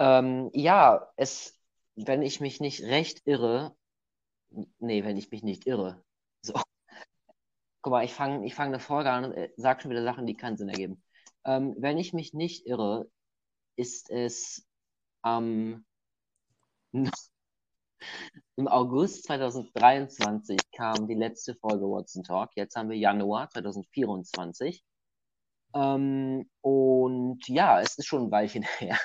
Ähm, ja, es, wenn ich mich nicht recht irre, nee, wenn ich mich nicht irre. So. Guck mal, ich fange ich fang eine Folge an und äh, sag schon wieder Sachen, die keinen Sinn ergeben. Ähm, wenn ich mich nicht irre, ist es am im August 2023 kam die letzte Folge Watson Talk. Jetzt haben wir Januar 2024. Ähm, und ja, es ist schon ein Weilchen her,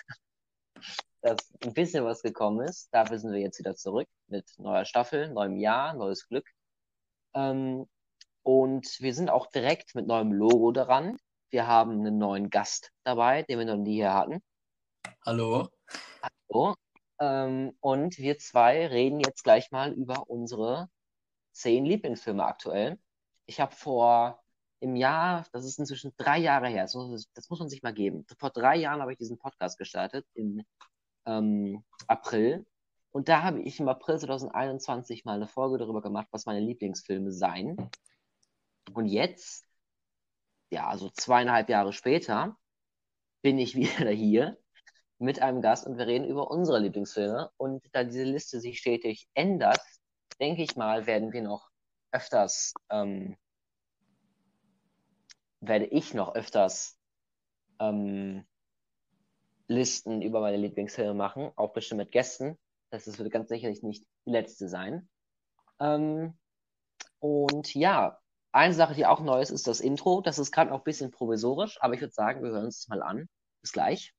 dass ein bisschen was gekommen ist. Dafür sind wir jetzt wieder zurück mit neuer Staffel, neuem Jahr, neues Glück. Ähm, und wir sind auch direkt mit neuem Logo dran. Wir haben einen neuen Gast dabei, den wir noch nie hier hatten. Hallo. Hallo. Ähm, und wir zwei reden jetzt gleich mal über unsere zehn Lieblingsfilme aktuell. Ich habe vor im Jahr, das ist inzwischen drei Jahre her, das muss, das muss man sich mal geben. Vor drei Jahren habe ich diesen Podcast gestartet, im ähm, April. Und da habe ich im April 2021 mal eine Folge darüber gemacht, was meine Lieblingsfilme seien. Und jetzt, ja, also zweieinhalb Jahre später, bin ich wieder hier mit einem Gast und wir reden über unsere Lieblingsfilme. Und da diese Liste sich stetig ändert, denke ich mal, werden wir noch öfters, ähm, werde ich noch öfters ähm, Listen über meine Lieblingsfilme machen, auch bestimmt mit Gästen. Das wird ganz sicherlich nicht die letzte sein. Ähm, und ja, eine Sache, die auch neu ist, ist das Intro. Das ist gerade noch ein bisschen provisorisch, aber ich würde sagen, wir hören uns das mal an. Bis gleich.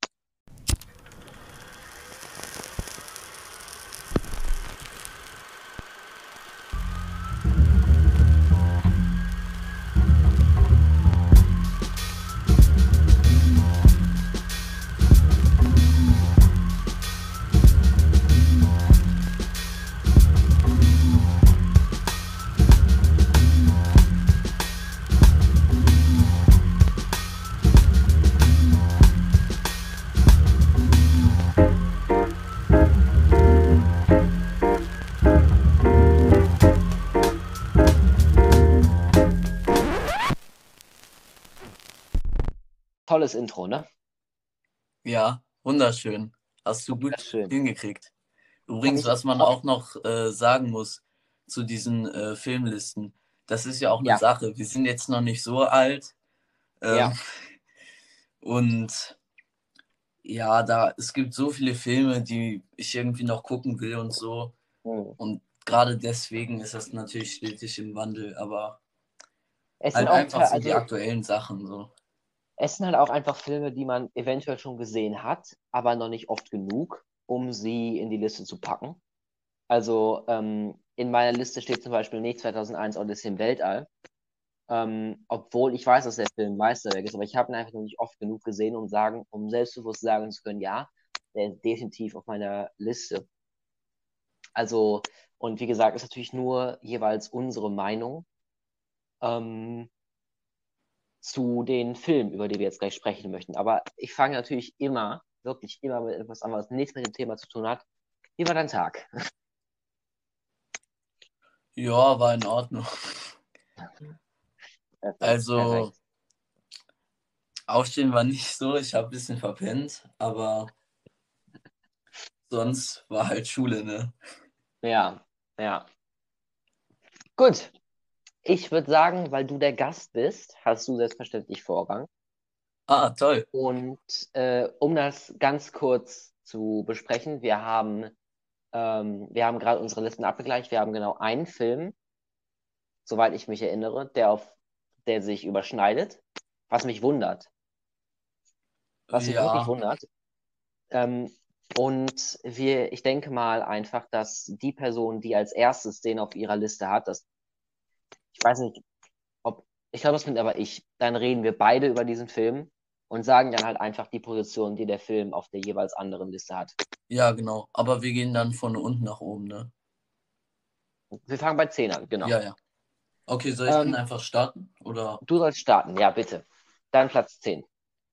Tolles Intro, ne? Ja, wunderschön. Hast du wunderschön. gut hingekriegt. Übrigens, was man auch noch äh, sagen muss zu diesen äh, Filmlisten, das ist ja auch eine ja. Sache. Wir sind jetzt noch nicht so alt. Ähm, ja. Und ja, da es gibt so viele Filme, die ich irgendwie noch gucken will und so. Mhm. Und gerade deswegen ist das natürlich stetig im Wandel, aber es halt einfach so also, die aktuellen Sachen so es sind halt auch einfach Filme, die man eventuell schon gesehen hat, aber noch nicht oft genug, um sie in die Liste zu packen. Also ähm, in meiner Liste steht zum Beispiel nicht 2001 Odyssey im Weltall, ähm, obwohl ich weiß, dass der Film Meisterwerk ist, aber ich habe ihn einfach noch nicht oft genug gesehen, um sagen, um selbstbewusst sagen zu können, ja, der ist definitiv auf meiner Liste. Also, und wie gesagt, ist natürlich nur jeweils unsere Meinung. Ähm, zu den Filmen, über die wir jetzt gleich sprechen möchten. Aber ich fange natürlich immer, wirklich immer mit etwas an, was nichts mit dem Thema zu tun hat. Wie war dein Tag? Ja, war in Ordnung. Perfekt, also, perfekt. Aufstehen war nicht so, ich habe ein bisschen verpennt, aber sonst war halt Schule, ne? Ja, ja. Gut, ich würde sagen, weil du der Gast bist, hast du selbstverständlich Vorrang. Ah, toll. Und äh, um das ganz kurz zu besprechen, wir haben, ähm, wir haben gerade unsere Listen abgegleicht. Wir haben genau einen Film, soweit ich mich erinnere, der auf der sich überschneidet, was mich wundert. Was mich ja. wirklich wundert. Ähm, und wir, ich denke mal einfach, dass die Person, die als erstes den auf ihrer Liste hat, das ich weiß nicht, ob, ich glaube, das bin aber ich. Dann reden wir beide über diesen Film und sagen dann halt einfach die Position, die der Film auf der jeweils anderen Liste hat. Ja, genau. Aber wir gehen dann von unten nach oben, ne? Wir fangen bei 10 an, genau. Ja, ja. Okay, soll ich ähm, dann einfach starten? Oder? Du sollst starten, ja, bitte. Dein Platz 10.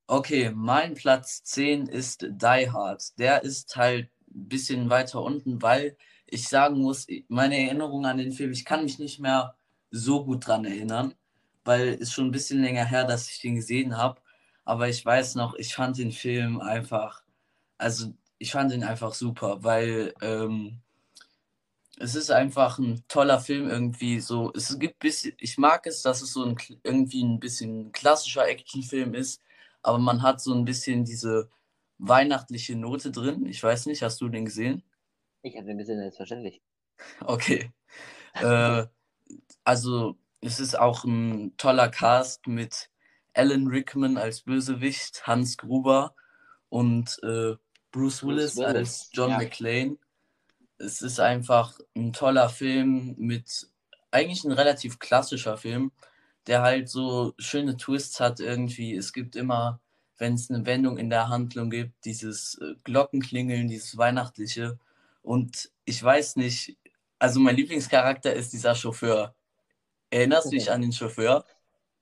Okay, mein Platz 10 ist Die Hard. Der ist halt ein bisschen weiter unten, weil ich sagen muss, meine Erinnerung an den Film, ich kann mich nicht mehr so gut dran erinnern, weil es schon ein bisschen länger her, dass ich den gesehen habe. Aber ich weiß noch, ich fand den Film einfach, also ich fand ihn einfach super, weil ähm, es ist einfach ein toller Film irgendwie so. Es gibt bisschen, ich mag es, dass es so ein irgendwie ein bisschen klassischer Actionfilm ist, aber man hat so ein bisschen diese weihnachtliche Note drin. Ich weiß nicht, hast du den gesehen? Ich habe den gesehen, selbstverständlich. Okay. äh, also es ist auch ein toller Cast mit Alan Rickman als Bösewicht, Hans Gruber und äh, Bruce, Willis Bruce, Willis als John ja. McClane. Es ist einfach ein toller Film mit eigentlich ein relativ klassischer Film, der halt so schöne Twists hat irgendwie. Es gibt immer, wenn es eine Wendung in der Handlung gibt, dieses äh, Glockenklingeln, dieses Weihnachtliche. Und ich weiß nicht, also mein Lieblingscharakter ist dieser Chauffeur. Erinnerst du dich an den Chauffeur?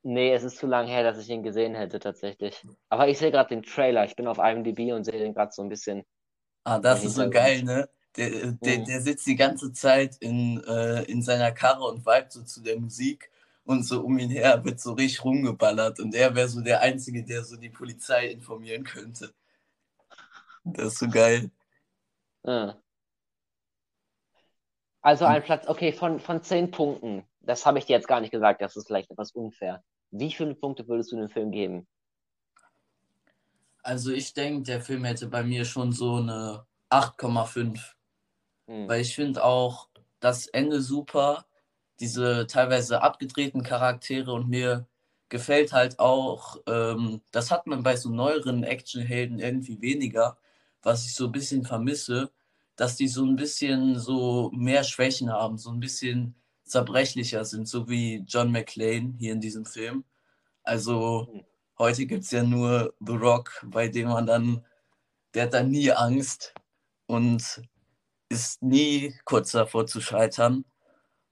Nee, es ist zu lange her, dass ich ihn gesehen hätte, tatsächlich. Aber ich sehe gerade den Trailer. Ich bin auf IMDb und sehe den gerade so ein bisschen. Ah, das ist so geil, ne? Der, der, mhm. der sitzt die ganze Zeit in, äh, in seiner Karre und vibet so zu der Musik und so um ihn her wird so richtig rumgeballert und er wäre so der Einzige, der so die Polizei informieren könnte. Das ist so geil. Ah. Also ein Platz, okay, von, von zehn Punkten. Das habe ich dir jetzt gar nicht gesagt, das ist vielleicht etwas unfair. Wie viele Punkte würdest du dem Film geben? Also ich denke, der Film hätte bei mir schon so eine 8,5. Hm. Weil ich finde auch das Ende super, diese teilweise abgedrehten Charaktere und mir gefällt halt auch, ähm, das hat man bei so neueren Actionhelden irgendwie weniger, was ich so ein bisschen vermisse, dass die so ein bisschen so mehr Schwächen haben, so ein bisschen zerbrechlicher sind, so wie John McClane hier in diesem Film. Also heute gibt es ja nur The Rock, bei dem man dann, der hat dann nie Angst und ist nie kurz davor zu scheitern.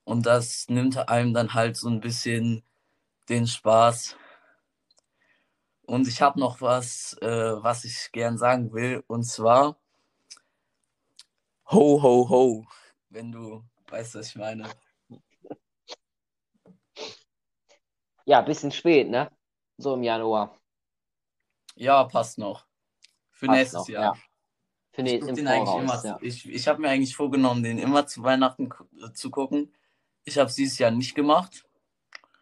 Und das nimmt einem dann halt so ein bisschen den Spaß. Und ich habe noch was, äh, was ich gern sagen will. Und zwar Ho, ho, ho. Wenn du weißt, was ich meine. Ja, bisschen spät, ne? So im Januar. Ja, passt noch. Für passt nächstes noch, Jahr. Ja. Für ich im Voraus, immer, ja. Ich, ich habe mir eigentlich vorgenommen, den immer zu Weihnachten zu gucken. Ich habe es dieses Jahr nicht gemacht.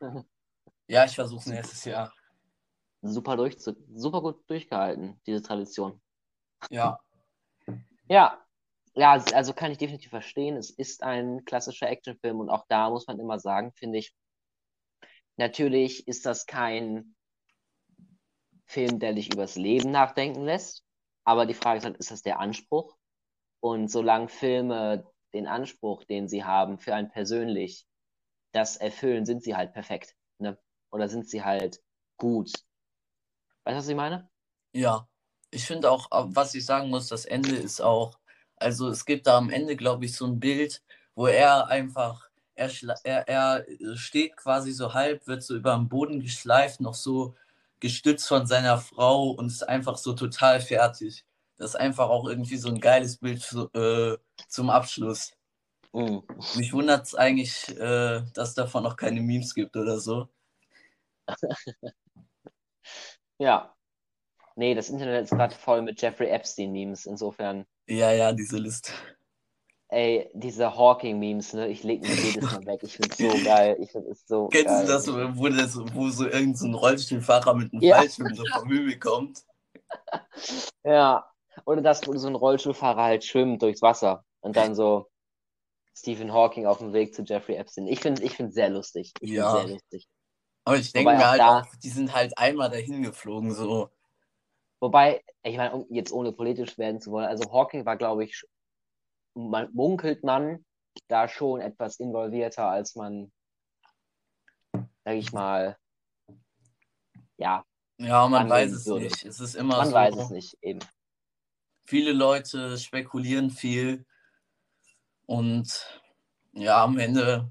Mhm. Ja, ich versuche es nächstes Jahr. Super, durch, super gut durchgehalten, diese Tradition. Ja. Ja, ja, also kann ich definitiv verstehen. Es ist ein klassischer Actionfilm und auch da muss man immer sagen, finde ich, natürlich ist das kein Film, der dich übers Leben nachdenken lässt. Aber die Frage ist halt, ist das der Anspruch? Und solange Filme den Anspruch, den sie haben, für einen persönlich das erfüllen, sind sie halt perfekt. Ne? Oder sind sie halt gut. Weißt du, was ich meine? Ja. Ich finde auch, was ich sagen muss, das Ende ist auch, also es gibt da am Ende, glaube ich, so ein Bild, wo er einfach, er, er, er steht quasi so halb, wird so über den Boden geschleift, noch so gestützt von seiner Frau und ist einfach so total fertig. Das ist einfach auch irgendwie so ein geiles Bild für, äh, zum Abschluss. Mhm. Mich wundert es eigentlich, äh, dass davon noch keine Memes gibt oder so. ja. Nee, das Internet ist gerade voll mit Jeffrey Epstein-Memes, insofern. Ja, ja, diese Liste. Ey, diese Hawking-Memes, ne? Ich leg mich jedes Mal weg. Ich find's so geil. Ich find es so Kennst geil. du das, wo, das, wo so irgendein so Rollstuhlfahrer mit einem ja. Fallschirm so vom Himmel kommt? Ja. Oder das, wo so ein Rollstuhlfahrer halt schwimmt durchs Wasser und dann so Stephen Hawking auf dem Weg zu Jeffrey Epstein. Ich finde ich find sehr lustig. Ich ja. sehr lustig. Aber ich denke mir halt da, auch, die sind halt einmal dahin geflogen, so. Wobei, ich meine, um jetzt ohne politisch werden zu wollen, also Hawking war, glaube ich, man, munkelt man da schon etwas involvierter, als man, sag ich mal, ja. Ja, man weiß es würde. nicht. Es ist immer man so. Man weiß es nicht, eben. Viele Leute spekulieren viel und ja, am Ende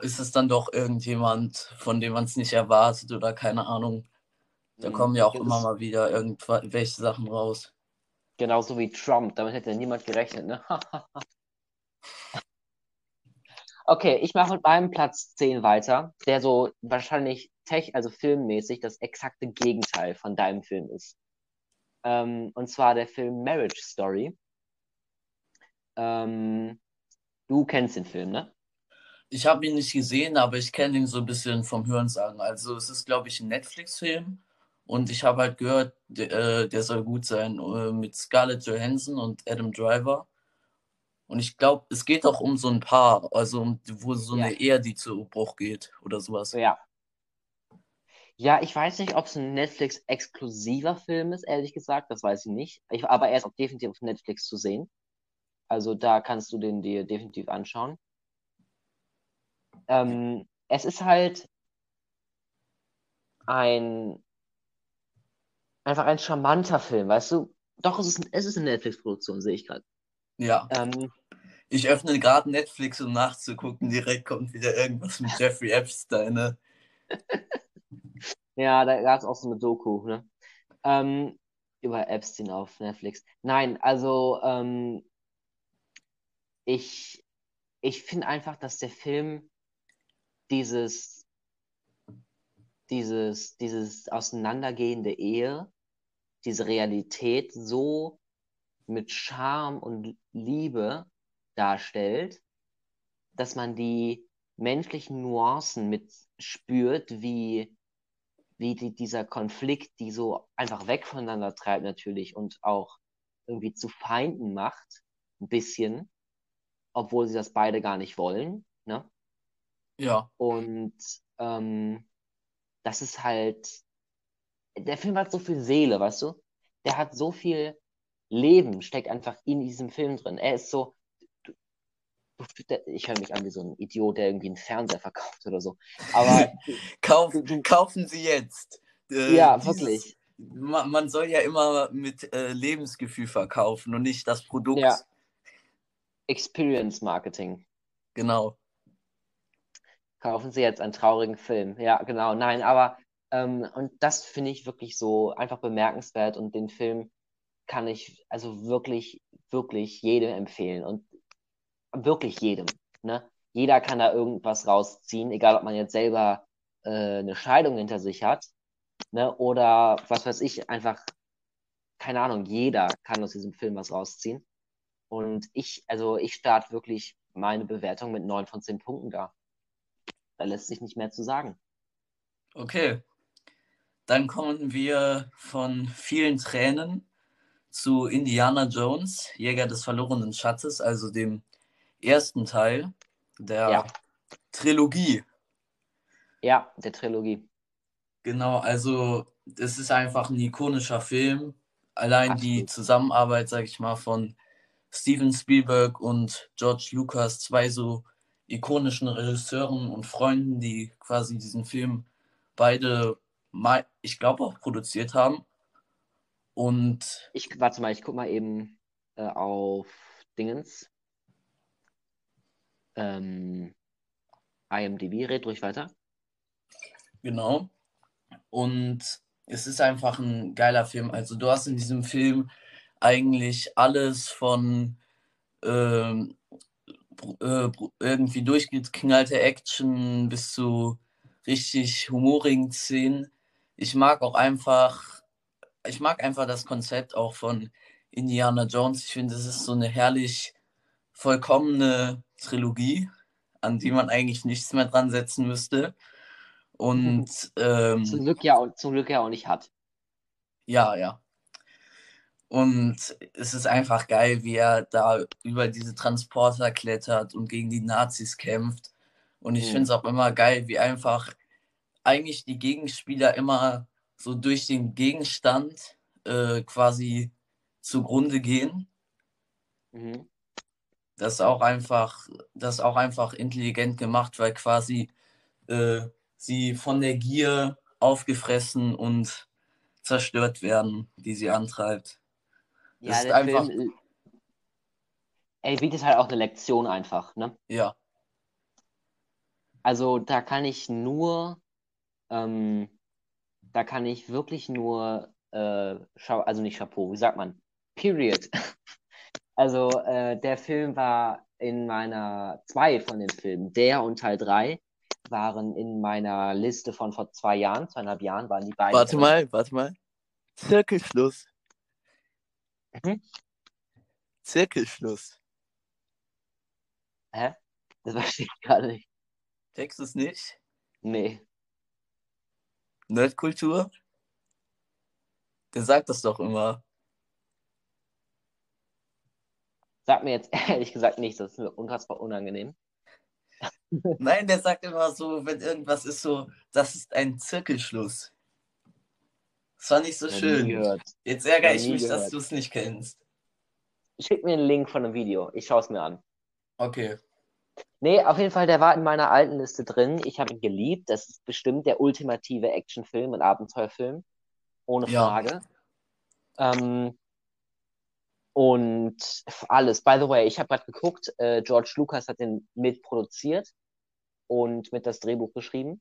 ist es dann doch irgendjemand, von dem man es nicht erwartet oder keine Ahnung. Da mhm. kommen ja auch immer mal wieder irgendwelche Sachen raus. Genauso wie Trump, damit hätte niemand gerechnet, ne? okay, ich mache mit meinem Platz 10 weiter, der so wahrscheinlich tech, also filmmäßig das exakte Gegenteil von deinem Film ist. Ähm, und zwar der Film Marriage Story. Ähm, du kennst den Film, ne? Ich habe ihn nicht gesehen, aber ich kenne ihn so ein bisschen vom Hörensagen. Also es ist, glaube ich, ein Netflix-Film. Und ich habe halt gehört, der, äh, der soll gut sein äh, mit Scarlett Johansson und Adam Driver. Und ich glaube, es geht auch um so ein Paar, also um, wo so ja. eine Ehe, die zu Bruch geht oder sowas. Ja. Ja, ich weiß nicht, ob es ein Netflix-exklusiver Film ist, ehrlich gesagt, das weiß ich nicht. Ich, aber er ist auch definitiv auf Netflix zu sehen. Also da kannst du den dir definitiv anschauen. Ähm, es ist halt ein einfach ein charmanter Film, weißt du? Doch, es ist, es ist eine Netflix-Produktion, sehe ich gerade. Ja. Ähm, ich öffne gerade Netflix, um nachzugucken. Direkt kommt wieder irgendwas mit Jeffrey Epstein. Ne? ja, da gab es auch so eine Doku, ne? Ähm, über Epstein auf Netflix. Nein, also ähm, ich, ich finde einfach, dass der Film dieses, dieses, dieses Auseinandergehen der Ehe, diese Realität so mit Charme und Liebe darstellt, dass man die menschlichen Nuancen mit spürt, wie, wie die, dieser Konflikt, die so einfach weg voneinander treibt natürlich und auch irgendwie zu Feinden macht, ein bisschen, obwohl sie das beide gar nicht wollen. Ne? Ja. Und ähm, das ist halt, der Film hat so viel Seele, weißt du? Der hat so viel Leben, steckt einfach in diesem Film drin. Er ist so, ich höre mich an wie so ein Idiot, der irgendwie einen Fernseher verkauft oder so. Aber kaufen, kaufen Sie jetzt. Äh, ja, dieses, wirklich. Man, man, soll ja immer mit äh, Lebensgefühl verkaufen und nicht das Produkt. Ja. Experience Marketing. Genau. Kaufen Sie jetzt einen traurigen Film. Ja, genau. Nein, aber ähm, und das finde ich wirklich so einfach bemerkenswert und den Film kann ich also wirklich, wirklich jedem empfehlen und wirklich jedem. Ne? Jeder kann da irgendwas rausziehen, egal ob man jetzt selber äh, eine Scheidung hinter sich hat ne? oder was weiß ich, einfach, keine Ahnung, jeder kann aus diesem Film was rausziehen. Und ich, also ich starte wirklich meine Bewertung mit 9 von 10 Punkten da. Da lässt sich nicht mehr zu sagen. Okay. Dann kommen wir von vielen Tränen zu Indiana Jones, Jäger des verlorenen Schatzes, also dem ersten Teil der ja. Trilogie. Ja, der Trilogie. Genau, also es ist einfach ein ikonischer Film. Allein Absolut. die Zusammenarbeit, sag ich mal, von Steven Spielberg und George Lucas, zwei so ikonischen Regisseuren und Freunden, die quasi diesen Film beide, mal, ich glaube, auch produziert haben. Und. Ich warte mal, ich guck mal eben äh, auf Dingens. Ähm, IMDb, red ruhig weiter. Genau. Und es ist einfach ein geiler Film. Also du hast in diesem Film eigentlich alles von ähm, äh, irgendwie durchgeknallte Action bis zu richtig humorigen Szenen. Ich mag auch einfach ich mag einfach das Konzept auch von Indiana Jones. Ich finde, es ist so eine herrlich vollkommene Trilogie, an die man eigentlich nichts mehr dran setzen müsste. Und ähm, zum, Glück ja, zum Glück ja auch nicht hat. Ja, ja. Und es ist einfach geil, wie er da über diese Transporter klettert und gegen die Nazis kämpft. Und ich mhm. finde es auch immer geil, wie einfach eigentlich die Gegenspieler immer so durch den Gegenstand äh, quasi zugrunde gehen. Mhm. Das ist auch einfach, das auch einfach intelligent gemacht, weil quasi äh, sie von der Gier aufgefressen und zerstört werden, die sie antreibt. Das ja, ist einfach. Film, ey, bietet halt auch eine Lektion einfach, ne? Ja. Also da kann ich nur ähm, da kann ich wirklich nur, äh, also nicht Chapeau, wie sagt man? Period. also äh, der Film war in meiner, zwei von den Filmen, der und Teil 3, waren in meiner Liste von vor zwei Jahren, zweieinhalb Jahren, waren die beiden. Warte mal, warte mal. Zirkelschluss. Mhm. Zirkelschluss. Hä? Das verstehe ich gerade nicht. Checkst du es nicht? Nee. Nerdkultur? Der sagt das doch immer. Sag mir jetzt ehrlich gesagt nichts, das ist mir unfassbar unangenehm. Nein, der sagt immer so, wenn irgendwas ist so, das ist ein Zirkelschluss. Das war nicht so ja, schön. Jetzt ärgere ich mich, gehört. dass du es nicht kennst. Schick mir einen Link von einem Video. Ich schaue es mir an. Okay. Nee, auf jeden Fall, der war in meiner alten Liste drin. Ich habe ihn geliebt. Das ist bestimmt der ultimative Actionfilm und Abenteuerfilm. Ohne Frage. Ja. Ähm, und alles. By the way, ich habe gerade geguckt, äh, George Lucas hat den mitproduziert und mit das Drehbuch geschrieben.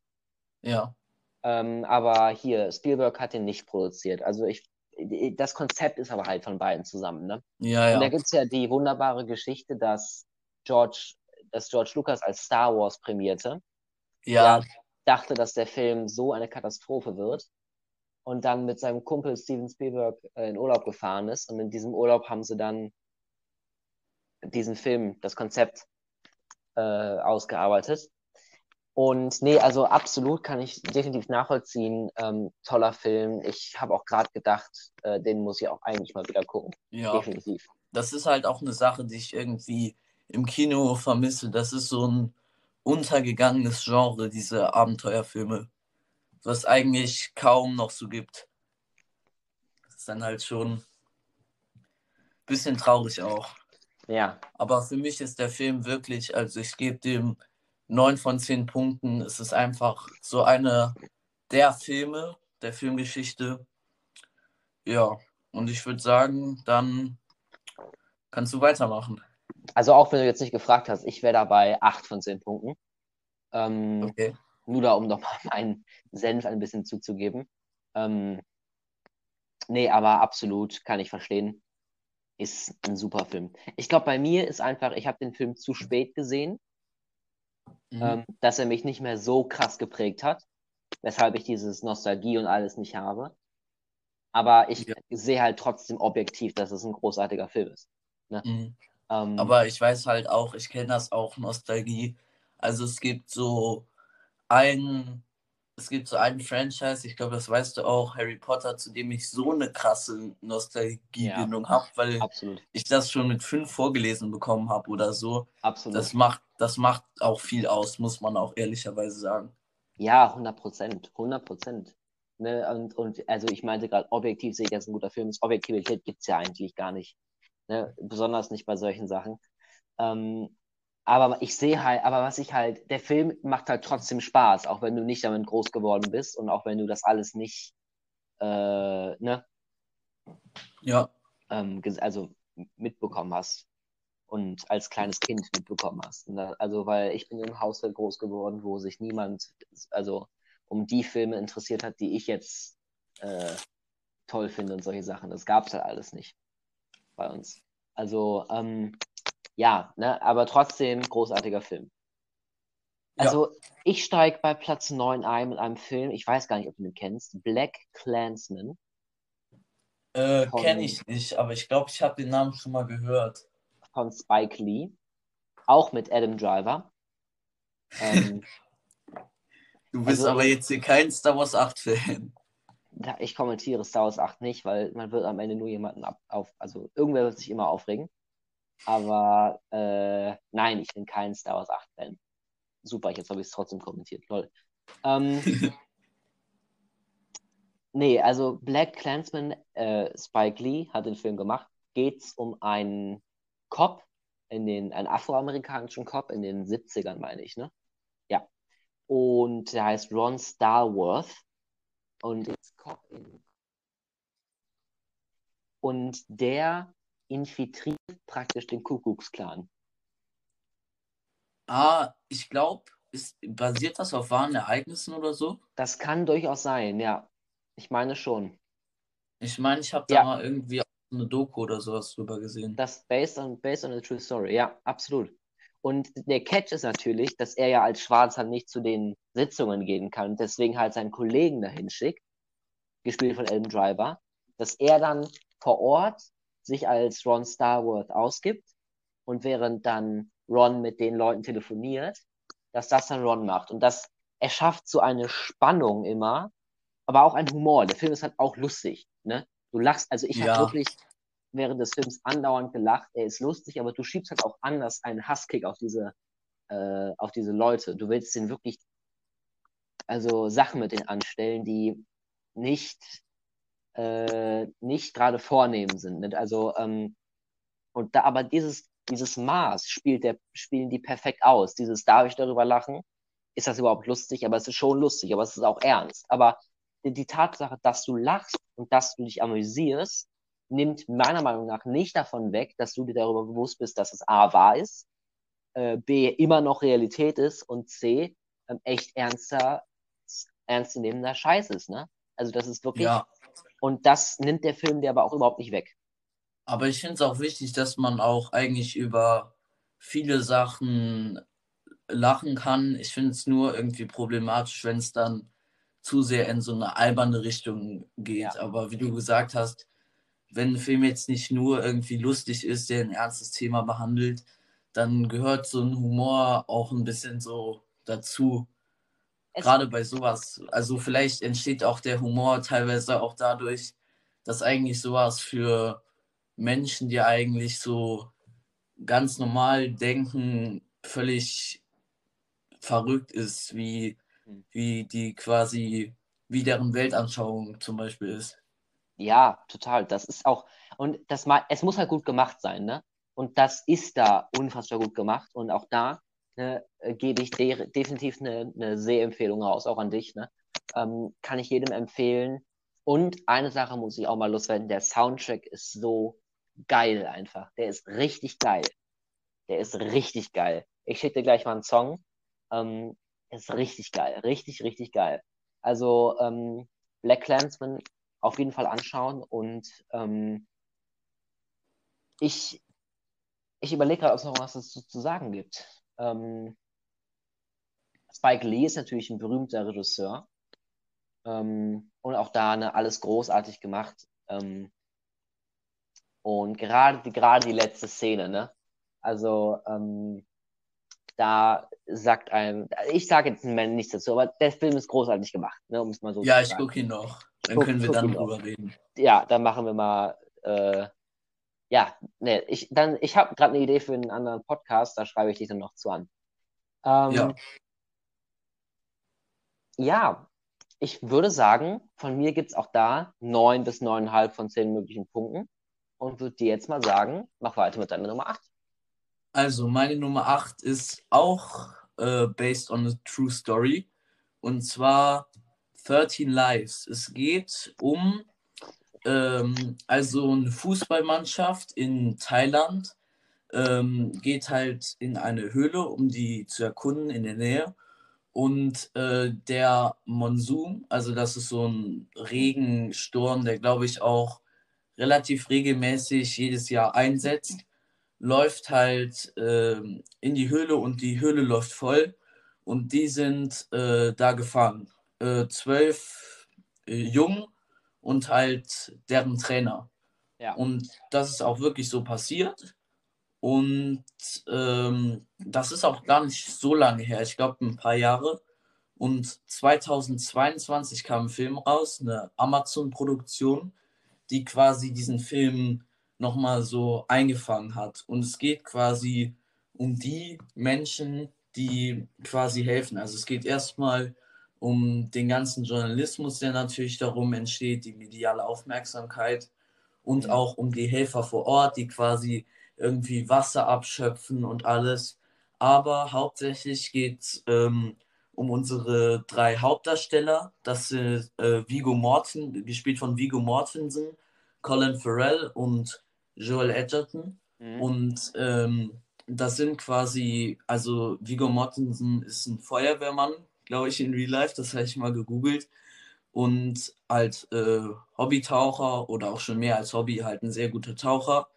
Ja. Ähm, aber hier, Spielberg hat den nicht produziert. Also ich, das Konzept ist aber halt von beiden zusammen, ne? Ja, ja. Und da gibt es ja die wunderbare Geschichte, dass George, dass George Lucas als Star Wars prämierte. Ja. Er dachte, dass der Film so eine Katastrophe wird und dann mit seinem Kumpel Steven Spielberg äh, in Urlaub gefahren ist. Und in diesem Urlaub haben sie dann diesen Film, das Konzept äh, ausgearbeitet. Und nee, also absolut kann ich definitiv nachvollziehen. Ähm, toller Film. Ich habe auch gerade gedacht, äh, den muss ich auch eigentlich mal wieder gucken. Ja. Definitiv. Das ist halt auch eine Sache, die ich irgendwie im Kino vermisse. Das ist so ein untergegangenes Genre, diese Abenteuerfilme. Was eigentlich kaum noch so gibt. Das ist dann halt schon ein bisschen traurig auch. Ja. Aber für mich ist der Film wirklich, also ich gebe dem neun von zehn Punkten. Es ist einfach so eine der Filme, der Filmgeschichte. Ja, und ich würde sagen, dann kannst du weitermachen. Also auch wenn du jetzt nicht gefragt hast, ich wäre dabei acht von zehn Punkten. Ähm, okay. Nur da, um nochmal meinen Senf ein bisschen zuzugeben. Ähm, nee, aber absolut kann ich verstehen. Ist ein super Film. Ich glaube, bei mir ist einfach, ich habe den Film zu spät gesehen mhm. ähm, dass er mich nicht mehr so krass geprägt hat, weshalb ich dieses Nostalgie und alles nicht habe. Aber ich ja. sehe halt trotzdem objektiv, dass es ein großartiger Film ist. Ne? Mhm. Ähm, Aber ich weiß halt auch, ich kenne das auch, Nostalgie. Also es gibt so ein es gibt so einen Franchise, ich glaube, das weißt du auch, Harry Potter, zu dem ich so eine krasse Nostalgiebindung ja, habe, weil absolut. ich das schon mit fünf vorgelesen bekommen habe oder so. Absolut. Das macht, das macht auch viel aus, muss man auch ehrlicherweise sagen. Ja, 100 Prozent, 100 Prozent. Ne, und, und also ich meinte gerade, objektiv sehe ich, dass ein guter Film ist. Objektivität gibt es ja eigentlich gar nicht. Ne? Besonders nicht bei solchen Sachen. Ähm, aber ich sehe halt, aber was ich halt, der Film macht halt trotzdem Spaß, auch wenn du nicht damit groß geworden bist und auch wenn du das alles nicht, äh, ne? Ja. Ähm, also mitbekommen hast und als kleines Kind mitbekommen hast. Da, also, weil ich bin im Haushalt groß geworden, wo sich niemand, also um die Filme interessiert hat, die ich jetzt äh, toll finde und solche Sachen. Das gab es halt alles nicht bei uns. Also, ähm, ja, ne, aber trotzdem großartiger Film. Also, ja. ich steige bei Platz 9 ein mit einem Film, ich weiß gar nicht, ob du ihn kennst, Black Clansman. Äh, kenne ich nicht, aber ich glaube, ich habe den Namen schon mal gehört. Von Spike Lee. Auch mit Adam Driver. Ähm, du bist also, aber jetzt hier kein Star Wars 8-Fan. Ich kommentiere Star Wars 8 nicht, weil man wird am Ende nur jemanden ab, auf, also irgendwer wird sich immer aufregen. Aber äh, nein, ich bin kein Star Wars 8-Fan. Super, jetzt habe ich es trotzdem kommentiert. Toll. Ähm, nee, also Black Clansman, äh, Spike Lee hat den Film gemacht. Geht es um einen Cop, in den, einen afroamerikanischen Cop in den 70ern, meine ich, ne? Ja. Und der heißt Ron Starworth und ist Cop in. Und der infiltriert praktisch den Kuckucksklan. Ah, ich glaube, basiert das auf wahren Ereignissen oder so? Das kann durchaus sein, ja. Ich meine schon. Ich meine, ich habe da ja. mal irgendwie eine Doku oder sowas drüber gesehen. Das based on, based on a true story, ja, absolut. Und der Catch ist natürlich, dass er ja als Schwarzer nicht zu den Sitzungen gehen kann, deswegen halt seinen Kollegen dahin schickt, gespielt von Ellen Driver, dass er dann vor Ort sich als Ron Starworth ausgibt und während dann Ron mit den Leuten telefoniert, dass das dann Ron macht. Und das erschafft so eine Spannung immer, aber auch ein Humor. Der Film ist halt auch lustig. Ne? Du lachst, also ich ja. habe wirklich während des Films andauernd gelacht. Er ist lustig, aber du schiebst halt auch anders einen Hasskick auf diese, äh, auf diese Leute. Du willst den wirklich, also Sachen mit denen anstellen, die nicht, äh, nicht gerade vornehm sind. Nicht? Also, ähm, und da, aber dieses, dieses Maß spielt der, spielen die perfekt aus. Dieses, darf ich darüber lachen? Ist das überhaupt lustig? Aber es ist schon lustig, aber es ist auch ernst. Aber die, die Tatsache, dass du lachst und dass du dich amüsierst, nimmt meiner Meinung nach nicht davon weg, dass du dir darüber bewusst bist, dass es A wahr ist, äh, B immer noch Realität ist und C ähm, echt ernster, ernstzunehmender Scheiß ist, ne? Also das ist wirklich. Ja. Und das nimmt der Film dir aber auch überhaupt nicht weg. Aber ich finde es auch wichtig, dass man auch eigentlich über viele Sachen lachen kann. Ich finde es nur irgendwie problematisch, wenn es dann zu sehr in so eine alberne Richtung geht. Ja. Aber wie du gesagt hast, wenn ein Film jetzt nicht nur irgendwie lustig ist, der ein ernstes Thema behandelt, dann gehört so ein Humor auch ein bisschen so dazu. Es Gerade bei sowas. Also vielleicht entsteht auch der Humor teilweise auch dadurch, dass eigentlich sowas für Menschen, die eigentlich so ganz normal denken, völlig verrückt ist, wie, hm. wie die quasi, wie deren Weltanschauung zum Beispiel ist. Ja, total. Das ist auch, und das mal, es muss halt gut gemacht sein, ne? Und das ist da unfassbar gut gemacht. Und auch da ne, äh, gebe ich de definitiv eine, eine Sehempfehlung raus, auch an dich. Ne? Ähm, kann ich jedem empfehlen. Und eine Sache muss ich auch mal loswerden: der Soundtrack ist so geil einfach. Der ist richtig geil. Der ist richtig geil. Ich schicke dir gleich mal einen Song. Ähm, ist richtig geil. Richtig, richtig geil. Also, ähm, Black Clansman auf jeden Fall anschauen und ähm, ich, ich überlege gerade, ob es noch was dazu zu sagen gibt. Ähm, Spike Lee ist natürlich ein berühmter Regisseur ähm, und auch da ne, alles großartig gemacht. Ähm, und gerade die, gerade die letzte Szene, ne? Also ähm, da sagt einem, ich sage jetzt nichts dazu, aber der Film ist großartig gemacht, ne, um es mal so ja, zu sagen. Ja, ich gucke ihn noch. Dann können wir dann drüber reden. Ja, dann machen wir mal. Äh, ja, ne, ich, ich habe gerade eine Idee für einen anderen Podcast, da schreibe ich dich dann noch zu an. Ähm, ja. Ja, ich würde sagen, von mir gibt es auch da neun bis neuneinhalb von zehn möglichen Punkten und würde dir jetzt mal sagen, mach weiter mit deiner Nummer 8. Also, meine Nummer 8 ist auch äh, based on a true story. Und zwar 13 Lives. Es geht um ähm, also eine Fußballmannschaft in Thailand ähm, geht halt in eine Höhle, um die zu erkunden in der Nähe. Und äh, der Monsun, also das ist so ein Regensturm, der glaube ich auch relativ regelmäßig jedes Jahr einsetzt, läuft halt äh, in die Höhle und die Höhle läuft voll und die sind äh, da gefangen äh, zwölf äh, Jungen und halt deren Trainer. Ja. Und das ist auch wirklich so passiert. Und ähm, das ist auch gar nicht so lange her, ich glaube ein paar Jahre. Und 2022 kam ein Film raus, eine Amazon-Produktion, die quasi diesen Film nochmal so eingefangen hat. Und es geht quasi um die Menschen, die quasi helfen. Also es geht erstmal um den ganzen Journalismus, der natürlich darum entsteht, die mediale Aufmerksamkeit und auch um die Helfer vor Ort, die quasi irgendwie Wasser abschöpfen und alles. Aber hauptsächlich geht es ähm, um unsere drei Hauptdarsteller. Das sind äh, Vigo Morten, gespielt von Vigo Mortensen, Colin Farrell und Joel Edgerton. Mhm. Und ähm, das sind quasi, also Vigo Mortensen ist ein Feuerwehrmann, glaube ich, in Real Life. Das habe ich mal gegoogelt. Und als äh, Hobbytaucher oder auch schon mehr als Hobby halt ein sehr guter Taucher.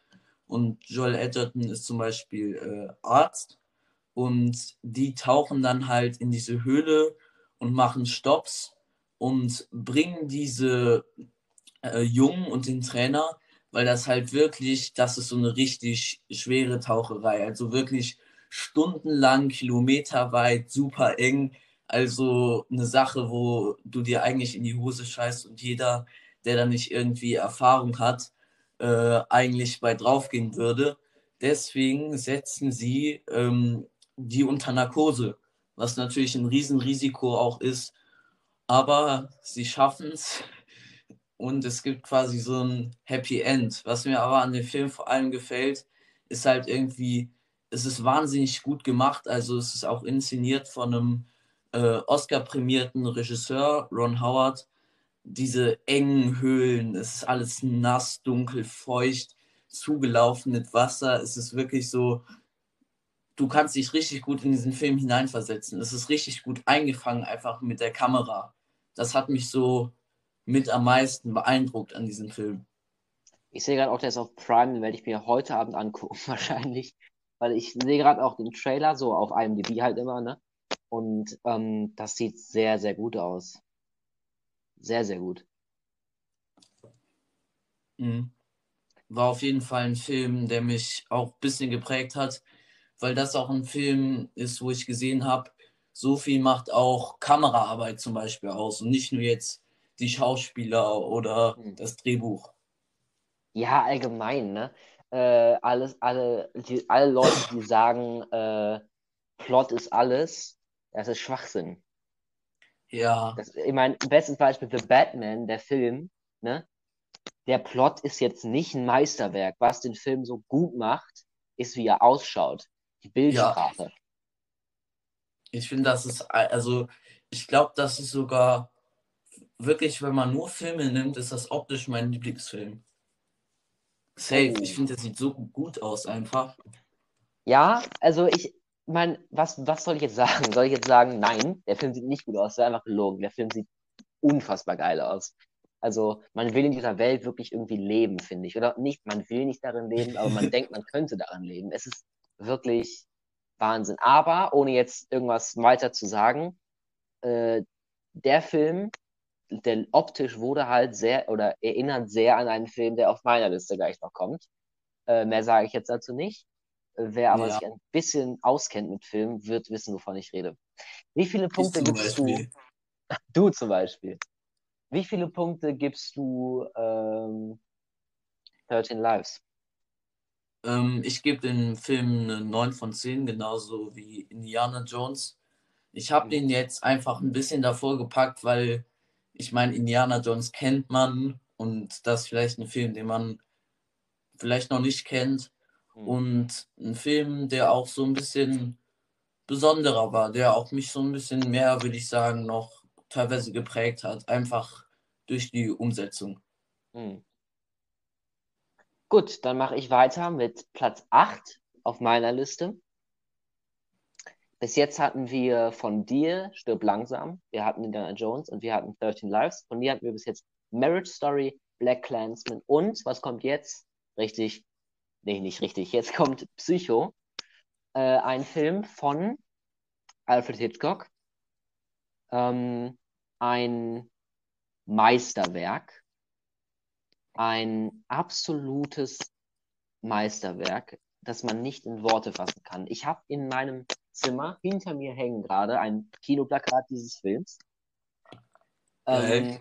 Und Joel Edgerton ist zum Beispiel äh, Arzt. Und die tauchen dann halt in diese Höhle und machen Stops und bringen diese äh, Jungen und den Trainer weil das halt wirklich, das ist so eine richtig schwere Taucherei. Also wirklich stundenlang, kilometerweit, super eng. Also eine Sache, wo du dir eigentlich in die Hose scheißt und jeder, der da nicht irgendwie Erfahrung hat, äh, eigentlich bei draufgehen würde. Deswegen setzen sie ähm, die unter Narkose, was natürlich ein Riesenrisiko auch ist. Aber sie schaffen es und es gibt quasi so ein Happy End. Was mir aber an dem Film vor allem gefällt, ist halt irgendwie, es ist wahnsinnig gut gemacht. Also es ist auch inszeniert von einem äh, Oscar-prämierten Regisseur, Ron Howard. Diese engen Höhlen, es ist alles nass, dunkel, feucht, zugelaufen mit Wasser. Es ist wirklich so, du kannst dich richtig gut in diesen Film hineinversetzen. Es ist richtig gut eingefangen, einfach mit der Kamera. Das hat mich so mit am meisten beeindruckt an diesem Film. Ich sehe gerade auch, der ist auf Prime, den werde ich mir heute Abend angucken, wahrscheinlich. Weil ich sehe gerade auch den Trailer, so auf IMDb halt immer, ne? Und ähm, das sieht sehr, sehr gut aus. Sehr, sehr gut. Mhm. War auf jeden Fall ein Film, der mich auch ein bisschen geprägt hat, weil das auch ein Film ist, wo ich gesehen habe, so viel macht auch Kameraarbeit zum Beispiel aus und nicht nur jetzt die Schauspieler oder mhm. das Drehbuch. Ja, allgemein, ne? Äh, alles, alle, die, alle Leute, die sagen, äh, Plot ist alles, das ist Schwachsinn. Ja. Das, ich meine, bestes Beispiel The Batman, der Film, ne? Der Plot ist jetzt nicht ein Meisterwerk. Was den Film so gut macht, ist, wie er ausschaut. Die Bildsprache. Ja. Ich finde, das ist, also, ich glaube, das ist sogar wirklich, wenn man nur Filme nimmt, ist das optisch mein Lieblingsfilm. Safe. Oh. Ich finde, der sieht so gut aus einfach. Ja, also ich meine, was, was soll ich jetzt sagen? Soll ich jetzt sagen, nein, der Film sieht nicht gut aus, der ist einfach gelogen. Der Film sieht unfassbar geil aus. Also man will in dieser Welt wirklich irgendwie leben, finde ich. Oder nicht, man will nicht darin leben, aber man denkt, man könnte darin leben. Es ist wirklich Wahnsinn. Aber ohne jetzt irgendwas weiter zu sagen, äh, der Film denn optisch wurde halt sehr oder erinnert sehr an einen Film, der auf meiner Liste gleich noch kommt. Äh, mehr sage ich jetzt dazu nicht. Wer aber ja. sich ein bisschen auskennt mit Filmen, wird wissen, wovon ich rede. Wie viele Punkte gibst Beispiel? du? Du zum Beispiel. Wie viele Punkte gibst du ähm, 13 Lives? Ähm, ich gebe dem Film eine 9 von 10, genauso wie Indiana Jones. Ich habe den jetzt einfach ein bisschen davor gepackt, weil ich meine, Indiana Jones kennt man und das ist vielleicht ein Film, den man vielleicht noch nicht kennt. Mhm. Und ein Film, der auch so ein bisschen besonderer war, der auch mich so ein bisschen mehr, würde ich sagen, noch teilweise geprägt hat, einfach durch die Umsetzung. Mhm. Gut, dann mache ich weiter mit Platz 8 auf meiner Liste. Bis jetzt hatten wir von dir Stirb langsam, wir hatten Indiana Jones und wir hatten 13 Lives. Von mir hatten wir bis jetzt Marriage Story, Black Clansman und was kommt jetzt? Richtig, nee, nicht richtig. Jetzt kommt Psycho, äh, ein Film von Alfred Hitchcock. Ähm, ein Meisterwerk, ein absolutes Meisterwerk, das man nicht in Worte fassen kann. Ich habe in meinem Zimmer hinter mir hängen gerade ein Kinoplakat dieses Films. Ähm,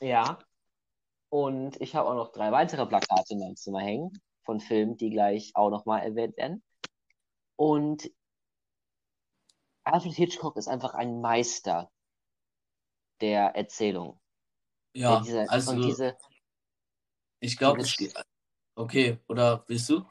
ja. Und ich habe auch noch drei weitere Plakate in meinem Zimmer hängen von Filmen, die gleich auch nochmal erwähnt werden. Und Alfred Hitchcock ist einfach ein Meister der Erzählung. Ja, diese, also diese, ich glaube, okay, oder willst du?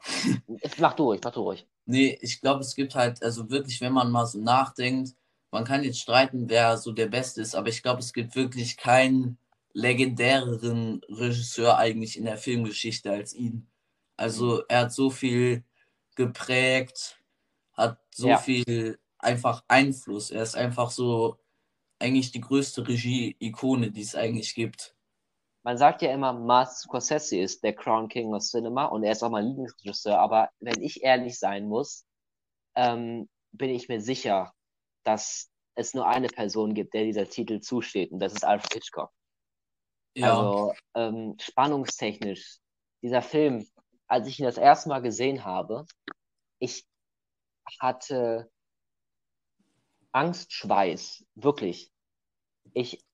mach du ruhig, mach du ruhig. Nee, ich glaube, es gibt halt, also wirklich, wenn man mal so nachdenkt, man kann jetzt streiten, wer so der Beste ist, aber ich glaube, es gibt wirklich keinen legendäreren Regisseur eigentlich in der Filmgeschichte als ihn. Also er hat so viel geprägt, hat so ja. viel einfach Einfluss. Er ist einfach so eigentlich die größte Regie-Ikone, die es eigentlich gibt. Man sagt ja immer, Martin Scorsese ist der Crown King of Cinema und er ist auch mein Lieblingsregisseur, aber wenn ich ehrlich sein muss, ähm, bin ich mir sicher, dass es nur eine Person gibt, der dieser Titel zusteht und das ist Alfred Hitchcock. Ja. Also ähm, spannungstechnisch dieser Film, als ich ihn das erste Mal gesehen habe, ich hatte Angstschweiß, wirklich. Ich,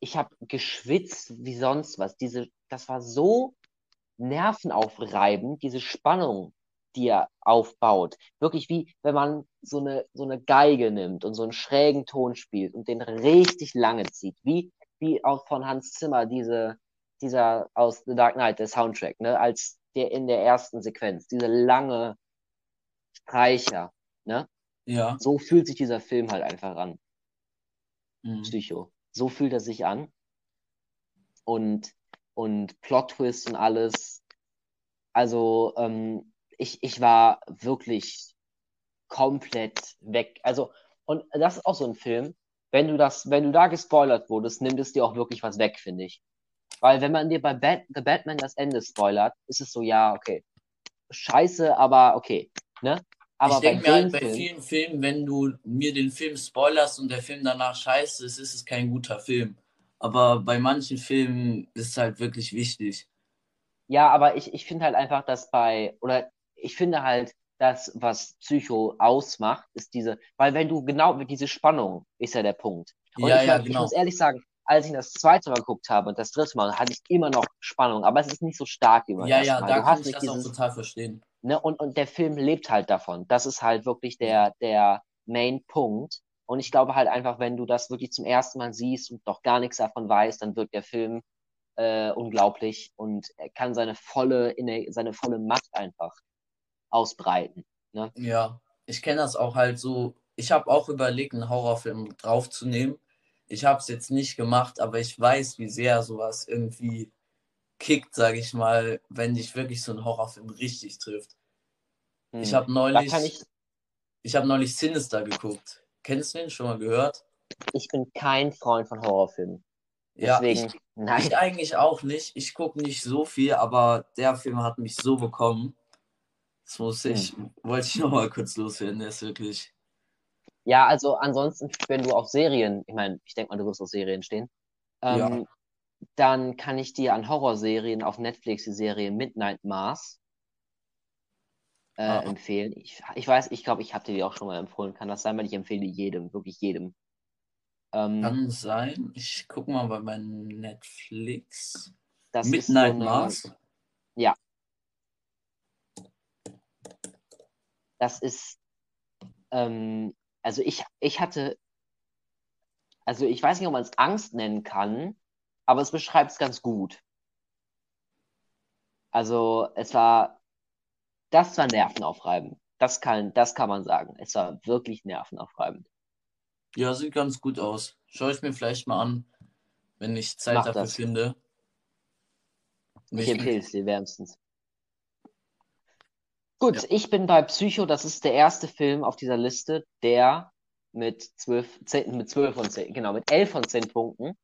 ich habe geschwitzt wie sonst was. Diese, das war so nervenaufreibend, diese Spannung, die er aufbaut. Wirklich wie wenn man so eine, so eine Geige nimmt und so einen schrägen Ton spielt und den richtig lange zieht. Wie, wie auch von Hans Zimmer diese, dieser aus The Dark Knight, der Soundtrack, ne, als der in der ersten Sequenz, diese lange Streicher, ne? Ja. So fühlt sich dieser Film halt einfach an. Mhm. Psycho. So fühlt er sich an. Und, und Plot-Twist und alles. Also, ähm, ich, ich war wirklich komplett weg. Also, und das ist auch so ein Film, wenn du das, wenn du da gespoilert wurdest, nimmt es dir auch wirklich was weg, finde ich. Weil wenn man dir bei Bat The Batman das Ende spoilert, ist es so, ja, okay. Scheiße, aber okay. Ne? Aber ich denke mir halt bei Film, vielen Filmen, wenn du mir den Film spoilerst und der Film danach scheiße ist, ist es kein guter Film. Aber bei manchen Filmen ist es halt wirklich wichtig. Ja, aber ich, ich finde halt einfach, dass bei, oder ich finde halt, das, was Psycho ausmacht, ist diese, weil wenn du genau, diese Spannung ist ja der Punkt. Und ja, ich, ja, ich genau. muss ehrlich sagen, als ich das zweite Mal geguckt habe und das dritte Mal, hatte ich immer noch Spannung, aber es ist nicht so stark wie beim Ja, ja, Mal. da du kann ich das dieses, auch total verstehen. Ne, und, und der Film lebt halt davon. Das ist halt wirklich der, der Main-Punkt. Und ich glaube halt einfach, wenn du das wirklich zum ersten Mal siehst und noch gar nichts davon weißt, dann wird der Film äh, unglaublich und er kann seine volle, seine volle Macht einfach ausbreiten. Ne? Ja, ich kenne das auch halt so. Ich habe auch überlegt, einen Horrorfilm draufzunehmen ich habe es jetzt nicht gemacht, aber ich weiß, wie sehr sowas irgendwie kickt, sage ich mal, wenn dich wirklich so ein Horrorfilm richtig trifft. Hm. Ich habe neulich, ich... ich habe neulich Sinister geguckt. Kennst du den schon mal gehört? Ich bin kein Freund von Horrorfilmen. Deswegen, ja, ich, nein. ich eigentlich auch nicht. Ich gucke nicht so viel, aber der Film hat mich so bekommen. Das muss ich, hm. wollte ich noch mal kurz loswerden. Der ist wirklich ja, also ansonsten, wenn du auf Serien, ich meine, ich denke mal, du wirst auf Serien stehen, ähm, ja. dann kann ich dir an Horrorserien auf Netflix die Serie Midnight Mars äh, ah. empfehlen. Ich, ich weiß, ich glaube, ich habe dir die auch schon mal empfohlen. Kann das sein, weil ich empfehle jedem, wirklich jedem. Ähm, kann sein. Ich gucke mal bei meinem Netflix. Midnight so eine, Mars. Ja. Das ist ähm, also ich, ich hatte, also ich weiß nicht, ob man es Angst nennen kann, aber es beschreibt es ganz gut. Also es war, das war nervenaufreibend. Das kann, das kann man sagen. Es war wirklich nervenaufreibend. Ja, sieht ganz gut aus. Schau ich mir vielleicht mal an, wenn ich Zeit Mach dafür das. finde. Ich empfehle es dir wärmstens. Gut, ja. ich bin bei Psycho. Das ist der erste Film auf dieser Liste, der mit 12, 10, mit 12 von 10, genau, mit 11 von 10 Punkten.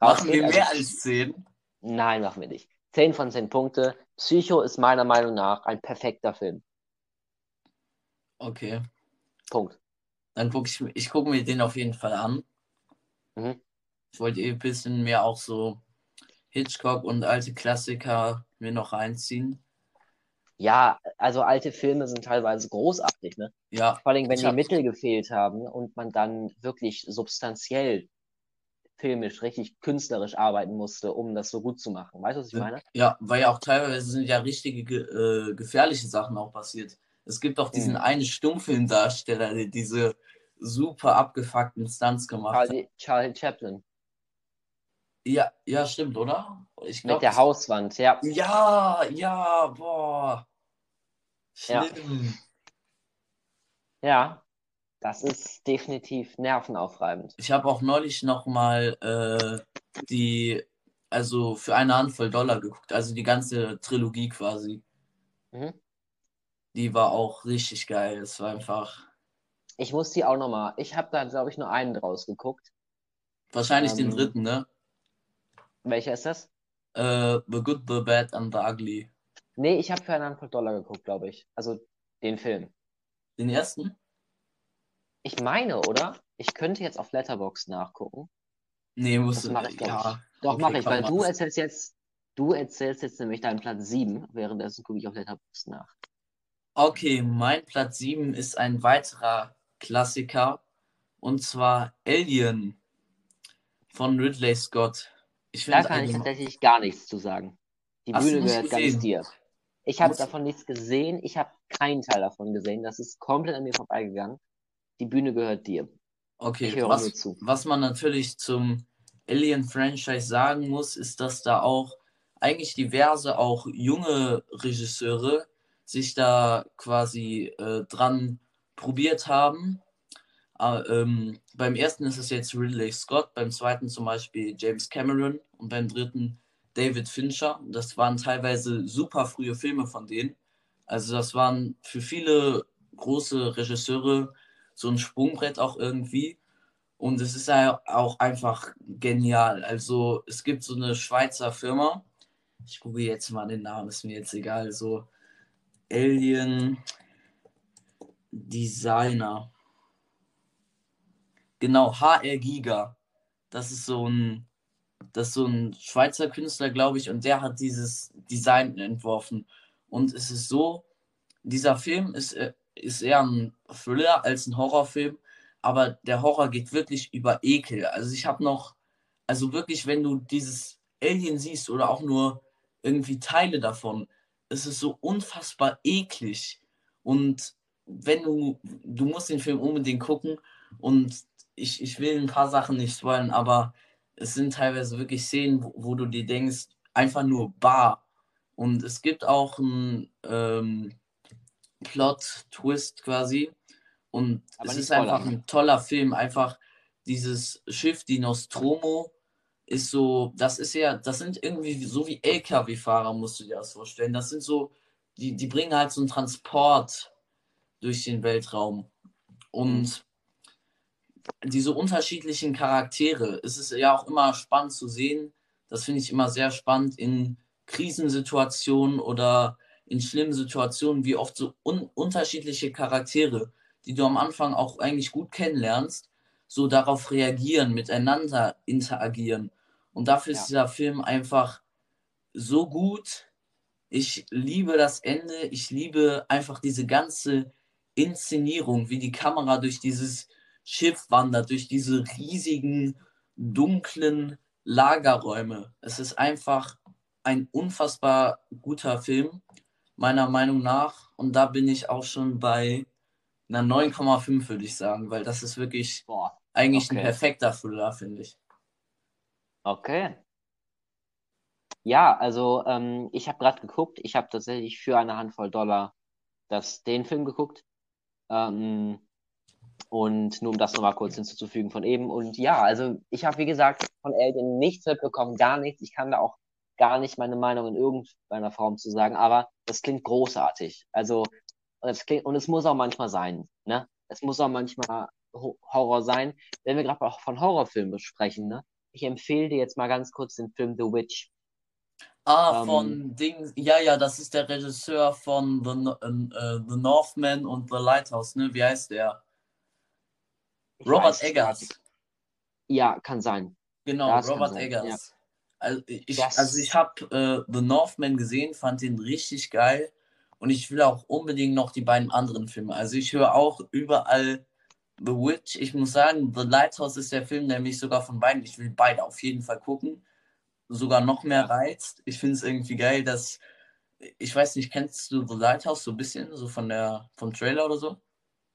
Machen wir mehr also, als 10? Nein, machen wir nicht. 10 von 10 Punkte. Psycho ist meiner Meinung nach ein perfekter Film. Okay. Punkt. Dann gucke ich, ich gucke mir den auf jeden Fall an. Mhm. Ich wollte eh ein bisschen mehr auch so Hitchcock und alte Klassiker mir noch reinziehen. Ja, also alte Filme sind teilweise großartig, ne? Ja. Vor allem, wenn die Mittel gefehlt haben und man dann wirklich substanziell filmisch, richtig künstlerisch arbeiten musste, um das so gut zu machen. Weißt du, was ich meine? Ja, weil ja auch teilweise sind ja richtige äh, gefährliche Sachen auch passiert. Es gibt auch diesen mhm. einen Stummfilmdarsteller, der diese super abgefuckten Stunts gemacht Charlie, hat. Charlie Chaplin. Ja, ja, stimmt, oder? Ich glaub, Mit der Hauswand, ja. Ja, ja, boah. Schlimm. Ja. ja, das ist definitiv nervenaufreibend. Ich habe auch neulich nochmal äh, die, also für eine Handvoll Dollar geguckt, also die ganze Trilogie quasi. Mhm. Die war auch richtig geil. Es war einfach. Ich muss die auch nochmal. Ich habe da, glaube ich, nur einen draus geguckt. Wahrscheinlich ähm, den dritten, ne? Welcher ist das? Uh, the Good, the Bad and the Ugly. Nee, ich habe für eine Handvoll Dollar geguckt, glaube ich. Also den Film. Den ersten? Ich meine, oder? Ich könnte jetzt auf Letterbox nachgucken. Nee, musst du. Mach ich, ja. Ich. Doch, okay, mache ich, weil du erzählst jetzt, Du erzählst jetzt nämlich deinen Platz 7, währenddessen gucke ich auf Letterboxd nach. Okay, mein Platz 7 ist ein weiterer Klassiker und zwar Alien von Ridley Scott. Ich da kann ich tatsächlich gar nichts zu sagen. Die Bühne gehört ganz dir. Ich habe davon nichts gesehen. Ich habe keinen Teil davon gesehen. Das ist komplett an mir vorbeigegangen. Die Bühne gehört dir. Okay, was. Was man natürlich zum Alien-Franchise sagen muss, ist, dass da auch eigentlich diverse, auch junge Regisseure sich da quasi äh, dran probiert haben. Äh, ähm, beim ersten ist es jetzt Ridley Scott, beim zweiten zum Beispiel James Cameron und beim dritten David Fincher. Das waren teilweise super frühe Filme von denen. Also das waren für viele große Regisseure so ein Sprungbrett auch irgendwie. Und es ist ja auch einfach genial. Also es gibt so eine Schweizer Firma. Ich gucke jetzt mal den Namen, ist mir jetzt egal. So Alien Designer. Genau, HR Giga. Das ist so ein das ist so ein Schweizer Künstler, glaube ich, und der hat dieses Design entworfen. Und es ist so, dieser Film ist, äh, ist eher ein Thriller als ein Horrorfilm, aber der Horror geht wirklich über Ekel. Also ich habe noch, also wirklich, wenn du dieses Alien siehst oder auch nur irgendwie Teile davon, es ist so unfassbar eklig. Und wenn du, du musst den Film unbedingt gucken und ich, ich will ein paar Sachen nicht spoilern, aber es sind teilweise wirklich Szenen, wo, wo du dir denkst, einfach nur bar. Und es gibt auch einen ähm, Plot-Twist quasi. Und Aber es ist einfach ein toller Film. Einfach dieses Schiff, die Nostromo, ist so, das ist ja, das sind irgendwie so wie LKW-Fahrer, musst du dir das vorstellen. Das sind so, die, die bringen halt so einen Transport durch den Weltraum. Und mhm diese unterschiedlichen Charaktere, es ist ja auch immer spannend zu sehen. Das finde ich immer sehr spannend in Krisensituationen oder in schlimmen Situationen, wie oft so un unterschiedliche Charaktere, die du am Anfang auch eigentlich gut kennenlernst, so darauf reagieren, miteinander interagieren. Und dafür ja. ist dieser Film einfach so gut. Ich liebe das Ende. Ich liebe einfach diese ganze Inszenierung, wie die Kamera durch dieses Schiff wandert durch diese riesigen, dunklen Lagerräume. Es ist einfach ein unfassbar guter Film, meiner Meinung nach. Und da bin ich auch schon bei einer 9,5, würde ich sagen, weil das ist wirklich Boah, eigentlich okay. ein perfekter Thriller, finde ich. Okay. Ja, also ähm, ich habe gerade geguckt, ich habe tatsächlich für eine Handvoll Dollar das, den Film geguckt. Ähm, und nur um das nochmal kurz hinzuzufügen von eben. Und ja, also ich habe, wie gesagt, von Alien nichts mitbekommen, gar nichts. Ich kann da auch gar nicht meine Meinung in irgendeiner Form zu sagen, aber das klingt großartig. Also, das klingt, und es muss auch manchmal sein, ne? Es muss auch manchmal Horror sein. Wenn wir gerade auch von Horrorfilmen sprechen, ne? Ich empfehle dir jetzt mal ganz kurz den Film The Witch. Ah, ähm, von Ding, ja, ja, das ist der Regisseur von The, uh, The Northman und The Lighthouse, ne? Wie heißt der? Robert Eggers. Ja, kann sein. Genau, das Robert Eggers. Ja. Also ich, also ich habe äh, The Northman gesehen, fand den richtig geil und ich will auch unbedingt noch die beiden anderen Filme. Also ich höre auch überall The Witch. Ich muss sagen, The Lighthouse ist der Film, der mich sogar von beiden, ich will beide auf jeden Fall gucken, sogar noch mehr reizt. Ich finde es irgendwie geil, dass, ich weiß nicht, kennst du The Lighthouse so ein bisschen, so von der, vom Trailer oder so?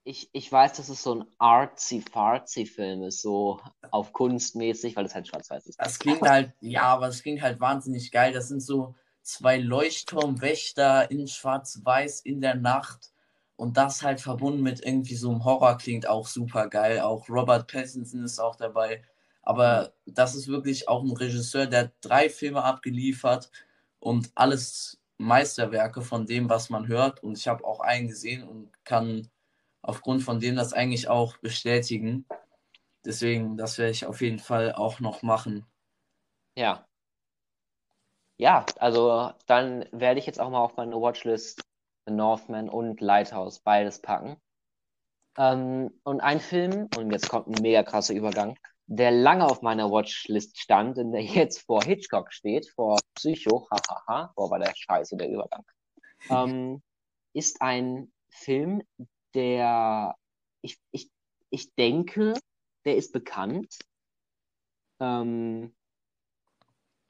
Ich, ich weiß, dass es so ein artsy-fartsy-Film ist, so auf kunstmäßig, weil es halt schwarz-weiß ist. Das klingt halt, ja, aber es klingt halt wahnsinnig geil. Das sind so zwei Leuchtturmwächter in schwarz-weiß in der Nacht. Und das halt verbunden mit irgendwie so einem Horror klingt auch super geil. Auch Robert Pattinson ist auch dabei. Aber das ist wirklich auch ein Regisseur, der drei Filme abgeliefert und alles Meisterwerke von dem, was man hört. Und ich habe auch einen gesehen und kann aufgrund von dem das eigentlich auch bestätigen. Deswegen, das werde ich auf jeden Fall auch noch machen. Ja. Ja, also dann werde ich jetzt auch mal auf meine Watchlist The Northman und Lighthouse beides packen. Ähm, und ein Film, und jetzt kommt ein mega krasser Übergang, der lange auf meiner Watchlist stand und der jetzt vor Hitchcock steht, vor Psycho, hahaha, vor war der Scheiße der Übergang, ähm, ist ein Film, der ich, ich, ich denke, der ist bekannt. Ähm,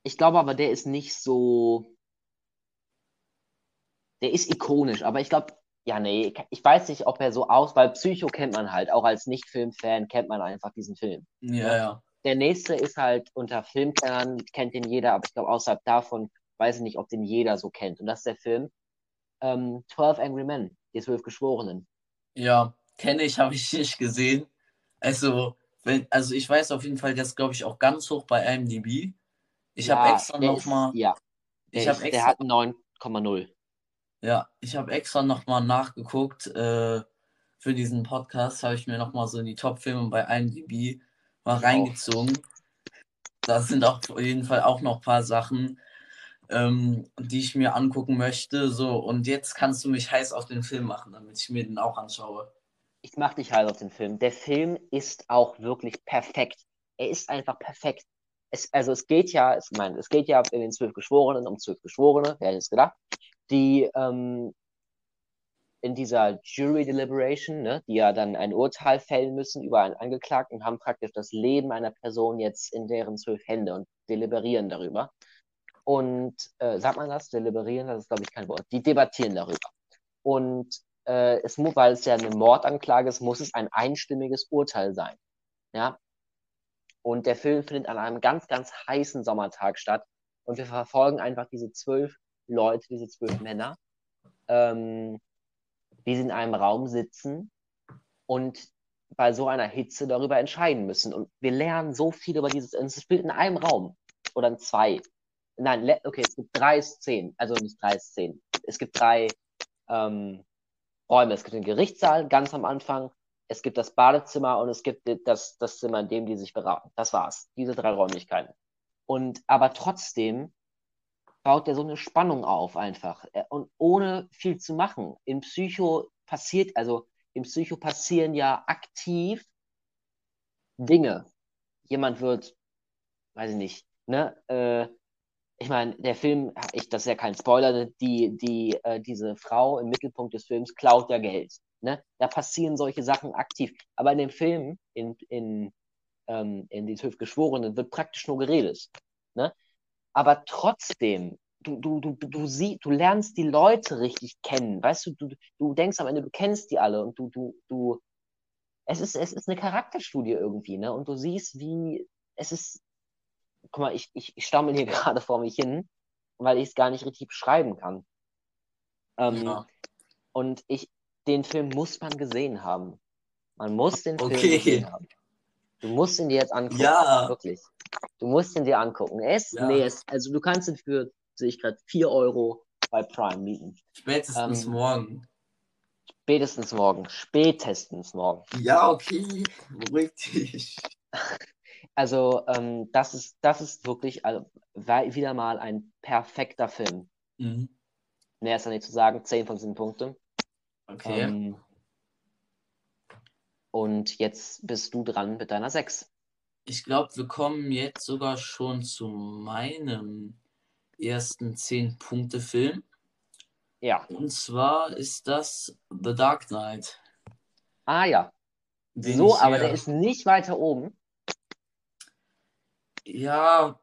ich glaube aber, der ist nicht so. Der ist ikonisch, aber ich glaube, ja, nee, ich weiß nicht, ob er so aus, weil Psycho kennt man halt, auch als Nicht-Film-Fan kennt man einfach diesen Film. Ja, ja. Der nächste ist halt unter Filmkennern, kennt den jeder, aber ich glaube, außerhalb davon weiß ich nicht, ob den jeder so kennt. Und das ist der Film ähm, 12 Angry Men, die zwölf Geschworenen. Ja, kenne ich, habe ich nicht gesehen. Also, wenn, also ich weiß auf jeden Fall, der ist, glaube ich, auch ganz hoch bei IMDb. Ich ja, habe extra nochmal. Ja, der, ich ist, extra, der hat 9,0. Ja, ich habe extra nochmal nachgeguckt. Äh, für diesen Podcast habe ich mir nochmal so in die Top-Filme bei IMDb mal reingezogen. Da sind auf jeden Fall auch noch ein paar Sachen, ähm, die ich mir angucken möchte. So, und jetzt kannst du mich heiß auf den Film machen, damit ich mir den auch anschaue. Ich mache dich heiß auf den Film. Der Film ist auch wirklich perfekt. Er ist einfach perfekt. Es, also es geht ja, ich meine, es geht ja in den zwölf Geschworenen um zwölf Geschworene, wer hätte es gedacht, die ähm, in dieser Jury Deliberation, ne, die ja dann ein Urteil fällen müssen über einen Angeklagten, haben praktisch das Leben einer Person jetzt in deren zwölf Hände und deliberieren darüber. Und äh, sagt man das? Deliberieren, das ist, glaube ich, kein Wort. Die debattieren darüber. Und äh, es muss, weil es ja eine Mordanklage ist, muss es ein einstimmiges Urteil sein. Ja. Und der Film findet an einem ganz, ganz heißen Sommertag statt. Und wir verfolgen einfach diese zwölf Leute, diese zwölf Männer, ähm, wie sie in einem Raum sitzen und bei so einer Hitze darüber entscheiden müssen. Und wir lernen so viel über dieses, es spielt in einem Raum oder in zwei. Nein, okay, es gibt drei Szenen, also nicht drei Szenen. Es gibt drei ähm, Räume. Es gibt den Gerichtssaal ganz am Anfang, es gibt das Badezimmer und es gibt das, das Zimmer, in dem die sich beraten. Das war's. Diese drei Räumlichkeiten. Und aber trotzdem baut er so eine Spannung auf einfach. Und ohne viel zu machen. Im Psycho passiert, also im Psycho passieren ja aktiv Dinge. Jemand wird, weiß ich nicht, ne, äh, ich meine, der Film, ich, das ist ja kein Spoiler, die, die, äh, diese Frau im Mittelpunkt des Films klaut ja Geld. Ne? Da passieren solche Sachen aktiv. Aber in dem Film, in, in, ähm, in die zwölf Geschworenen, wird praktisch nur geredet. Ne? Aber trotzdem, du, du, du, du, sie, du lernst die Leute richtig kennen. Weißt du, du, du denkst am Ende, du kennst die alle und du, du, du, es ist, es ist eine Charakterstudie irgendwie, ne? Und du siehst, wie, es ist, guck mal, ich, ich, ich stammel hier gerade vor mich hin, weil ich es gar nicht richtig beschreiben kann. Ähm, ja. Und ich, den Film muss man gesehen haben. Man muss den Film okay. gesehen haben. Du musst ihn dir jetzt angucken. Ja. Wirklich. Du musst ihn dir angucken. Er ist, ja. nee, es, also du kannst ihn für, sehe ich gerade, 4 Euro bei Prime mieten. Spätestens ähm, morgen. Spätestens morgen. Spätestens morgen. Ja, okay. Richtig. Also, ähm, das, ist, das ist wirklich also, wieder mal ein perfekter Film. Mhm. Mehr ist ja nicht zu sagen, 10 von 10 Punkten. Okay. Ähm, und jetzt bist du dran mit deiner 6. Ich glaube, wir kommen jetzt sogar schon zu meinem ersten 10-Punkte-Film. Ja. Und zwar ist das The Dark Knight. Ah ja. so, aber der ist nicht weiter oben ja,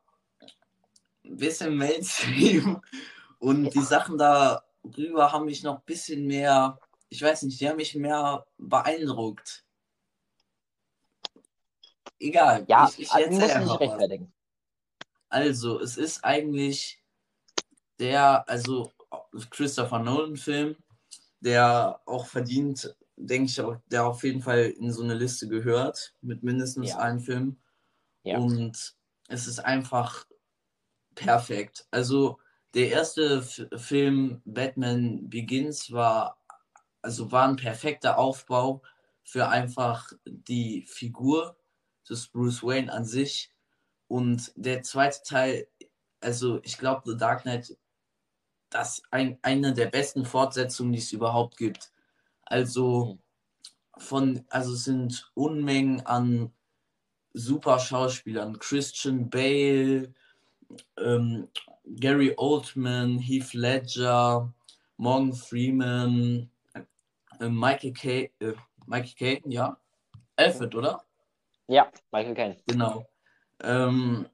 ein bisschen Mainstream. Und ja. die Sachen darüber haben mich noch ein bisschen mehr, ich weiß nicht, die haben mich mehr beeindruckt. Egal. Ja, ich, ich also muss nicht rechtfertigen. Also, es ist eigentlich der, also Christopher Nolan-Film, der auch verdient, denke ich, auch, der auf jeden Fall in so eine Liste gehört, mit mindestens ja. einem Film. Ja. Und es ist einfach perfekt. Also der erste F Film Batman Begins war also war ein perfekter Aufbau für einfach die Figur des Bruce Wayne an sich und der zweite Teil also ich glaube The Dark Knight das ein, eine der besten Fortsetzungen, die es überhaupt gibt. Also von also es sind Unmengen an super Schauspielern. Christian Bale, ähm, Gary Oldman, Heath Ledger, Morgan Freeman, äh, Michael Caine, äh, Michael Caine, ja. Alfred, oder? Ja, Michael Caine. Genau. Ähm,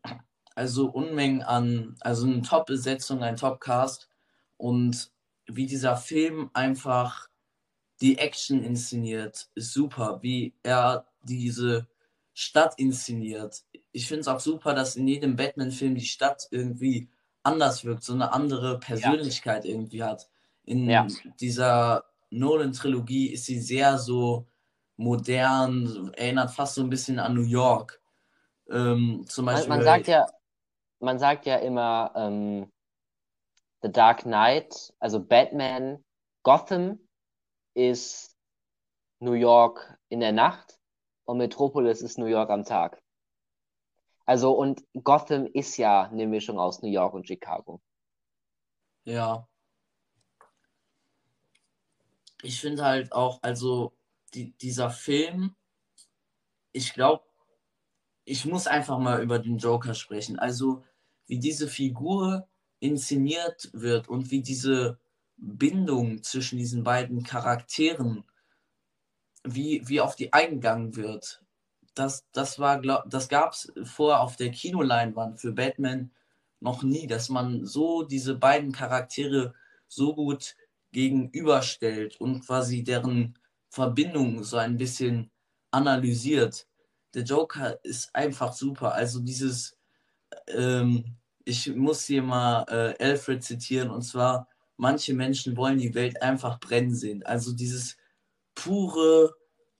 also Unmengen an, also eine Top-Besetzung, ein Top-Cast und wie dieser Film einfach die Action inszeniert, ist super. Wie er diese Stadt inszeniert. Ich finde es auch super, dass in jedem Batman-Film die Stadt irgendwie anders wirkt, so eine andere Persönlichkeit ja. irgendwie hat. In ja. dieser Nolan-Trilogie ist sie sehr so modern, erinnert fast so ein bisschen an New York. Ähm, zum Beispiel, man, man, sagt ja, man sagt ja immer ähm, The Dark Knight, also Batman, Gotham ist New York in der Nacht und Metropolis ist New York am Tag. Also und Gotham ist ja eine Mischung aus New York und Chicago. Ja. Ich finde halt auch, also die, dieser Film, ich glaube, ich muss einfach mal über den Joker sprechen. Also wie diese Figur inszeniert wird und wie diese Bindung zwischen diesen beiden Charakteren, wie, wie auf die eingegangen wird. Das, das das gab es vorher auf der Kinoleinwand für Batman noch nie, dass man so diese beiden Charaktere so gut gegenüberstellt und quasi deren Verbindung so ein bisschen analysiert. Der Joker ist einfach super. Also dieses, ähm, ich muss hier mal äh, Alfred zitieren und zwar, manche Menschen wollen die Welt einfach brennen sehen. Also dieses pure,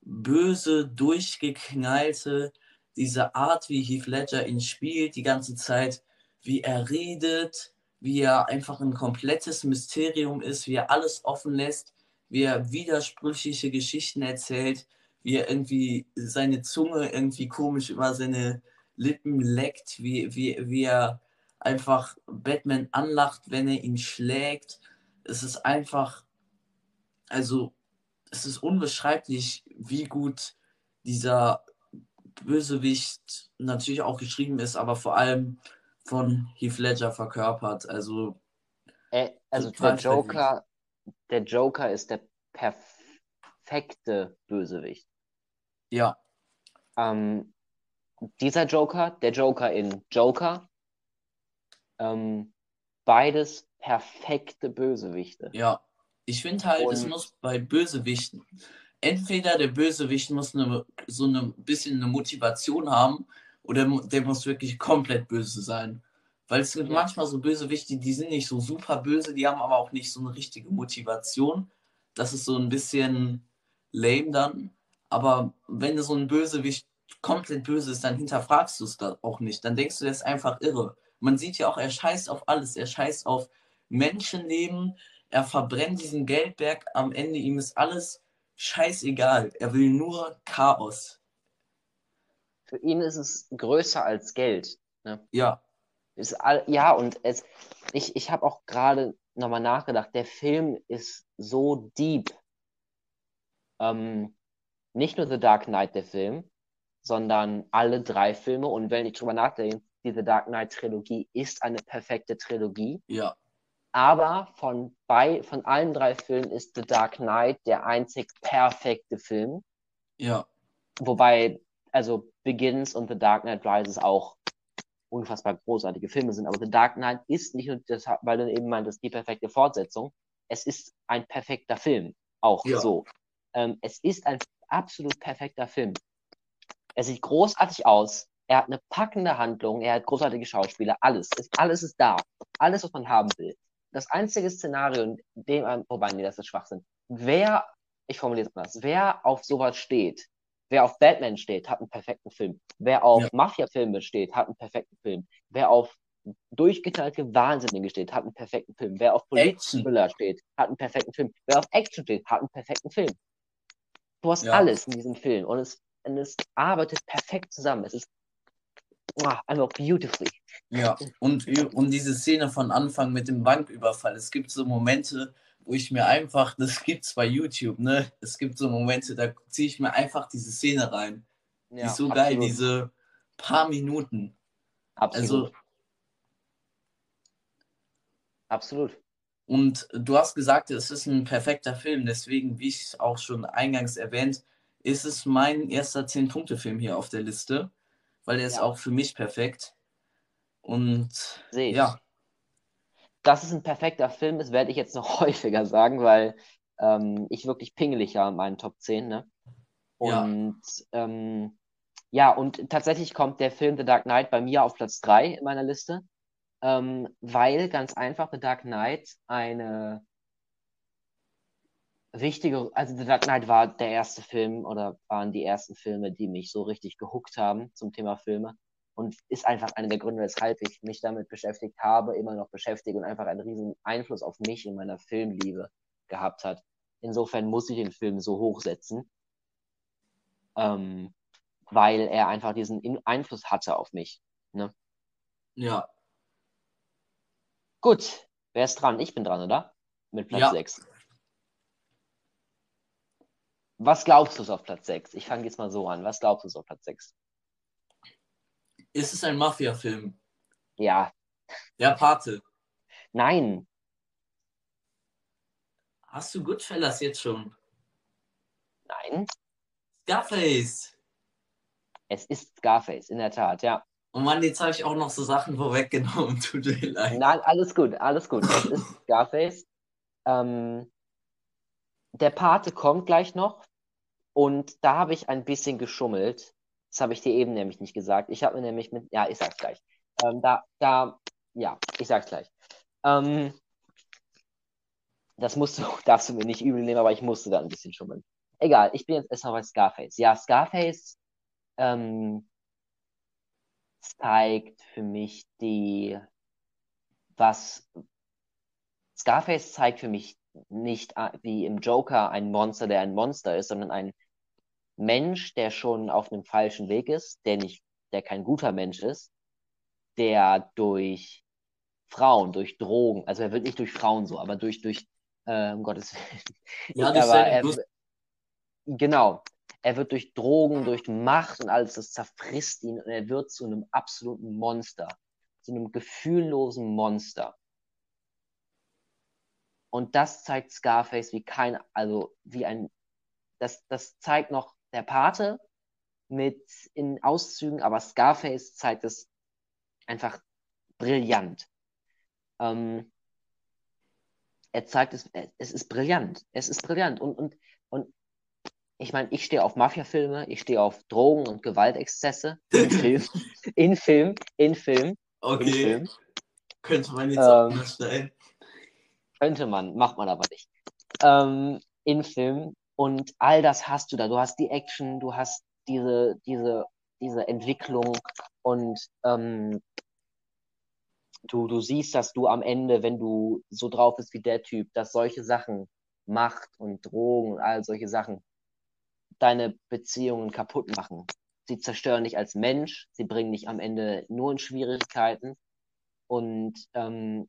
böse, durchgeknallte, diese Art, wie Heath Ledger ihn spielt, die ganze Zeit, wie er redet, wie er einfach ein komplettes Mysterium ist, wie er alles offen lässt, wie er widersprüchliche Geschichten erzählt, wie er irgendwie seine Zunge irgendwie komisch über seine Lippen leckt, wie, wie, wie er einfach Batman anlacht, wenn er ihn schlägt. Es ist einfach, also es ist unbeschreiblich, wie gut dieser Bösewicht natürlich auch geschrieben ist, aber vor allem von Heath Ledger verkörpert. Also, äh, also der Joker, der Joker ist der perfekte Bösewicht. Ja. Ähm, dieser Joker, der Joker in Joker, ähm, beides perfekte Bösewichte. Ja, ich finde halt, Und... es muss bei Bösewichten, entweder der Bösewicht muss eine, so ein bisschen eine Motivation haben oder der muss wirklich komplett böse sein. Weil es gibt ja. manchmal so Bösewichte, die sind nicht so super böse, die haben aber auch nicht so eine richtige Motivation. Das ist so ein bisschen lame dann. Aber wenn so ein Bösewicht komplett böse ist, dann hinterfragst du es da auch nicht. Dann denkst du, der ist einfach irre. Man sieht ja auch, er scheißt auf alles. Er scheißt auf Menschenleben. Er verbrennt diesen Geldberg. Am Ende ihm ist alles scheißegal. Er will nur Chaos. Für ihn ist es größer als Geld. Ne? Ja. Ist all, ja, und es, ich, ich habe auch gerade nochmal nachgedacht, der Film ist so deep. Ähm, nicht nur The Dark Knight, der Film, sondern alle drei Filme. Und wenn ich drüber nachdenke, diese Dark Knight Trilogie ist eine perfekte Trilogie. Ja. Aber von, bei, von allen drei Filmen ist The Dark Knight der einzig perfekte Film. Ja. Wobei, also Begins und The Dark Knight Rises auch unfassbar großartige Filme sind. Aber The Dark Knight ist nicht nur das, weil du eben meintest, die perfekte Fortsetzung. Es ist ein perfekter Film. Auch ja. so. Ähm, es ist ein absolut perfekter Film. Er sieht großartig aus. Er hat eine packende Handlung. Er hat großartige Schauspieler. Alles. Alles ist da. Alles, was man haben will. Das einzige Szenario, in dem, wobei, nee, das ist Schwachsinn. Wer, ich formuliere es anders, wer auf sowas steht, wer auf Batman steht, hat einen perfekten Film. Wer auf ja. Mafia-Filme steht, hat einen perfekten Film. Wer auf durchgeteilte Wahnsinnige steht, hat einen perfekten Film. Wer auf Polit-Thriller steht, hat einen perfekten Film. Wer auf Action steht, hat einen perfekten Film. Du hast ja. alles in diesem Film und es, und es arbeitet perfekt zusammen. Es ist oh, einfach beautifully. Ja, und, und diese Szene von Anfang mit dem Banküberfall. Es gibt so Momente, wo ich mir einfach, das gibt's bei YouTube, ne? Es gibt so Momente, da ziehe ich mir einfach diese Szene rein. Ja, die ist so absolut. geil, diese paar Minuten. Absolut. Also, Absolut. Und du hast gesagt, es ist ein perfekter Film, deswegen, wie ich es auch schon eingangs erwähnt, ist es mein erster 10-Punkte-Film hier auf der Liste, weil er ja. ist auch für mich perfekt. Und Seht. ja. Dass es ein perfekter Film ist, werde ich jetzt noch häufiger sagen, weil ähm, ich wirklich pingelig war in meinen Top 10. Ne? Und ja. Ähm, ja, und tatsächlich kommt der Film The Dark Knight bei mir auf Platz 3 in meiner Liste, ähm, weil ganz einfach The Dark Knight eine wichtige, also The Dark Knight war der erste Film oder waren die ersten Filme, die mich so richtig gehuckt haben zum Thema Filme und ist einfach einer der Gründe, weshalb ich mich damit beschäftigt habe, immer noch beschäftige und einfach einen riesen Einfluss auf mich in meiner Filmliebe gehabt hat. Insofern muss ich den Film so hochsetzen, ähm, weil er einfach diesen in Einfluss hatte auf mich. Ne? Ja. Gut, wer ist dran? Ich bin dran, oder? Mit Platz ja. 6. Was glaubst du auf Platz 6? Ich fange jetzt mal so an. Was glaubst du auf Platz 6? Ist es ein Mafia-Film? Ja. Der Pate. Nein. Hast du Goodfellas jetzt schon? Nein. Scarface. Es ist Scarface, in der Tat, ja. Und Mann, jetzt habe ich auch noch so Sachen vorweggenommen. Tut mir leid. Nein, alles gut, alles gut. Es ist Scarface. Ähm, der Pate kommt gleich noch. Und da habe ich ein bisschen geschummelt. Das habe ich dir eben nämlich nicht gesagt. Ich habe mir nämlich mit. Ja, ich sag's gleich. Ähm, da, da, ja, ich sag's gleich. Ähm, das musst du, darfst du mir nicht übel nehmen, aber ich musste da ein bisschen schummeln. Egal, ich bin jetzt erstmal bei Scarface. Ja, Scarface ähm, zeigt für mich die, was Scarface zeigt für mich nicht wie im Joker ein Monster, der ein Monster ist, sondern ein Mensch, der schon auf einem falschen Weg ist, der nicht, der kein guter Mensch ist, der durch Frauen, durch Drogen, also er wird nicht durch Frauen so, aber durch, durch, äh, um Gottes Willen. Ja, das aber er, genau. Er wird durch Drogen, durch Macht und alles, das zerfrisst ihn und er wird zu einem absoluten Monster, zu einem gefühllosen Monster. Und das zeigt Scarface wie kein, also wie ein, das, das zeigt noch der Pate mit in Auszügen, aber Scarface zeigt es einfach brillant. Ähm, er zeigt es, es ist brillant. Es ist brillant. Und, und, und ich meine, ich stehe auf Mafia-Filme, ich stehe auf Drogen und Gewaltexzesse in Film, in Film, in Film. Okay. In Film. Könnte man jetzt auch ähm, stellen. Könnte man, macht man aber nicht. Ähm, in Film. Und all das hast du da. Du hast die Action, du hast diese, diese, diese Entwicklung und ähm, du, du siehst, dass du am Ende, wenn du so drauf bist wie der Typ, dass solche Sachen, Macht und Drogen und all solche Sachen, deine Beziehungen kaputt machen. Sie zerstören dich als Mensch, sie bringen dich am Ende nur in Schwierigkeiten und ähm,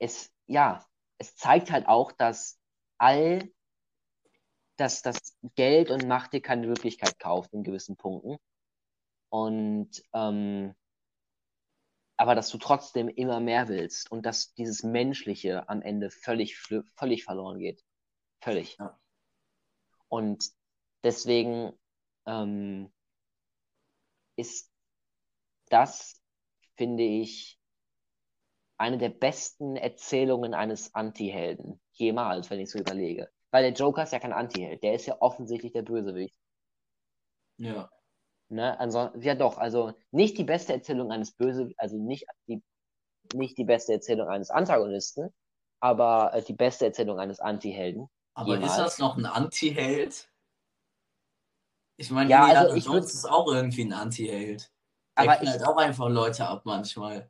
es, ja, es zeigt halt auch, dass all dass das Geld und Macht dir keine Wirklichkeit kauft in gewissen Punkten. Und ähm, aber dass du trotzdem immer mehr willst und dass dieses Menschliche am Ende völlig, völlig verloren geht. Völlig. Ja. Und deswegen ähm, ist das, finde ich, eine der besten Erzählungen eines Anti-Helden jemals, wenn ich so überlege. Weil der Joker ist ja kein Anti-Held, der ist ja offensichtlich der Bösewicht. Ja. Ne? Also, ja doch, also nicht die beste Erzählung eines Böse, also nicht die, nicht die beste Erzählung eines Antagonisten, aber äh, die beste Erzählung eines Anti-Helden. Aber jemals. ist das noch ein Anti-Held? Ich meine, ja, Indiana also Jones ist auch irgendwie ein Anti-Held. Der aber knallt auch einfach Leute ab manchmal.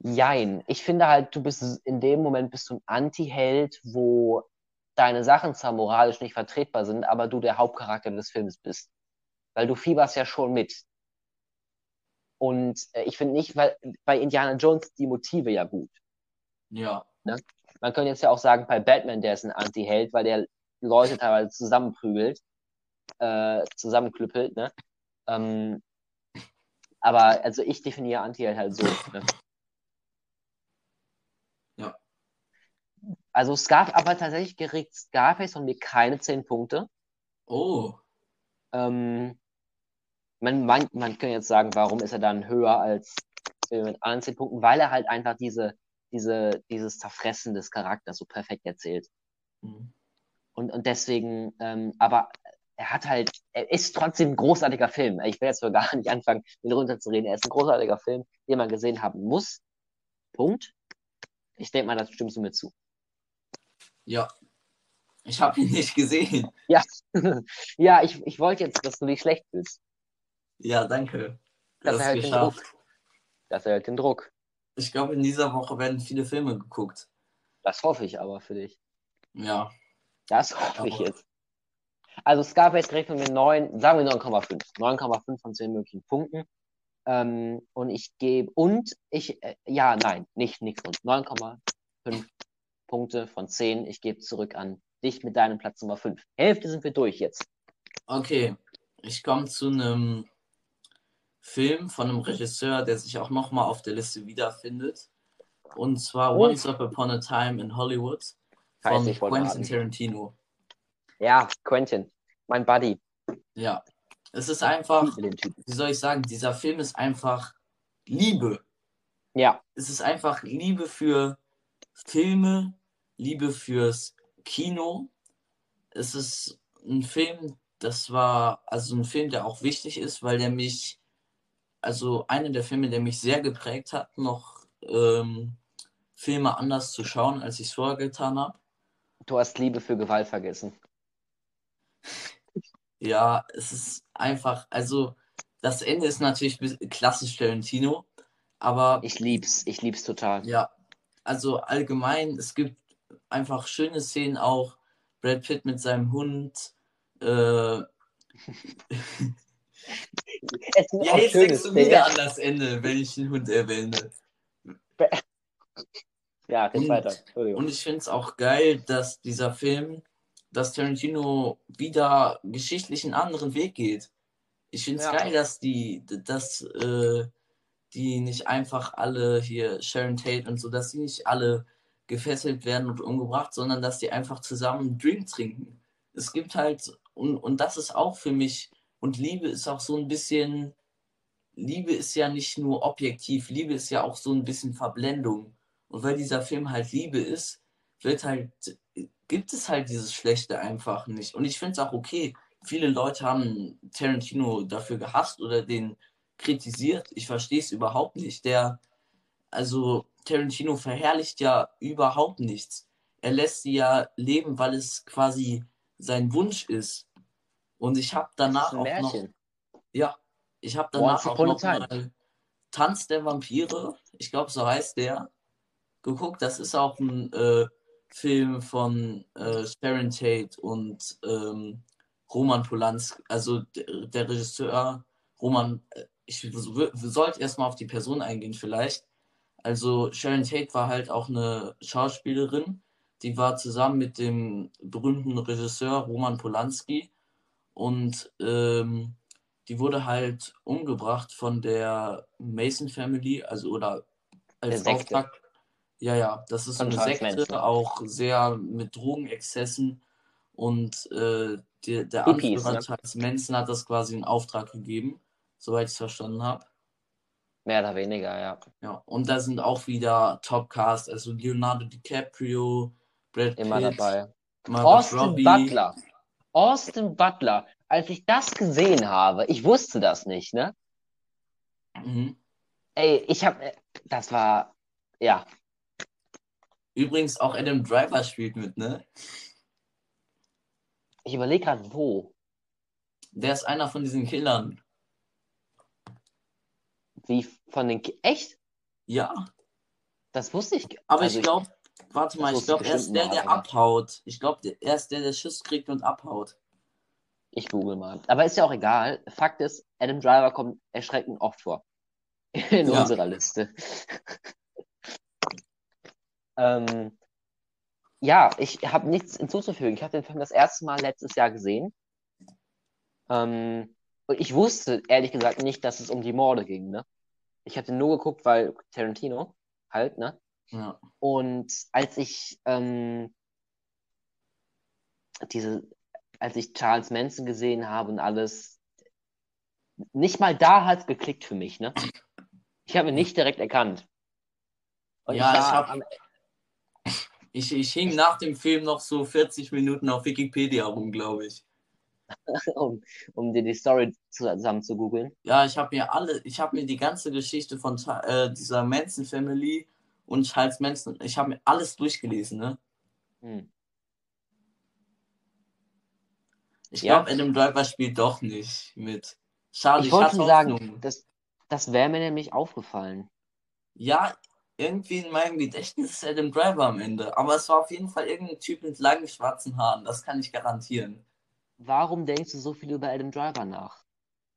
Jein. Ich finde halt, du bist in dem Moment bist du ein Anti-Held, wo deine Sachen zwar moralisch nicht vertretbar sind, aber du der Hauptcharakter des Films bist. Weil du fieberst ja schon mit. Und äh, ich finde nicht, weil bei Indiana Jones die Motive ja gut. Ja. Ne? Man könnte jetzt ja auch sagen, bei Batman, der ist ein Anti-Held, weil der Leute teilweise zusammenprügelt, äh, zusammenklüppelt, ne? Ähm, Aber also ich definiere Anti-Held halt so. Ne? Also Scarf, aber tatsächlich geregt Scarface von mir keine 10 Punkte. Oh. Ähm, man, man, man kann jetzt sagen, warum ist er dann höher als mit anderen 10 Punkten? Weil er halt einfach diese, diese, dieses Zerfressen des Charakters so perfekt erzählt. Mhm. Und, und deswegen, ähm, aber er hat halt, er ist trotzdem ein großartiger Film. Ich will jetzt so gar nicht anfangen, ihn runterzureden. Er ist ein großartiger Film, den man gesehen haben muss. Punkt. Ich denke mal, das stimmst du mir zu. Ja. Ich habe ihn nicht gesehen. Ja, ja ich, ich wollte jetzt, dass du dich schlecht fühlst. Ja, danke. Das erhält den Druck. Das erhält den Druck. Ich glaube, in dieser Woche werden viele Filme geguckt. Das hoffe ich aber für dich. Ja. Das hoffe aber... ich jetzt. Also Scarface kriegt von mir 9, sagen wir 9,5. 9,5 von 10 möglichen Punkten. Ähm, und ich gebe, und ich, äh, ja, nein, nicht nichts und 9,5 Punkte von 10. Ich gebe zurück an dich mit deinem Platz Nummer 5. Hälfte sind wir durch jetzt. Okay, ich komme zu einem Film von einem Regisseur, der sich auch nochmal auf der Liste wiederfindet. Und zwar oh. Once Upon a Time in Hollywood von Quentin Tarantino. Ja, Quentin, mein Buddy. Ja, es ist einfach, wie soll ich sagen, dieser Film ist einfach Liebe. Ja. Es ist einfach Liebe für Filme, Liebe fürs Kino. Es ist ein Film, das war also ein Film, der auch wichtig ist, weil der mich, also einer der Filme, der mich sehr geprägt hat, noch ähm, Filme anders zu schauen, als ich es vorher getan habe. Du hast Liebe für Gewalt vergessen. Ja, es ist einfach, also das Ende ist natürlich klassisch Tarantino, aber. Ich lieb's, ich lieb's total. Ja, also allgemein, es gibt einfach schöne Szenen auch. Brad Pitt mit seinem Hund. Äh, ja, jetzt denkst du wieder an das Ende, wenn ich den Hund erwähne. Ja, geht weiter. Und ich finde es auch geil, dass dieser Film dass Tarantino wieder geschichtlich einen anderen Weg geht. Ich finde es ja. geil, dass die, dass äh, die nicht einfach alle hier Sharon Tate und so, dass sie nicht alle gefesselt werden und umgebracht, sondern dass die einfach zusammen einen Drink trinken. Es gibt halt, und, und das ist auch für mich, und Liebe ist auch so ein bisschen, Liebe ist ja nicht nur objektiv, Liebe ist ja auch so ein bisschen Verblendung. Und weil dieser Film halt Liebe ist, wird halt gibt es halt dieses Schlechte einfach nicht. Und ich finde es auch okay. Viele Leute haben Tarantino dafür gehasst oder den kritisiert. Ich verstehe es überhaupt nicht. Der, also Tarantino verherrlicht ja überhaupt nichts. Er lässt sie ja leben, weil es quasi sein Wunsch ist. Und ich habe danach auch noch, ja, ich habe danach auch noch mal Tanz der Vampire, ich glaube so heißt der, geguckt. Das ist auch ein äh, Film von äh, Sharon Tate und ähm, Roman Polanski, also der, der Regisseur Roman, äh, ich sollte erstmal auf die Person eingehen vielleicht. Also Sharon Tate war halt auch eine Schauspielerin, die war zusammen mit dem berühmten Regisseur Roman Polanski und ähm, die wurde halt umgebracht von der Mason Family, also oder als Auftrag, ja, ja, das ist eine Sekte, auch sehr mit Drogenexzessen. Und äh, der, der Hippies, Anführer ne? Charles Manson hat das quasi in Auftrag gegeben, soweit ich es verstanden habe. Mehr oder weniger, ja. Ja, und da sind auch wieder Topcast, also Leonardo DiCaprio, Brad Pitt, immer dabei. Margot Austin Robbie. Butler. Austin Butler. Als ich das gesehen habe, ich wusste das nicht, ne? Mhm. Ey, ich hab, äh, das war, ja, Übrigens auch Adam Driver spielt mit, ne? Ich überlege gerade, wo. Der ist einer von diesen Killern. Wie von den. Ki Echt? Ja. Das wusste ich. Aber also ich glaube, warte mal, ich glaube, er ist der, der abhaut. Ich glaube, er ist der, der Schuss kriegt und abhaut. Ich google mal. Aber ist ja auch egal. Fakt ist, Adam Driver kommt erschreckend oft vor. In ja. unserer Liste. Ähm, ja, ich habe nichts hinzuzufügen. Ich habe den Film das erste Mal letztes Jahr gesehen. Ähm, Und ich wusste ehrlich gesagt nicht, dass es um die Morde ging, ne? Ich hatte nur geguckt, weil Tarantino halt, ne? Ja. Und als ich ähm, diese, als ich Charles Manson gesehen habe und alles, nicht mal da hat es geklickt für mich, ne? Ich habe ihn nicht direkt erkannt. Und ja, ich, habe ich, ich hing nach dem Film noch so 40 Minuten auf Wikipedia rum, glaube ich. um, um dir die Story zusammen zu googeln. Ja, ich habe mir alle, ich habe mir die ganze Geschichte von äh, dieser Manson Family und Charles Manson, ich habe mir alles durchgelesen, ne? Hm. Ich ja. glaube, Adam Driver spielt doch nicht mit. Schade, ich, ich wollte sagen, das, das wäre mir nämlich aufgefallen. Ja, irgendwie in meinem Gedächtnis ist Adam Driver am Ende. Aber es war auf jeden Fall irgendein Typ mit langen schwarzen Haaren. Das kann ich garantieren. Warum denkst du so viel über Adam Driver nach?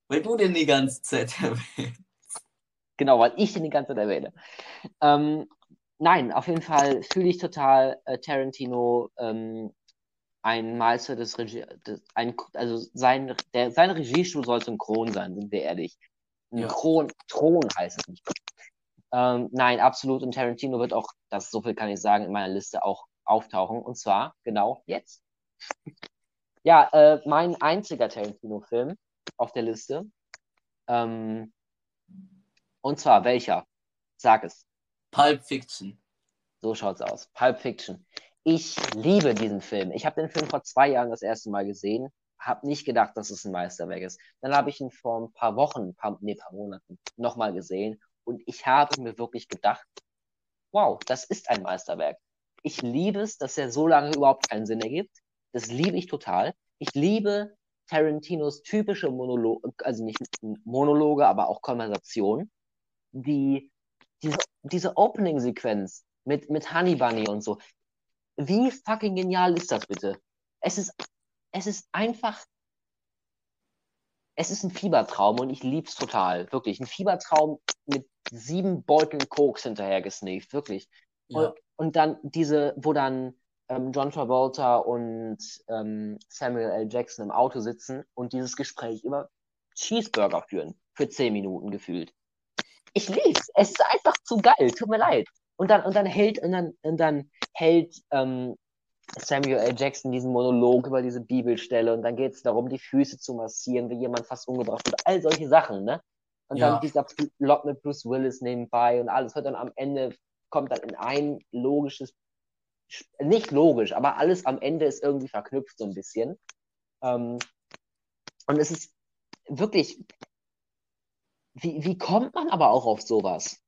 Weil du den die ganze Zeit erwähnst. Genau, weil ich den die ganze Zeit erwähne. Ähm, nein, auf jeden Fall fühle ich total äh, Tarantino ähm, ein Meister des Regie, des, ein, also sein, der, sein Regiestuhl soll synchron sein, sind wir ehrlich. Ein ja. Kron, Thron heißt es nicht. Ähm, nein, absolut. Und Tarantino wird auch, das so viel kann ich sagen, in meiner Liste auch auftauchen. Und zwar genau jetzt. Ja, äh, mein einziger Tarantino-Film auf der Liste. Ähm, und zwar welcher? Sag es. Pulp Fiction. So schaut's aus. Pulp Fiction. Ich liebe diesen Film. Ich habe den Film vor zwei Jahren das erste Mal gesehen. Habe nicht gedacht, dass es ein Meisterwerk ist. Dann habe ich ihn vor ein paar Wochen, paar, nee, paar Monaten nochmal gesehen und ich habe mir wirklich gedacht, wow, das ist ein Meisterwerk. Ich liebe es, dass er so lange überhaupt keinen Sinn ergibt. Das liebe ich total. Ich liebe Tarantinos typische Monologe, also nicht Monologe, aber auch Konversation. Die, diese, diese Opening-Sequenz mit, mit Honey Bunny und so. Wie fucking genial ist das bitte? Es ist, es ist einfach es ist ein Fiebertraum und ich lieb's total. Wirklich. Ein Fiebertraum mit sieben Beuteln Koks hinterher gesneakt. Wirklich. Ja. Und, und, dann diese, wo dann ähm, John Travolta und ähm, Samuel L. Jackson im Auto sitzen und dieses Gespräch über Cheeseburger führen. Für zehn Minuten gefühlt. Ich lieb's. Es ist einfach zu geil. Tut mir leid. Und dann, und dann hält, und dann, und dann hält ähm, Samuel L. Jackson diesen Monolog über diese Bibelstelle und dann geht es darum, die Füße zu massieren, wie jemand fast umgebracht wird. All solche Sachen, ne? Und ja. dann dieser Plot mit Bruce Willis nebenbei und alles wird dann am Ende, kommt dann in ein logisches, nicht logisch, aber alles am Ende ist irgendwie verknüpft so ein bisschen. Ähm, und es ist wirklich, wie, wie kommt man aber auch auf sowas?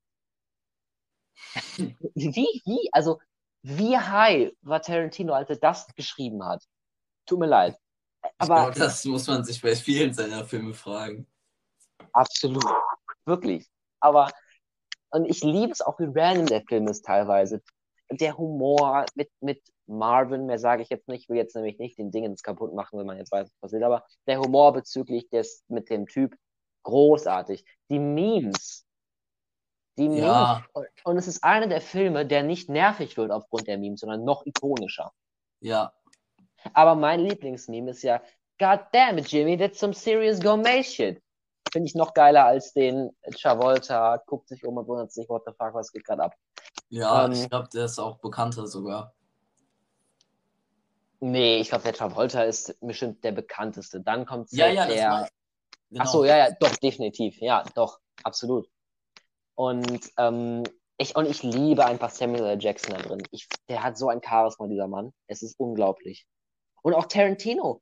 wie, wie, also wie high war Tarantino, als er das geschrieben hat? Tut mir leid. Aber glaube, das muss man sich bei vielen seiner Filme fragen. Absolut. Wirklich. Aber, und ich liebe es auch, wie random der Film ist teilweise. Der Humor mit, mit Marvin, mehr sage ich jetzt nicht, will jetzt nämlich nicht den Dingens kaputt machen, wenn man jetzt weiß, was passiert, aber der Humor bezüglich des mit dem Typ großartig. Die Memes, die Memes. Ja. Und es ist einer der Filme, der nicht nervig wird aufgrund der Memes, sondern noch ikonischer. Ja. Aber mein Lieblingsmeme ist ja, God damn it, Jimmy, that's some serious gourmet shit. Finde ich noch geiler als den Travolta, guckt sich um und wundert sich, what the fuck, was geht gerade ab. Ja, ähm, ich glaube, der ist auch bekannter sogar. Nee, ich glaube, der Travolta ist bestimmt der bekannteste. Dann kommt ja, ja, der. Genau. Ach so, ja, ja, doch, definitiv. Ja, doch, absolut. Und, ähm, ich, und ich liebe einfach Samuel L. Jackson da drin. Ich, der hat so ein Charisma, dieser Mann. Es ist unglaublich. Und auch Tarantino.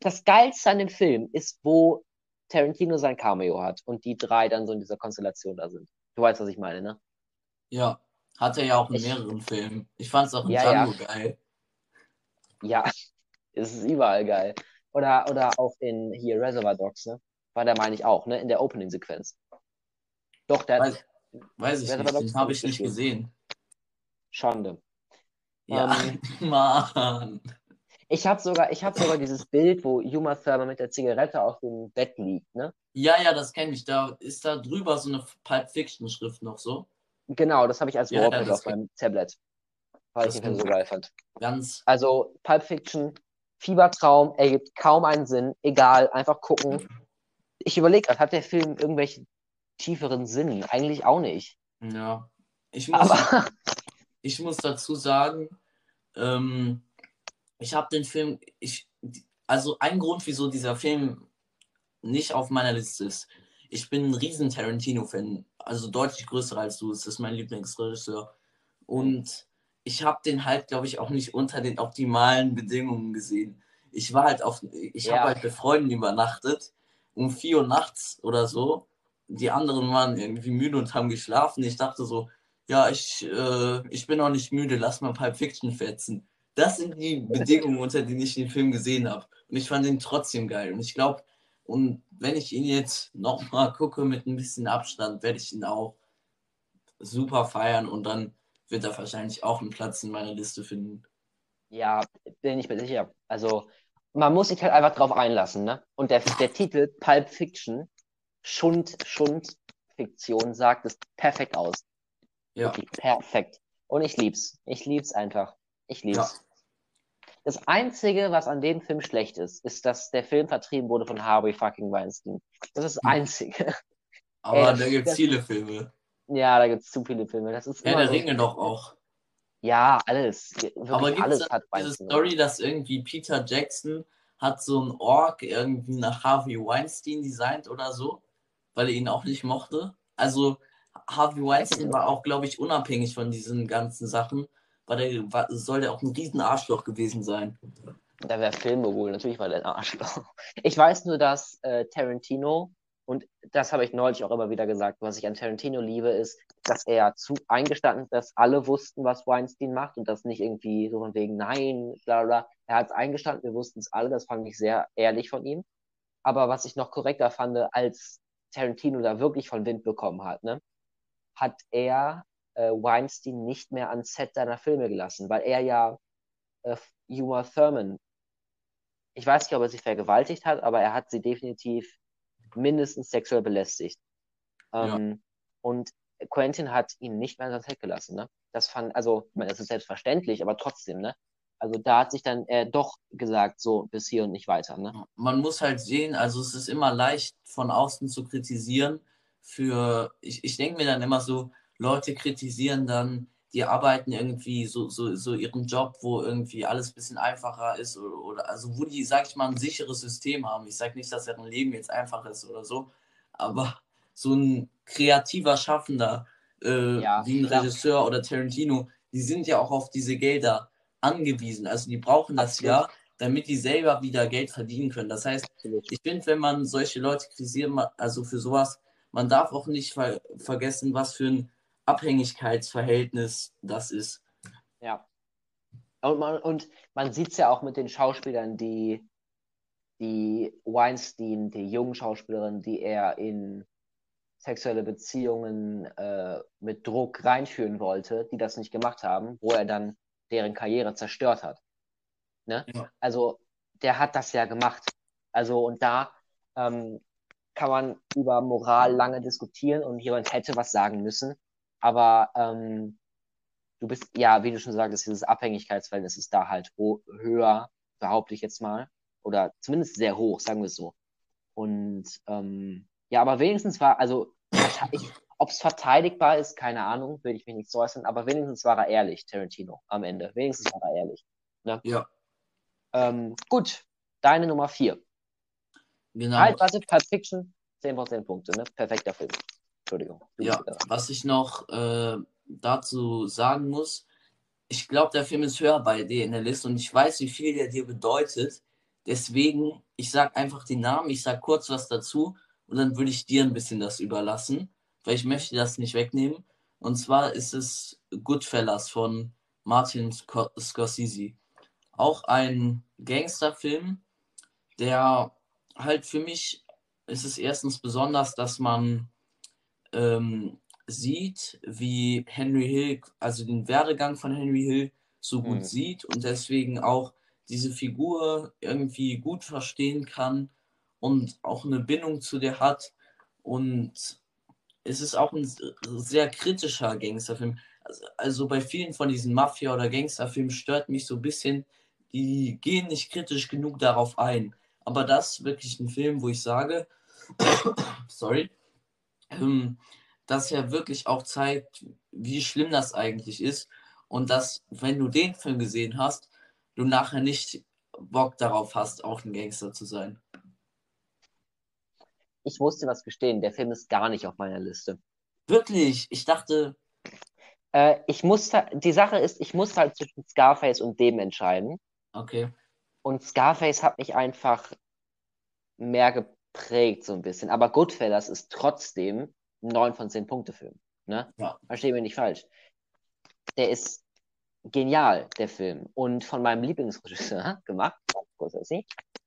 Das Geilste an dem Film ist, wo Tarantino sein Cameo hat und die drei dann so in dieser Konstellation da sind. Du weißt, was ich meine, ne? Ja, hat er ja auch in ich, mehreren Filmen. Ich fand es auch in ja, Django ja. geil. Ja, es ist überall geil. Oder, oder auch in hier Reservoir Dogs, ne? War der, meine ich, auch, ne? In der Opening-Sequenz. Doch, der weiß, weiß ich nicht, den habe ich nicht gesehen. Schande. Ja, ähm, Mann. Ich habe sogar, hab sogar dieses Bild, wo Juma Thurman mit der Zigarette auf dem Bett liegt, ne? Ja, ja, das kenne ich. Da ist da drüber so eine Pulp Fiction Schrift noch so. Genau, das habe ich als ja, Wallpaper auf meinem Tablet. Weil ich den so geil fand. Ganz. Also Pulp Fiction, Fiebertraum, ergibt kaum einen Sinn. Egal, einfach gucken. ich überlege, hat der Film irgendwelche tieferen Sinn? Eigentlich auch nicht. Ja. Ich muss, Aber... ich muss dazu sagen, ähm, ich habe den Film, ich, also ein Grund, wieso dieser Film nicht auf meiner Liste ist. Ich bin ein riesen Tarantino-Fan, also deutlich größer als du. Es ist mein Lieblingsregisseur. Und ich habe den halt, glaube ich, auch nicht unter den optimalen Bedingungen gesehen. Ich war halt auf, ich ja. habe halt bei Freunden übernachtet um vier Uhr nachts oder so. Die anderen waren irgendwie müde und haben geschlafen. Ich dachte so, ja, ich, äh, ich bin auch nicht müde, lass mal Pulp Fiction fetzen. Das sind die Bedingungen, unter denen ich den Film gesehen habe. Und ich fand ihn trotzdem geil. Und ich glaube, und wenn ich ihn jetzt nochmal gucke mit ein bisschen Abstand, werde ich ihn auch super feiern und dann wird er wahrscheinlich auch einen Platz in meiner Liste finden. Ja, bin ich mir sicher. Also, man muss sich halt einfach drauf einlassen, ne? Und der, der Titel Pulp Fiction, Schund, Schund, Fiktion, sagt es perfekt aus. Ja. Wirklich perfekt. Und ich lieb's. Ich lieb's einfach. Ich lieb's. Ja. Das Einzige, was an dem Film schlecht ist, ist, dass der Film vertrieben wurde von Harvey fucking Weinstein. Das ist das hm. Einzige. Aber Ey, da gibt's viele Filme. Ja, da gibt's zu viele Filme. Das ist ja, der so Ringe doch auch. Ja, alles. Wirklich Aber gibt es diese Story, dass irgendwie Peter Jackson hat so ein Org irgendwie nach Harvey Weinstein designt oder so, weil er ihn auch nicht mochte? Also Harvey Weinstein war auch, glaube ich, unabhängig von diesen ganzen Sachen, weil der war, soll der auch ein riesen Arschloch gewesen sein. Da wäre Filme wohl, natürlich war der ein Arschloch. Ich weiß nur, dass äh, Tarantino, und das habe ich neulich auch immer wieder gesagt, was ich an Tarantino liebe, ist, dass er zu eingestanden ist, dass alle wussten, was Weinstein macht und das nicht irgendwie so von wegen, nein, bla bla. Er hat es eingestanden, wir wussten es alle, das fand ich sehr ehrlich von ihm. Aber was ich noch korrekter fand, als Tarantino da wirklich von Wind bekommen hat, ne, hat er äh, Weinstein nicht mehr ans Set seiner Filme gelassen, weil er ja äh, Uma Thurman, ich weiß nicht, ob er sie vergewaltigt hat, aber er hat sie definitiv mindestens sexuell belästigt. Ähm, ja. Und Quentin hat ihn nicht mehr ans Set gelassen. Ne? Das fand, also, ich meine, das ist selbstverständlich, aber trotzdem, ne? Also da hat sich dann äh, doch gesagt, so bis hier und nicht weiter. Ne? Man muss halt sehen, also es ist immer leicht von außen zu kritisieren. Für, ich, ich denke mir dann immer so, Leute kritisieren dann, die arbeiten irgendwie so, so, so ihren Job, wo irgendwie alles ein bisschen einfacher ist oder, oder also wo die, sag ich mal, ein sicheres System haben. Ich sage nicht, dass deren Leben jetzt einfach ist oder so, aber so ein kreativer Schaffender, äh, ja, wie ein Regisseur oder Tarantino, die sind ja auch auf diese Gelder angewiesen. Also die brauchen das Absolut. ja, damit die selber wieder Geld verdienen können. Das heißt, ich finde, wenn man solche Leute kritisiert, also für sowas, man darf auch nicht ver vergessen, was für ein Abhängigkeitsverhältnis das ist. Ja. Und man, und man sieht es ja auch mit den Schauspielern, die, die Weinstein, die jungen Schauspielerin, die er in sexuelle Beziehungen äh, mit Druck reinführen wollte, die das nicht gemacht haben, wo er dann deren Karriere zerstört hat. Ne? Ja. Also der hat das ja gemacht. Also und da ähm, kann man über Moral lange diskutieren und jemand hätte was sagen müssen. Aber ähm, du bist, ja, wie du schon sagtest, dieses Abhängigkeitsverhältnis ist da halt höher, behaupte ich jetzt mal. Oder zumindest sehr hoch, sagen wir es so. Und ähm, ja, aber wenigstens war, also ob es verteidigbar ist, keine Ahnung, will ich mich nicht so äußern, aber wenigstens war er ehrlich, Tarantino, am Ende. Wenigstens war er ehrlich. Ne? Ja. Ähm, gut, deine Nummer 4. Genau. Halt, warte, Pulp Fiction, 10% Punkte, ne? Perfekter Film. Entschuldigung. Ja, was ich noch äh, dazu sagen muss, ich glaube, der Film ist höher bei dir in der Liste und ich weiß, wie viel der dir bedeutet. Deswegen, ich sage einfach den Namen, ich sage kurz was dazu und dann würde ich dir ein bisschen das überlassen, weil ich möchte das nicht wegnehmen. Und zwar ist es Goodfellas von Martin Scorsese. Auch ein Gangsterfilm, der halt für mich ist es erstens besonders, dass man ähm, sieht, wie Henry Hill, also den Werdegang von Henry Hill so gut mhm. sieht und deswegen auch diese Figur irgendwie gut verstehen kann und auch eine Bindung zu der hat. Und es ist auch ein sehr kritischer Gangsterfilm. Also, also bei vielen von diesen Mafia- oder Gangsterfilmen stört mich so ein bisschen, die gehen nicht kritisch genug darauf ein. Aber das ist wirklich ein Film, wo ich sage, sorry, ähm, das ja wirklich auch zeigt, wie schlimm das eigentlich ist und dass, wenn du den Film gesehen hast, du nachher nicht Bock darauf hast, auch ein Gangster zu sein. Ich musste was gestehen, der Film ist gar nicht auf meiner Liste. Wirklich? Ich dachte. Äh, ich musste, die Sache ist, ich musste halt zwischen Scarface und dem entscheiden. Okay. Und Scarface hat mich einfach mehr geprägt, so ein bisschen. Aber Goodfellas ist trotzdem ein 9 von 10 Punkte Film. Ne? Ja. Verstehe mich nicht falsch. Der ist genial, der Film. Und von meinem Lieblingsregisseur gemacht,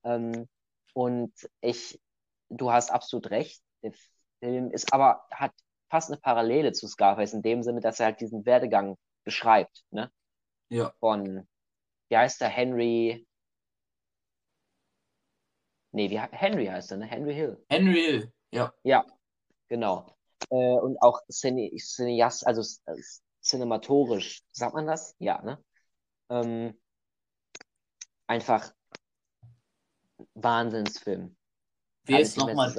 ähm, und ich, du hast absolut recht, der Film ist aber, hat fast eine Parallele zu Scarface in dem Sinne, dass er halt diesen Werdegang beschreibt, ne? Ja. Von, wie heißt der, Henry, nee, wie, Henry heißt er, ne? Henry Hill. Henry Hill, ja. Ja, genau. Äh, und auch Cineast, also cinematorisch, sagt man das? Ja, ne? Ähm, einfach Wahnsinnsfilm. Wie ist nochmal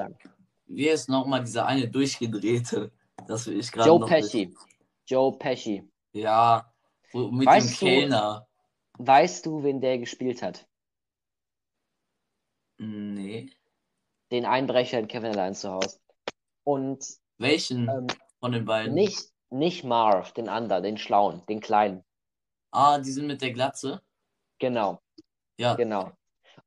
ist nochmal dieser eine durchgedrehte, das will ich gerade Joe Pesci. Nicht. Joe Pesci. Ja, mit weißt dem Kellner. Du, weißt du, wen der gespielt hat? Nee. Den Einbrecher in Kevin allein zu Hause. Und welchen ähm, von den beiden? Nicht, nicht Marv, den anderen, den Schlauen, den Kleinen. Ah, die sind mit der Glatze? Genau. Ja. Genau.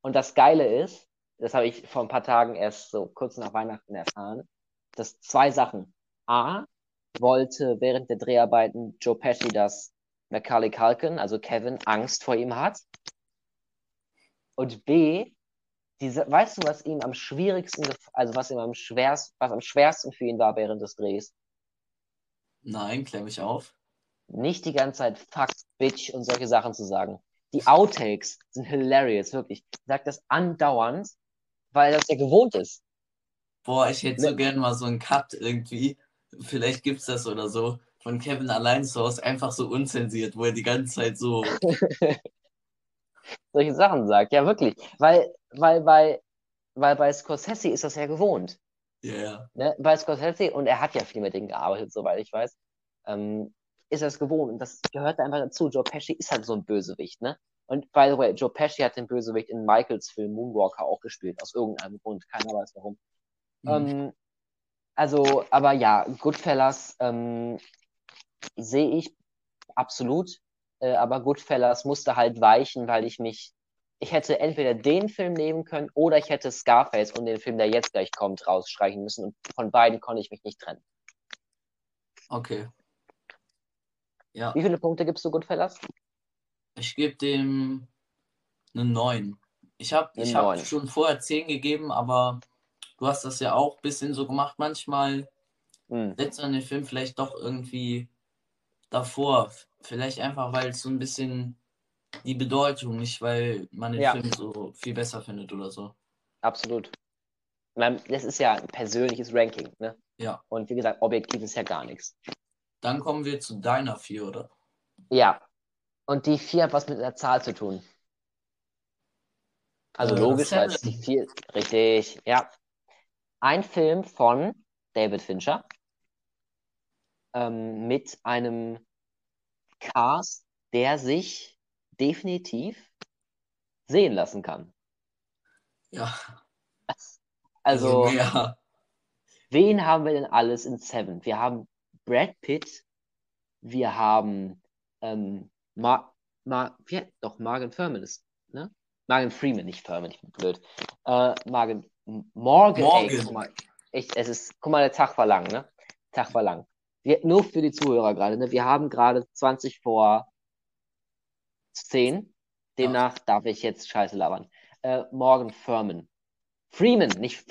Und das Geile ist, das habe ich vor ein paar Tagen erst so kurz nach Weihnachten erfahren, dass zwei Sachen. A, wollte während der Dreharbeiten Joe Pesci, dass Macaulay Culkin, also Kevin, Angst vor ihm hat. Und B, diese, weißt du, was ihm am schwierigsten, also was ihm am schwersten, was am schwersten für ihn war während des Drehs? Nein, klär mich auf. Nicht die ganze Zeit Fuck, Bitch und solche Sachen zu sagen. Die Outtakes sind hilarious, wirklich. Ich sag das andauernd, weil das ja gewohnt ist. Boah, ich hätte so ne? gern mal so einen Cut irgendwie. Vielleicht gibt's das oder so. Von Kevin allein zu Hause einfach so unzensiert, wo er die ganze Zeit so. solche Sachen sagt. Ja, wirklich. Weil, weil, bei, weil bei Scorsese ist das ja gewohnt. Ja, yeah. Ne? Bei Scorsese, und er hat ja viel mit denen gearbeitet, soweit ich weiß, ähm, ist das gewohnt. Und das gehört da einfach dazu. Joe Pesci ist halt so ein Bösewicht, ne? Und by the way, Joe Pesci hat den Bösewicht in Michaels Film Moonwalker auch gespielt, aus irgendeinem Grund. Keiner weiß warum. Mhm. Ähm, also, aber ja, Goodfellas ähm, sehe ich absolut. Äh, aber Goodfellas musste halt weichen, weil ich mich ich hätte entweder den Film nehmen können oder ich hätte Scarface und den Film, der jetzt gleich kommt, rausstreichen müssen. Und von beiden konnte ich mich nicht trennen. Okay. Ja. Wie viele Punkte gibst du Goodfellas? Ich gebe dem eine 9. Ich habe ich hab schon vorher 10 gegeben, aber du hast das ja auch ein bisschen so gemacht. Manchmal hm. setzt man den Film vielleicht doch irgendwie davor. Vielleicht einfach, weil es so ein bisschen die Bedeutung, nicht weil man den ja. Film so viel besser findet oder so. Absolut. Das ist ja ein persönliches Ranking, ne? Ja. Und wie gesagt, objektiv ist ja gar nichts. Dann kommen wir zu deiner vier, oder? Ja. Und die vier hat was mit der Zahl zu tun. Also äh, logisch, weil es die vier. Richtig, ja. Ein Film von David Fincher ähm, mit einem Cast, der sich definitiv sehen lassen kann. Ja. Also, ja. wen haben wir denn alles in Seven? Wir haben Brad Pitt, wir haben ähm, Ma Ma wie, doch Morgan Furman ist, ne? Morgan Freeman, nicht Furman, ich bin blöd. Äh, Morgan, Morgan, Morgan. Ey, guck mal, ich, es ist, guck mal, der Tag war lang, ne? Tag war lang. Wir, nur für die Zuhörer gerade, ne? Wir haben gerade 20 vor 10. Demnach ja. darf ich jetzt Scheiße labern. Äh, Morgan Furman. Freeman, nicht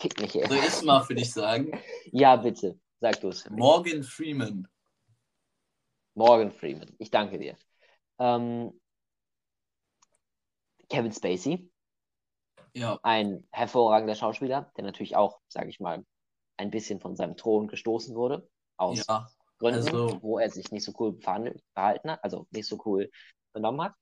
fick mich hier. Soll ich mal für dich sagen? ja, bitte. Sag du es. Morgan Freeman. Morgan Freeman. Ich danke dir. Ähm, Kevin Spacey. Ja. Ein hervorragender Schauspieler, der natürlich auch, sage ich mal, ein bisschen von seinem Thron gestoßen wurde. Aus ja, Gründen, also, wo er sich nicht so cool verhalten hat, also nicht so cool genommen hat.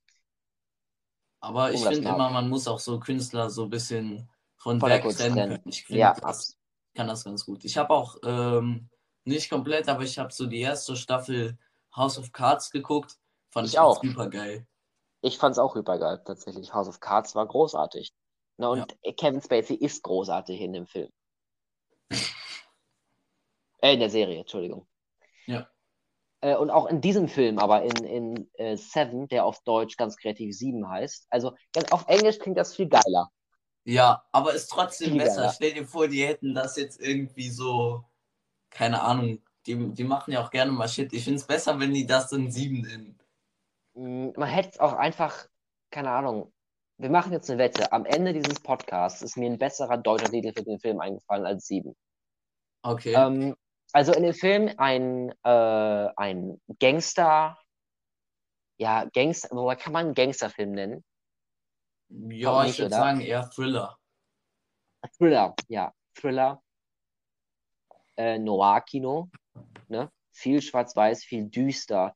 Aber ich finde immer, man muss auch so Künstler so ein bisschen von Werk trennen können. Ich finde, ja, das kann das ganz gut. Ich habe auch ähm, nicht komplett, aber ich habe so die erste Staffel House of Cards geguckt. Fand ich, ich auch super geil. Ich fand es auch super geil, tatsächlich. House of Cards war großartig. Na, und ja. Kevin Spacey ist großartig in dem Film. äh, in der Serie, Entschuldigung. Ja. Äh, und auch in diesem Film, aber in, in äh, Seven, der auf Deutsch ganz kreativ Sieben heißt. Also auf Englisch klingt das viel geiler. Ja, aber ist trotzdem viel besser. Geiler. Stell dir vor, die hätten das jetzt irgendwie so, keine Ahnung, die, die machen ja auch gerne mal Shit. Ich finde es besser, wenn die das in Sieben nennen. Mm, man hätte es auch einfach, keine Ahnung, wir machen jetzt eine Wette. Am Ende dieses Podcasts ist mir ein besserer deutscher Titel für den Film eingefallen als Sieben. Okay. Ähm, also in dem Film ein, äh, ein Gangster, ja, Gangster, woher kann man einen Gangsterfilm nennen? Ja, nicht, ich würde sagen eher Thriller. Thriller, ja, Thriller. Äh, Noir-Kino, ne? Viel schwarz-weiß, viel düster,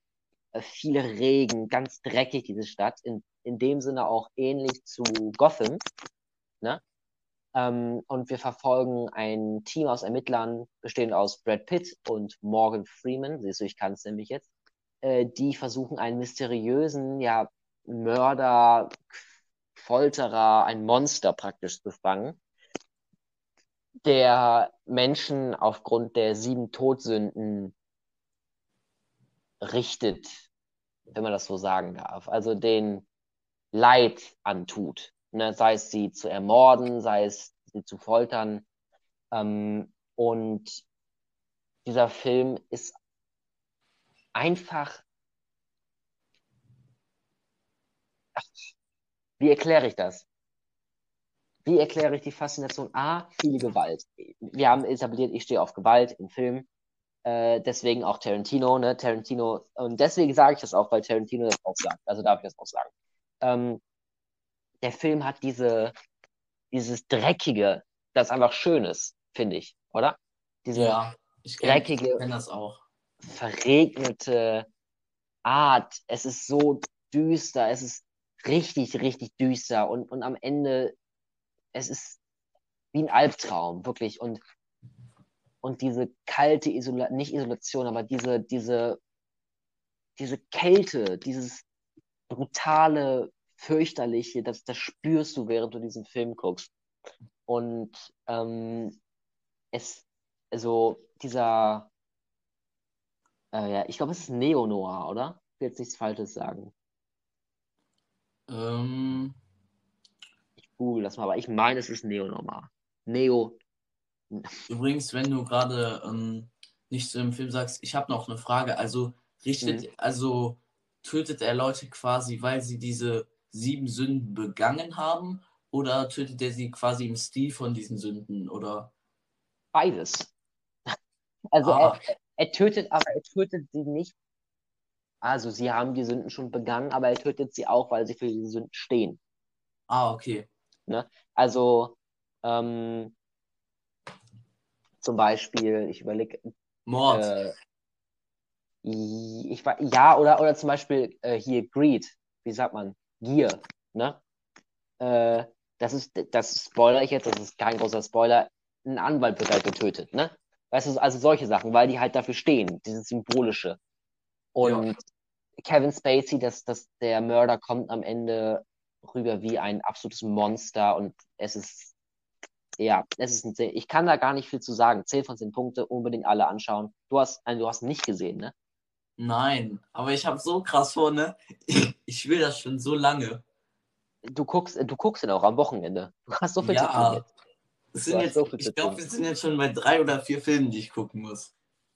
äh, viel Regen, ganz dreckig, diese Stadt. In, in dem Sinne auch ähnlich zu Gotham, ne? Ähm, und wir verfolgen ein Team aus Ermittlern, bestehend aus Brad Pitt und Morgan Freeman, siehst du, ich kann es nämlich jetzt, äh, die versuchen einen mysteriösen, ja, Mörder, Folterer, ein Monster praktisch zu fangen, der Menschen aufgrund der sieben Todsünden richtet, wenn man das so sagen darf. Also den Leid antut ne, sei es sie zu ermorden, sei es sie zu foltern. Ähm, und dieser Film ist einfach. Ach, wie erkläre ich das? Wie erkläre ich die Faszination? A, viele Gewalt. Wir haben etabliert, ich stehe auf Gewalt im Film. Äh, deswegen auch Tarantino, ne? Tarantino. Und deswegen sage ich das auch, weil Tarantino das auch sagt. Also darf ich das auch sagen. Ähm, der Film hat diese, dieses Dreckige, das einfach schön ist, finde ich, oder? Diese ja, ich kenn, dreckige, ich kenn das auch. verregnete Art. Es ist so düster, es ist richtig, richtig düster und, und am Ende, es ist wie ein Albtraum, wirklich. Und, und diese kalte Isolation, nicht Isolation, aber diese, diese, diese Kälte, dieses brutale fürchterliche, das, das spürst du, während du diesen Film guckst. Und ähm, es, also dieser, äh, ja, ich glaube, es ist Neo-Noir, oder? Ich will jetzt nichts Falsches sagen. Ähm. Ich google das mal, aber ich meine, es ist Neo-Noir. Neo. Übrigens, wenn du gerade ähm, nicht zu dem Film sagst, ich habe noch eine Frage. Also richtet, mhm. also tötet er Leute quasi, weil sie diese sieben Sünden begangen haben oder tötet er sie quasi im Stil von diesen Sünden oder? Beides. Also ah. er, er tötet, aber er tötet sie nicht. Also sie haben die Sünden schon begangen, aber er tötet sie auch, weil sie für diese Sünden stehen. Ah, okay. Ne? Also ähm, zum Beispiel, ich überlege. Mord. Äh, ich war, ja, oder, oder zum Beispiel äh, hier Greed. Wie sagt man? Gier, ne? Äh, das ist, das spoiler ich jetzt, das ist kein großer Spoiler. Ein Anwalt wird halt getötet, ne? Weißt du, also solche Sachen, weil die halt dafür stehen, dieses Symbolische. Und ja. Kevin Spacey, dass, dass der Mörder kommt am Ende rüber wie ein absolutes Monster und es ist, ja, es ist ein 10. Ich kann da gar nicht viel zu sagen. 10 von 10 Punkte, unbedingt alle anschauen. Du hast, also du hast nicht gesehen, ne? Nein, aber ich habe so krass vor, ne? Ich will das schon so lange. Du guckst, du guckst ihn auch am Wochenende. Du hast so viel ja, zu tun jetzt. Es sind jetzt so ich glaube, wir sind jetzt schon bei drei oder vier Filmen, die ich gucken muss.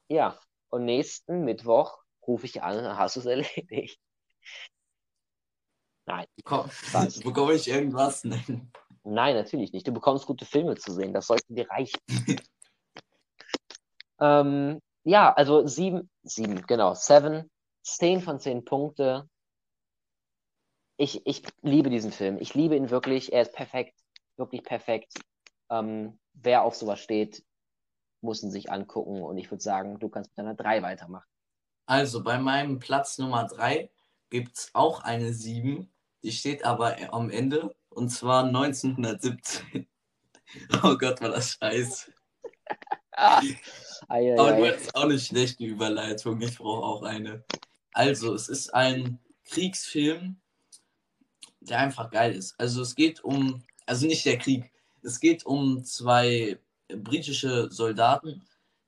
Ja, und nächsten Mittwoch rufe ich an, hast du es erledigt. Nein. Bekomm, bekomme ich irgendwas? Nein. Nein, natürlich nicht. Du bekommst gute Filme zu sehen. Das sollte dir reichen. ähm, ja, also sieben, sieben, genau, seven, zehn von zehn Punkte. Ich, ich liebe diesen Film. Ich liebe ihn wirklich. Er ist perfekt, wirklich perfekt. Ähm, wer auf sowas steht, muss ihn sich angucken. Und ich würde sagen, du kannst mit deiner drei weitermachen. Also bei meinem Platz Nummer drei gibt es auch eine sieben. Die steht aber am Ende und zwar 1917. Oh Gott, war das scheiße. ah, ei, ei, ist auch eine schlechte Überleitung. Ich brauche auch eine. Also, es ist ein Kriegsfilm, der einfach geil ist. Also, es geht um, also nicht der Krieg, es geht um zwei britische Soldaten,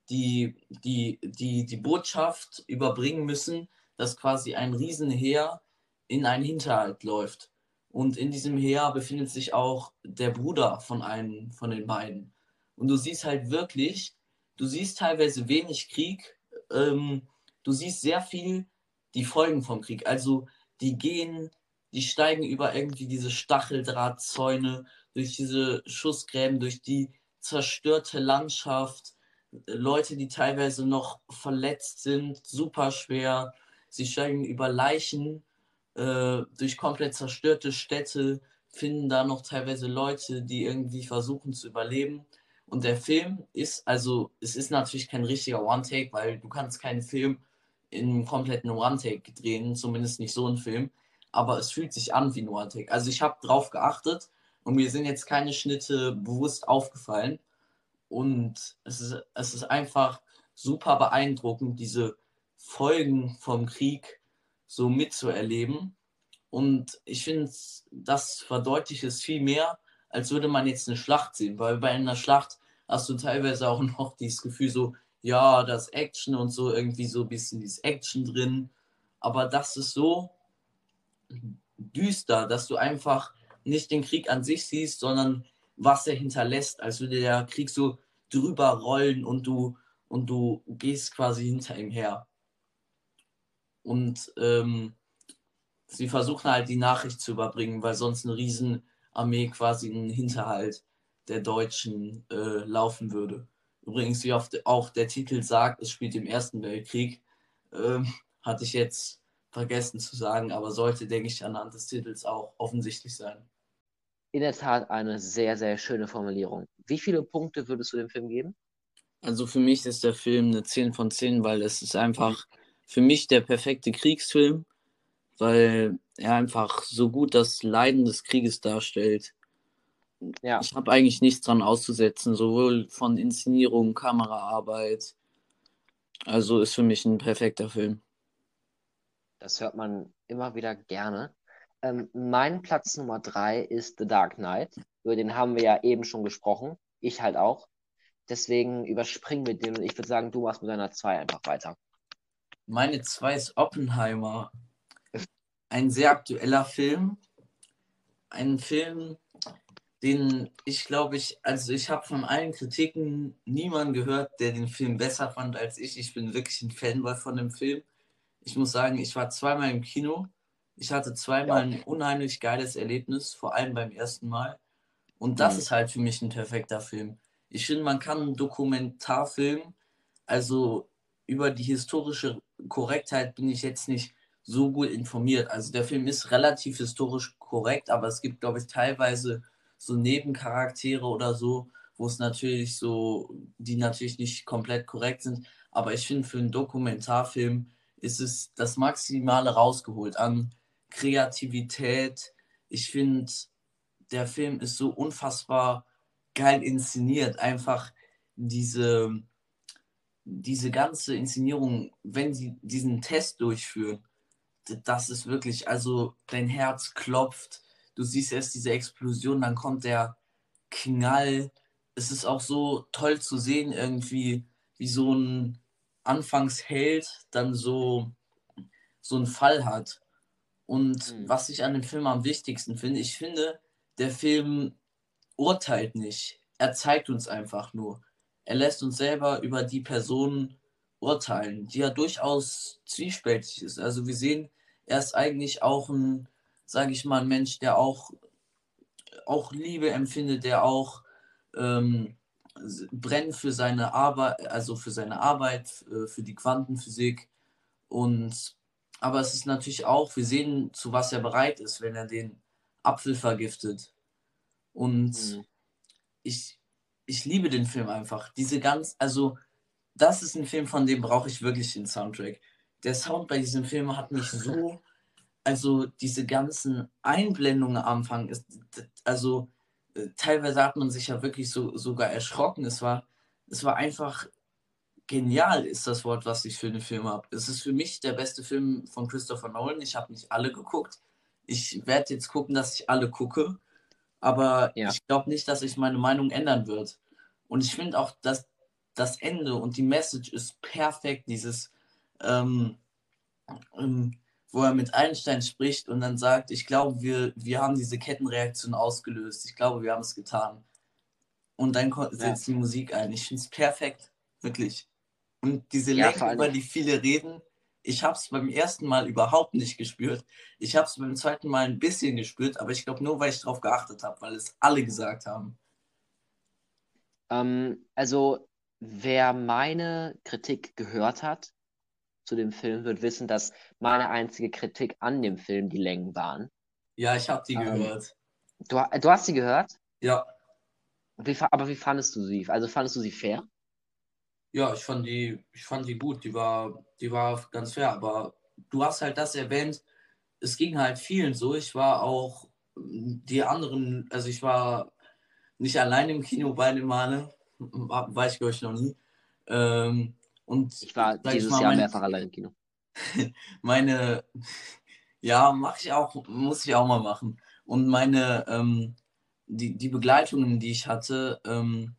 die die, die, die Botschaft überbringen müssen, dass quasi ein Riesenheer in einen Hinterhalt läuft. Und in diesem Heer befindet sich auch der Bruder von einem von den beiden. Und du siehst halt wirklich, du siehst teilweise wenig Krieg, ähm, du siehst sehr viel die Folgen vom Krieg. Also die gehen, die steigen über irgendwie diese Stacheldrahtzäune, durch diese Schussgräben, durch die zerstörte Landschaft, Leute, die teilweise noch verletzt sind, super schwer. Sie steigen über Leichen äh, durch komplett zerstörte Städte, finden da noch teilweise Leute, die irgendwie versuchen zu überleben. Und der Film ist, also es ist natürlich kein richtiger One-Take, weil du kannst keinen Film in einem kompletten One-Take drehen, zumindest nicht so ein Film. Aber es fühlt sich an wie ein One-Take. Also ich habe drauf geachtet und mir sind jetzt keine Schnitte bewusst aufgefallen. Und es ist, es ist einfach super beeindruckend, diese Folgen vom Krieg so mitzuerleben. Und ich finde, das verdeutlicht es viel mehr, als würde man jetzt eine Schlacht sehen. Weil bei einer Schlacht hast du teilweise auch noch dieses Gefühl so, ja, das Action und so, irgendwie so ein bisschen dieses Action drin. Aber das ist so düster, dass du einfach nicht den Krieg an sich siehst, sondern was er hinterlässt, als würde der Krieg so drüber rollen und du und du gehst quasi hinter ihm her. Und ähm, sie versuchen halt die Nachricht zu überbringen, weil sonst eine Riesenarmee quasi in den Hinterhalt der Deutschen äh, laufen würde. Übrigens, wie oft auch der Titel sagt, es spielt im Ersten Weltkrieg, ähm, hatte ich jetzt vergessen zu sagen, aber sollte, denke ich, anhand des Titels auch offensichtlich sein in der Tat eine sehr, sehr schöne Formulierung. Wie viele Punkte würdest du dem Film geben? Also für mich ist der Film eine 10 von 10, weil es ist einfach für mich der perfekte Kriegsfilm, weil er einfach so gut das Leiden des Krieges darstellt. Ja. Ich habe eigentlich nichts dran auszusetzen, sowohl von Inszenierung, Kameraarbeit. Also ist für mich ein perfekter Film. Das hört man immer wieder gerne. Ähm, mein Platz Nummer drei ist The Dark Knight. Über den haben wir ja eben schon gesprochen. Ich halt auch. Deswegen überspringen wir den und ich würde sagen, du machst mit deiner zwei einfach weiter. Meine zwei ist Oppenheimer. Ein sehr aktueller Film. Ein Film, den ich glaube ich, also ich habe von allen Kritiken niemanden gehört, der den Film besser fand als ich. Ich bin wirklich ein Fanboy von dem Film. Ich muss sagen, ich war zweimal im Kino ich hatte zweimal ein unheimlich geiles Erlebnis, vor allem beim ersten Mal. Und das mhm. ist halt für mich ein perfekter Film. Ich finde, man kann einen Dokumentarfilm, also über die historische Korrektheit bin ich jetzt nicht so gut informiert. Also der Film ist relativ historisch korrekt, aber es gibt, glaube ich, teilweise so Nebencharaktere oder so, wo es natürlich so, die natürlich nicht komplett korrekt sind. Aber ich finde, für einen Dokumentarfilm ist es das Maximale rausgeholt an Kreativität. Ich finde, der Film ist so unfassbar geil inszeniert. Einfach diese, diese ganze Inszenierung, wenn sie diesen Test durchführen, das ist wirklich, also dein Herz klopft. Du siehst erst diese Explosion, dann kommt der Knall. Es ist auch so toll zu sehen, irgendwie, wie so ein Anfangsheld dann so, so einen Fall hat. Und mhm. was ich an dem Film am wichtigsten finde, ich finde, der Film urteilt nicht. Er zeigt uns einfach nur. Er lässt uns selber über die Person urteilen, die ja durchaus zwiespältig ist. Also wir sehen, er ist eigentlich auch ein, sage ich mal, ein Mensch, der auch, auch Liebe empfindet, der auch ähm, brennt für seine Arbeit, also für seine Arbeit, äh, für die Quantenphysik und aber es ist natürlich auch, wir sehen, zu was er bereit ist, wenn er den Apfel vergiftet. Und mhm. ich, ich liebe den Film einfach. Diese ganz, also, das ist ein Film, von dem brauche ich wirklich den Soundtrack. Der Sound bei diesem Film hat mich so, also diese ganzen Einblendungen am Anfang ist, also äh, teilweise hat man sich ja wirklich so, sogar erschrocken. Es war, es war einfach genial, ist das Wort, was ich für den Film habe. Es ist für mich der beste Film von Christopher Nolan. Ich habe nicht alle geguckt. Ich werde jetzt gucken, dass ich alle gucke. Aber ja. ich glaube nicht, dass sich meine Meinung ändern wird. Und ich finde auch, dass das Ende und die Message ist perfekt. Dieses, ähm, ähm, wo er mit Einstein spricht und dann sagt, ich glaube, wir, wir haben diese Kettenreaktion ausgelöst. Ich glaube, wir haben es getan. Und dann setzt ja. die Musik ein. Ich finde es perfekt. Wirklich. Und diese ja, Länge, über die viele reden, ich habe es beim ersten Mal überhaupt nicht gespürt. Ich habe es beim zweiten Mal ein bisschen gespürt, aber ich glaube nur, weil ich darauf geachtet habe, weil es alle gesagt haben. Ähm, also, wer meine Kritik gehört hat zu dem Film, wird wissen, dass meine einzige Kritik an dem Film die Längen waren. Ja, ich habe die ähm, gehört. Du, du hast sie gehört? Ja. Wie, aber wie fandest du sie? Also fandest du sie fair? Ja, ich fand die, ich fand die gut. Die war, die war ganz fair. Aber du hast halt das erwähnt. Es ging halt vielen so. Ich war auch die anderen, also ich war nicht allein im Kino beide Male. War ich, glaube ich, noch nie. Ähm, und ich war dieses ich mal, Jahr meine, mehrfach allein im Kino. meine, ja, mache ich auch, muss ich auch mal machen. Und meine, ähm, die, die Begleitungen, die ich hatte, ähm,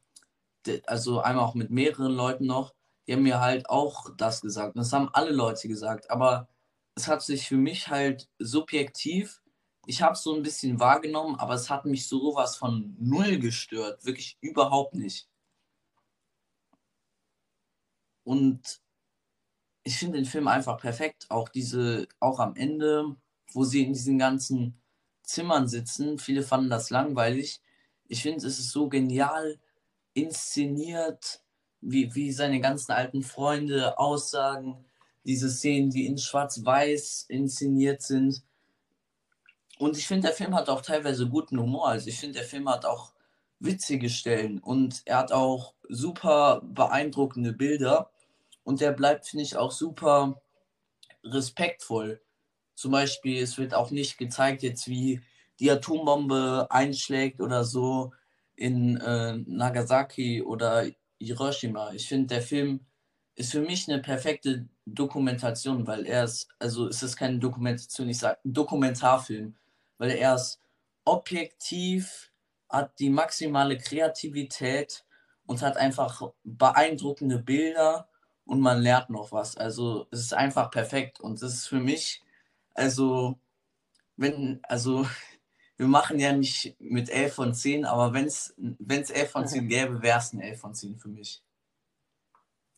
also einmal auch mit mehreren Leuten noch, die haben mir halt auch das gesagt. Und das haben alle Leute gesagt. Aber es hat sich für mich halt subjektiv, ich habe es so ein bisschen wahrgenommen, aber es hat mich sowas von null gestört. Wirklich überhaupt nicht. Und ich finde den Film einfach perfekt. Auch diese, auch am Ende, wo sie in diesen ganzen Zimmern sitzen. Viele fanden das langweilig. Ich finde, es ist so genial inszeniert, wie, wie seine ganzen alten Freunde aussagen, diese Szenen, die in Schwarz-Weiß inszeniert sind. Und ich finde, der Film hat auch teilweise guten Humor. Also ich finde, der Film hat auch witzige Stellen und er hat auch super beeindruckende Bilder. Und der bleibt, finde ich, auch super respektvoll. Zum Beispiel, es wird auch nicht gezeigt jetzt, wie die Atombombe einschlägt oder so in äh, Nagasaki oder Hiroshima. Ich finde, der Film ist für mich eine perfekte Dokumentation, weil er ist, also es ist keine Dokumentation, ich sage Dokumentarfilm, weil er ist objektiv, hat die maximale Kreativität und hat einfach beeindruckende Bilder und man lernt noch was. Also es ist einfach perfekt und das ist für mich, also wenn, also wir machen ja nicht mit 11 von 10, aber wenn es 11 von 10 gäbe, wäre es ein 11 von 10 für mich.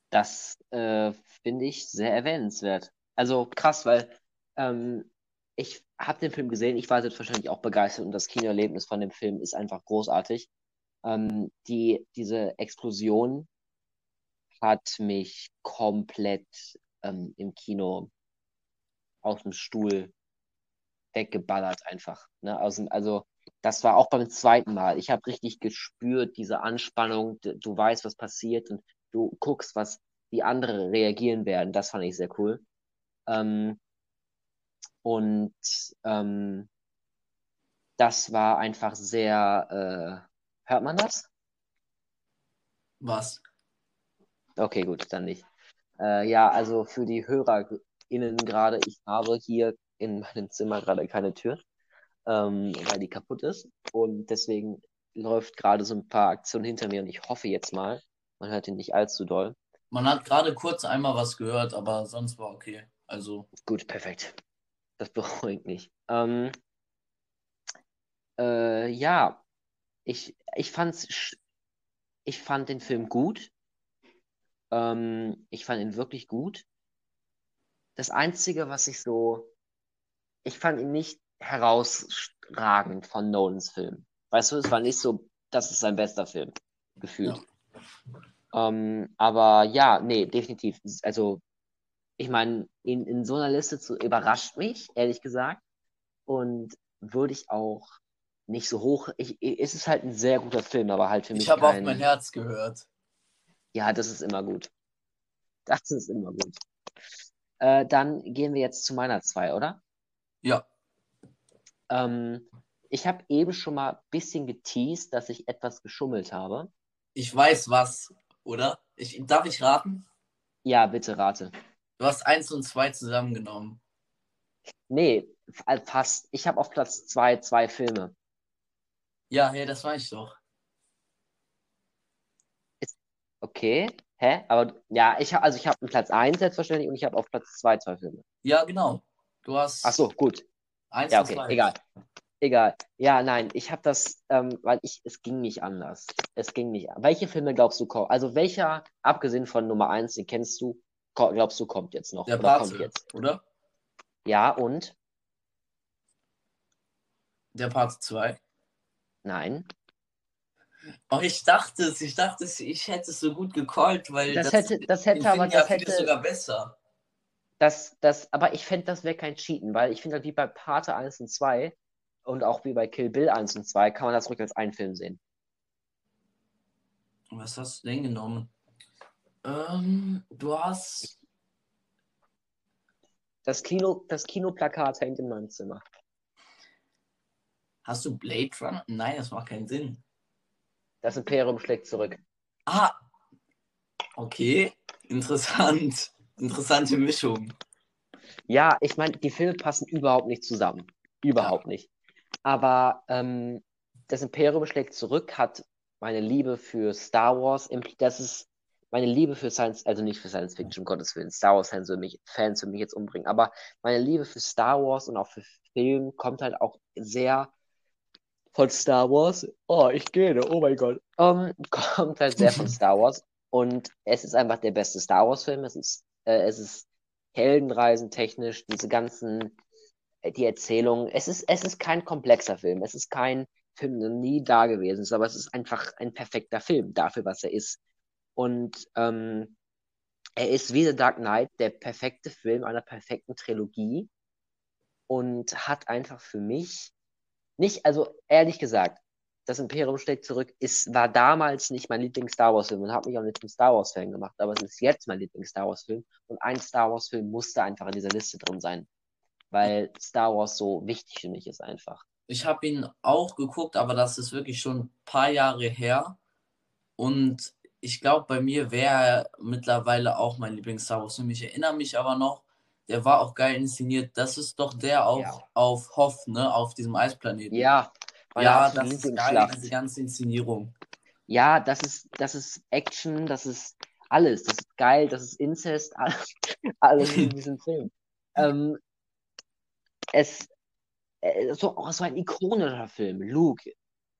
Das äh, finde ich sehr erwähnenswert. Also krass, weil ähm, ich habe den Film gesehen, ich war selbstverständlich auch begeistert und das Kinoerlebnis von dem Film ist einfach großartig. Ähm, die, diese Explosion hat mich komplett ähm, im Kino aus dem Stuhl weggeballert einfach. Ne? Also, also das war auch beim zweiten Mal. Ich habe richtig gespürt, diese Anspannung, du weißt, was passiert und du guckst, was die anderen reagieren werden. Das fand ich sehr cool. Ähm, und ähm, das war einfach sehr. Äh, hört man das? Was? Okay, gut, dann nicht. Äh, ja, also für die HörerInnen gerade, ich habe hier in meinem Zimmer gerade keine Tür, ähm, weil die kaputt ist. Und deswegen läuft gerade so ein paar Aktionen hinter mir und ich hoffe jetzt mal, man hört ihn nicht allzu doll. Man hat gerade kurz einmal was gehört, aber sonst war okay. Also. Gut, perfekt. Das beruhigt mich. Ähm, äh, ja, ich, ich fand's, ich fand den Film gut. Ähm, ich fand ihn wirklich gut. Das Einzige, was ich so ich fand ihn nicht herausragend von Nolans Film. Weißt du, es war nicht so, das ist sein bester Film, gefühlt. Ja. Ähm, aber ja, nee, definitiv. Also, ich meine, in, in so einer Liste zu, überrascht mich, ehrlich gesagt. Und würde ich auch nicht so hoch. Ich, es ist halt ein sehr guter Film, aber halt für mich. Ich habe kein... auf mein Herz gehört. Ja, das ist immer gut. Das ist immer gut. Äh, dann gehen wir jetzt zu meiner zwei, oder? Ja. Ähm, ich habe eben schon mal ein bisschen geteased, dass ich etwas geschummelt habe. Ich weiß was, oder? Ich, darf ich raten? Ja, bitte rate. Du hast eins und zwei zusammengenommen. Nee, fast. Ich habe auf Platz zwei zwei Filme. Ja, hey, das weiß ich doch. Okay. Hä? Aber ja, ich habe also ich habe Platz 1 selbstverständlich und ich habe auf Platz 2 zwei Filme. Ja, genau. Du hast. Ach so, gut. Eins ja, okay, egal. Egal. Ja, nein, ich habe das, ähm, weil ich, es ging nicht anders. Es ging nicht. Welche Filme glaubst du kommen? Also welcher, abgesehen von Nummer 1, den kennst du, glaubst du, kommt jetzt noch? Der oder Pate, kommt jetzt? Oder? Ja, und? Der Part 2. Nein. Oh, ich dachte es, ich dachte es, ich hätte es so gut gecallt, weil das, das hätte, das hätte aber, das hätte sogar besser. Das, das, aber ich fände, das wäre kein Cheaten, weil ich finde halt wie bei Pate 1 und 2 und auch wie bei Kill Bill 1 und 2 kann man das als einen Film sehen. Was hast du denn genommen? Ähm, du hast. Das Kino, das Kinoplakat hängt in meinem Zimmer. Hast du Blade Runner? Nein, das macht keinen Sinn. Das Imperium schlägt zurück. Ah. Okay. Interessant. Interessante Mischung. Ja, ich meine, die Filme passen überhaupt nicht zusammen. Überhaupt ja. nicht. Aber ähm, das Imperium schlägt zurück hat meine Liebe für Star Wars. Das ist meine Liebe für Science, also nicht für Science Fiction, Gottes Willen. Star Wars Fans für mich, Fans für mich jetzt umbringen. Aber meine Liebe für Star Wars und auch für Film kommt halt auch sehr von Star Wars. Oh, ich gehe, oh mein Gott. Um, ähm, kommt halt sehr von Star Wars. Und es ist einfach der beste Star Wars-Film. Es ist, äh, es ist Heldenreisen technisch, diese ganzen, äh, die Erzählung. Es ist, es ist kein komplexer Film. Es ist kein Film, der nie da gewesen ist, aber es ist einfach ein perfekter Film dafür, was er ist. Und ähm, er ist wie The Dark Knight der perfekte Film einer perfekten Trilogie und hat einfach für mich nicht, also ehrlich gesagt, das Imperium schlägt zurück, ist, war damals nicht mein Lieblings-Star Wars-Film und hat mich auch nicht zum Star Wars-Fan gemacht, aber es ist jetzt mein Lieblings-Star Wars-Film und ein Star Wars-Film musste einfach in dieser Liste drin sein, weil Star Wars so wichtig für mich ist einfach. Ich habe ihn auch geguckt, aber das ist wirklich schon ein paar Jahre her und ich glaube, bei mir wäre er mittlerweile auch mein Lieblings-Star Wars-Film. Ich erinnere mich aber noch, der war auch geil inszeniert. Das ist doch der auch ja. auf Hoff, ne, auf diesem Eisplaneten. Ja, ja, das ist geil, diese ganze Inszenierung. Ja, das ist, das ist Action, das ist alles. Das ist geil, das ist Inzest, alles, alles in diesem Film. Ähm, es äh, so, oh, so ein ikonischer Film. Luke,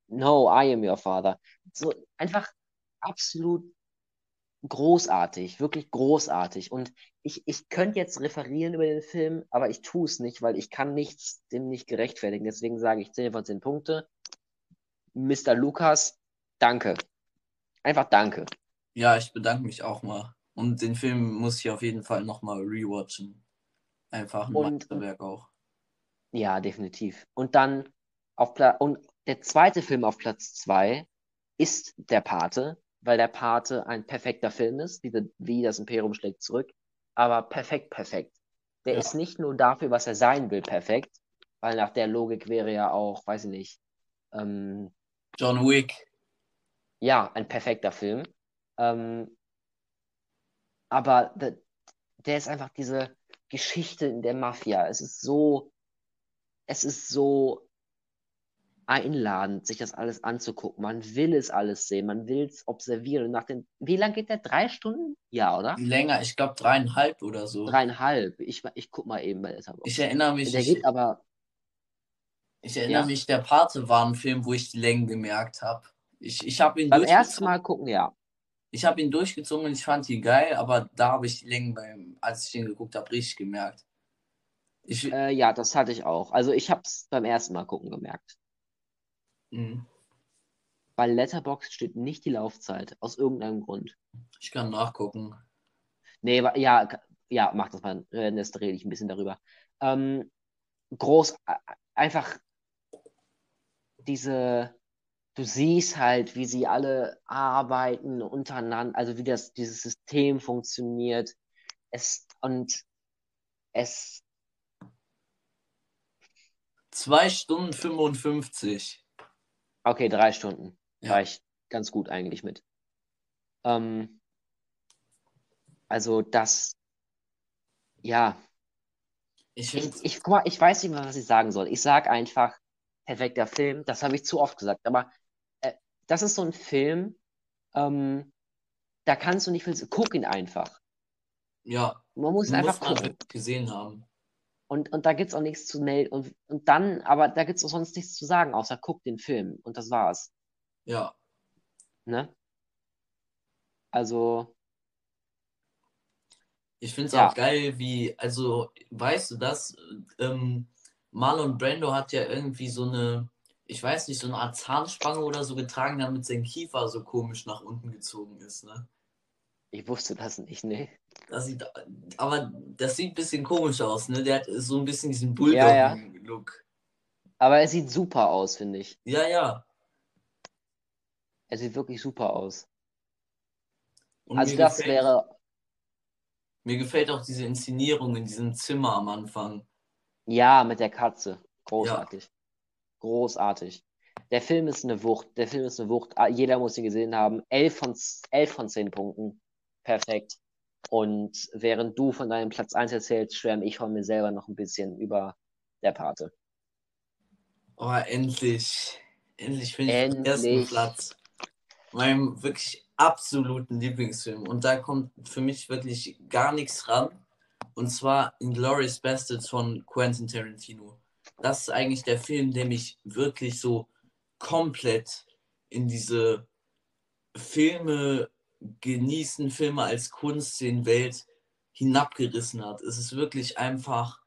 no, I am your father. So einfach absolut großartig, wirklich großartig. Und ich, ich könnte jetzt referieren über den Film, aber ich tue es nicht, weil ich kann nichts dem nicht gerechtfertigen. Deswegen sage ich 10 von 10 Punkte. Mr. Lukas, danke. Einfach danke. Ja, ich bedanke mich auch mal. Und den Film muss ich auf jeden Fall nochmal rewatchen. Einfach ein und, Meisterwerk auch. Ja, definitiv. Und dann auf Platz und der zweite Film auf Platz 2 ist Der Pate weil der Pate ein perfekter Film ist, wie, wie das Imperium schlägt zurück, aber perfekt, perfekt. Der ja. ist nicht nur dafür, was er sein will, perfekt, weil nach der Logik wäre ja auch, weiß ich nicht, ähm, John Wick. Ja, ein perfekter Film. Ähm, aber der, der ist einfach diese Geschichte in der Mafia. Es ist so, es ist so einladend, sich das alles anzugucken. Man will es alles sehen, man will es observieren. Nach den, wie lange geht der? Drei Stunden? Ja, oder? Länger, ich glaube dreieinhalb oder so. Dreieinhalb. Ich, ich guck mal eben bei Letterboxd. Ich erinnere mich. Der ich, geht aber. Ich erinnere ja. mich, der Pate war ein Film, wo ich die Längen gemerkt habe. Ich, ich habe ihn Beim ersten Mal gucken, ja. Ich habe ihn durchgezogen und ich fand ihn geil, aber da habe ich die Längen beim, als ich ihn geguckt habe, richtig gemerkt. Ich, äh, ja, das hatte ich auch. Also ich habe es beim ersten Mal gucken gemerkt. Mhm. Bei Letterbox steht nicht die Laufzeit, aus irgendeinem Grund. Ich kann nachgucken. Nee, ja, ja, mach das mal. Das rede ich ein bisschen darüber. Ähm, groß, einfach diese, du siehst halt, wie sie alle arbeiten untereinander, also wie das, dieses System funktioniert. Es, und es 2 Stunden 55. Okay, drei Stunden. Ja. Reicht ganz gut eigentlich mit. Ähm, also das, ja. Ich, ich, ich, guck mal, ich weiß nicht mehr, was ich sagen soll. Ich sage einfach, perfekter Film. Das habe ich zu oft gesagt. Aber äh, das ist so ein Film, ähm, da kannst du nicht viel. Guck ihn einfach. Ja. Man muss ihn einfach gucken. gesehen haben. Und, und da gibt es auch nichts zu melden. Und, und dann, aber da gibt es auch sonst nichts zu sagen, außer guck den Film. Und das war's. Ja. Ne? Also. Ich finde es ja. auch geil, wie, also, weißt du das? Ähm, Marlon Brando hat ja irgendwie so eine, ich weiß nicht, so eine Art Zahnspange oder so getragen, damit sein Kiefer so komisch nach unten gezogen ist, ne? Ich wusste das nicht, ne? Das sieht, aber das sieht ein bisschen komisch aus, ne? Der hat so ein bisschen diesen Bulldog-Look. Ja, ja. Aber er sieht super aus, finde ich. Ja, ja. Er sieht wirklich super aus. Und also das gefällt, wäre. Mir gefällt auch diese Inszenierung in diesem Zimmer am Anfang. Ja, mit der Katze. Großartig. Ja. Großartig. Der Film ist eine Wucht. Der Film ist eine Wucht. Ah, jeder muss ihn gesehen haben. Elf von, elf von zehn Punkten. Perfekt. Und während du von deinem Platz 1 erzählst, schwärme ich von mir selber noch ein bisschen über der Pate. Oh, endlich. Endlich finde ich den ersten Platz. Meinem wirklich absoluten Lieblingsfilm. Und da kommt für mich wirklich gar nichts ran. Und zwar Inglourious Bastards von Quentin Tarantino. Das ist eigentlich der Film, der mich wirklich so komplett in diese Filme genießen, Filme als Kunst in Welt hinabgerissen hat. Es ist wirklich einfach,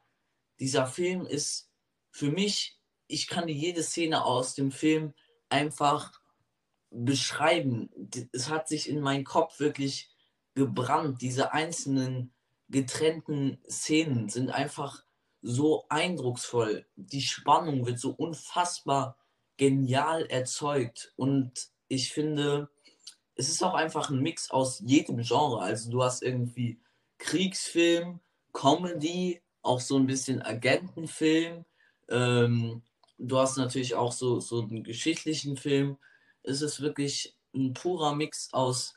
dieser Film ist für mich, ich kann jede Szene aus dem Film einfach beschreiben. Es hat sich in meinen Kopf wirklich gebrannt. Diese einzelnen getrennten Szenen sind einfach so eindrucksvoll. Die Spannung wird so unfassbar genial erzeugt. Und ich finde, es ist auch einfach ein Mix aus jedem Genre. Also du hast irgendwie Kriegsfilm, Comedy, auch so ein bisschen Agentenfilm. Ähm, du hast natürlich auch so, so einen geschichtlichen Film. Es ist wirklich ein purer Mix aus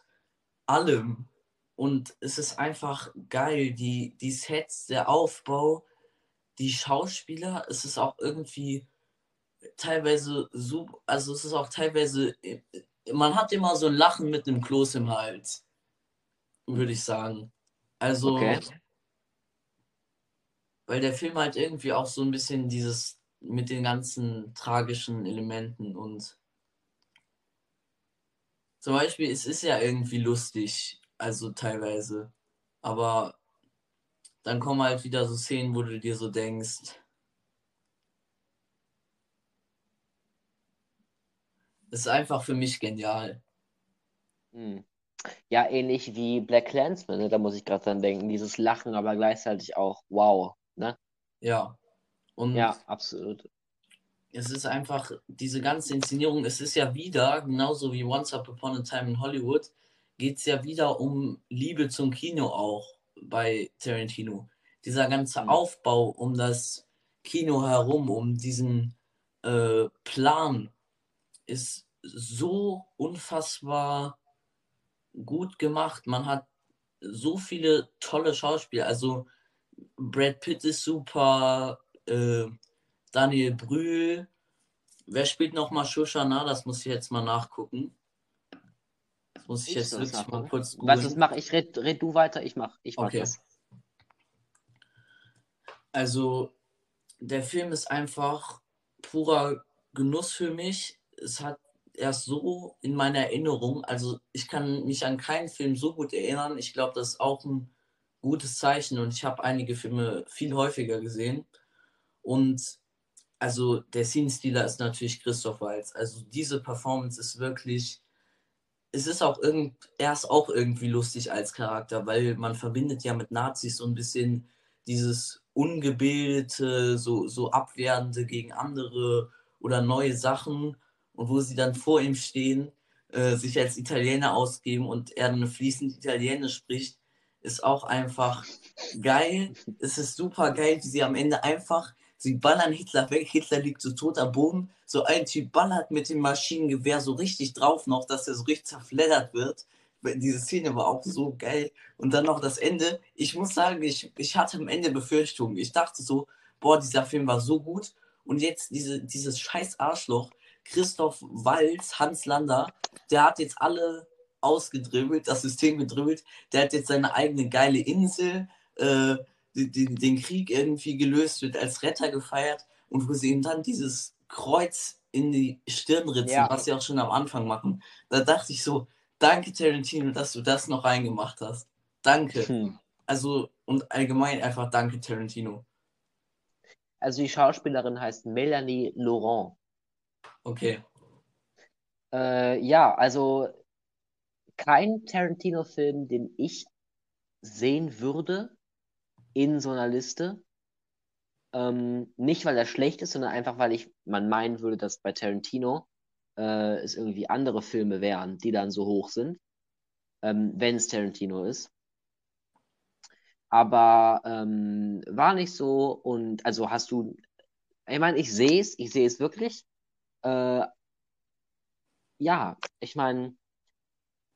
allem. Und es ist einfach geil. Die, die Sets, der Aufbau, die Schauspieler, es ist auch irgendwie teilweise super, also es ist auch teilweise, man hat immer so ein Lachen mit einem Kloß im Hals, würde ich sagen. Also, okay. weil der Film halt irgendwie auch so ein bisschen dieses mit den ganzen tragischen Elementen und zum Beispiel, es ist ja irgendwie lustig, also teilweise. Aber dann kommen halt wieder so Szenen, wo du dir so denkst, ist einfach für mich genial. Hm. Ja, ähnlich wie Black Clansman, ne? da muss ich gerade dran denken. Dieses Lachen, aber gleichzeitig auch wow. Ne? Ja. Und ja, absolut. Es ist einfach, diese ganze Inszenierung, es ist ja wieder, genauso wie Once Upon a Time in Hollywood, geht es ja wieder um Liebe zum Kino auch bei Tarantino. Dieser ganze mhm. Aufbau um das Kino herum, um diesen äh, Plan, ist so unfassbar gut gemacht. Man hat so viele tolle Schauspieler. Also Brad Pitt ist super, äh, Daniel Brühl. Wer spielt nochmal Shoshana? Das muss ich jetzt mal nachgucken muss ich, ich jetzt wirklich mal kurz googeln. Was ich mache, ich red, red du weiter, ich mach, ich mach okay. das. Also, der Film ist einfach purer Genuss für mich. Es hat erst so in meiner Erinnerung, also ich kann mich an keinen Film so gut erinnern. Ich glaube, das ist auch ein gutes Zeichen und ich habe einige Filme viel häufiger gesehen. Und also der Scene-Stealer ist natürlich Christoph Waltz. Also diese Performance ist wirklich es ist auch irgend, er ist auch irgendwie lustig als Charakter, weil man verbindet ja mit Nazis so ein bisschen dieses ungebildete, so, so abwehrende gegen andere oder neue Sachen und wo sie dann vor ihm stehen, äh, sich als Italiener ausgeben und er dann fließend Italienisch spricht, ist auch einfach geil. Es ist super geil, wie sie am Ende einfach Sie ballern Hitler weg, Hitler liegt so tot am Boden. So ein Typ ballert mit dem Maschinengewehr so richtig drauf noch, dass er so richtig zerfleddert wird. Diese Szene war auch so geil. Und dann noch das Ende. Ich muss sagen, ich, ich hatte am Ende Befürchtungen. Ich dachte so, boah, dieser Film war so gut. Und jetzt diese, dieses scheiß Arschloch, Christoph Walz, Hans Lander, der hat jetzt alle ausgedribbelt, das System gedribbelt. Der hat jetzt seine eigene geile Insel, äh, den, den Krieg irgendwie gelöst, wird als Retter gefeiert und wo sie ihm dann dieses Kreuz in die Stirn ritzen, ja. was sie auch schon am Anfang machen. Da dachte ich so, danke Tarantino, dass du das noch reingemacht hast. Danke. Hm. Also und allgemein einfach danke Tarantino. Also die Schauspielerin heißt Melanie Laurent. Okay. Äh, ja, also kein Tarantino-Film, den ich sehen würde in so einer Liste. Ähm, nicht, weil er schlecht ist, sondern einfach, weil ich man meinen würde, dass bei Tarantino äh, es irgendwie andere Filme wären, die dann so hoch sind, ähm, wenn es Tarantino ist. Aber ähm, war nicht so und also hast du, ich meine, ich sehe es, ich sehe es wirklich. Äh, ja, ich meine,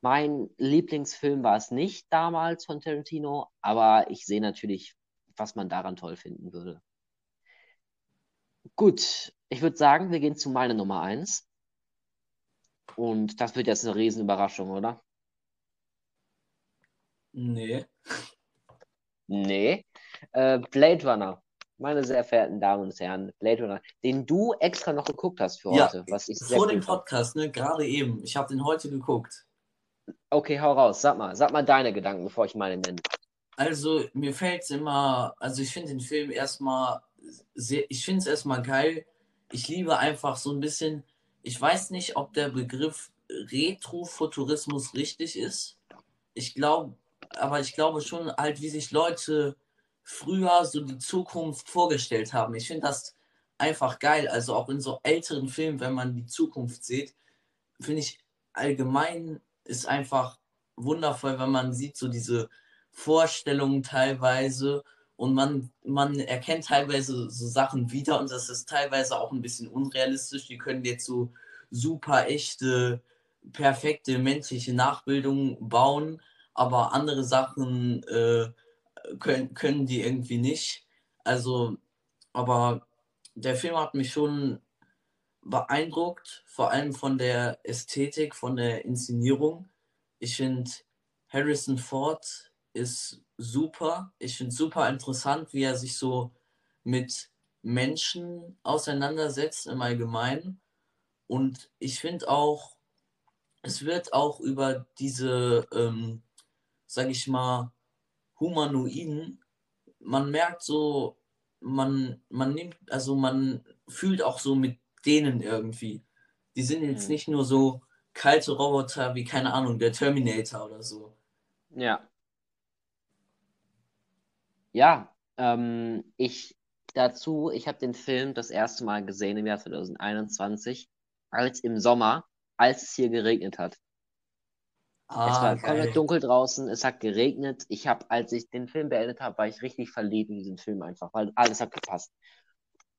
mein Lieblingsfilm war es nicht damals von Tarantino, aber ich sehe natürlich, was man daran toll finden würde. Gut, ich würde sagen, wir gehen zu meiner Nummer 1. Und das wird jetzt eine Riesenüberraschung, oder? Nee. Nee. Äh, Blade Runner. Meine sehr verehrten Damen und Herren, Blade Runner, den du extra noch geguckt hast für ja, heute. Was ich vor dem Podcast, ne? Gerade eben. Ich habe den heute geguckt. Okay, hau raus. Sag mal, sag mal deine Gedanken, bevor ich meine nenne. Also, mir fällt es immer, also ich finde den Film erstmal sehr, ich finde es erstmal geil. Ich liebe einfach so ein bisschen, ich weiß nicht, ob der Begriff Retrofuturismus richtig ist. Ich glaube, aber ich glaube schon halt, wie sich Leute früher so die Zukunft vorgestellt haben. Ich finde das einfach geil. Also auch in so älteren Filmen, wenn man die Zukunft sieht, finde ich allgemein ist einfach wundervoll, wenn man sieht so diese Vorstellungen teilweise und man, man erkennt teilweise so Sachen wieder und das ist teilweise auch ein bisschen unrealistisch. Die können jetzt so super echte, perfekte menschliche Nachbildungen bauen, aber andere Sachen äh, können, können die irgendwie nicht. Also, aber der Film hat mich schon beeindruckt, vor allem von der Ästhetik, von der Inszenierung. Ich finde, Harrison Ford ist super. Ich finde super interessant, wie er sich so mit Menschen auseinandersetzt im Allgemeinen. Und ich finde auch, es wird auch über diese, ähm, sag ich mal, Humanoiden, man merkt so, man, man nimmt, also man fühlt auch so mit denen irgendwie. Die sind jetzt mhm. nicht nur so kalte Roboter wie, keine Ahnung, der Terminator oder so. Ja. Ja, ähm, ich dazu, ich habe den Film das erste Mal gesehen im Jahr 2021, als im Sommer, als es hier geregnet hat. Ah, es war komplett dunkel draußen, es hat geregnet. Ich habe, als ich den Film beendet habe, war ich richtig verliebt in diesen Film einfach, weil alles hat gepasst.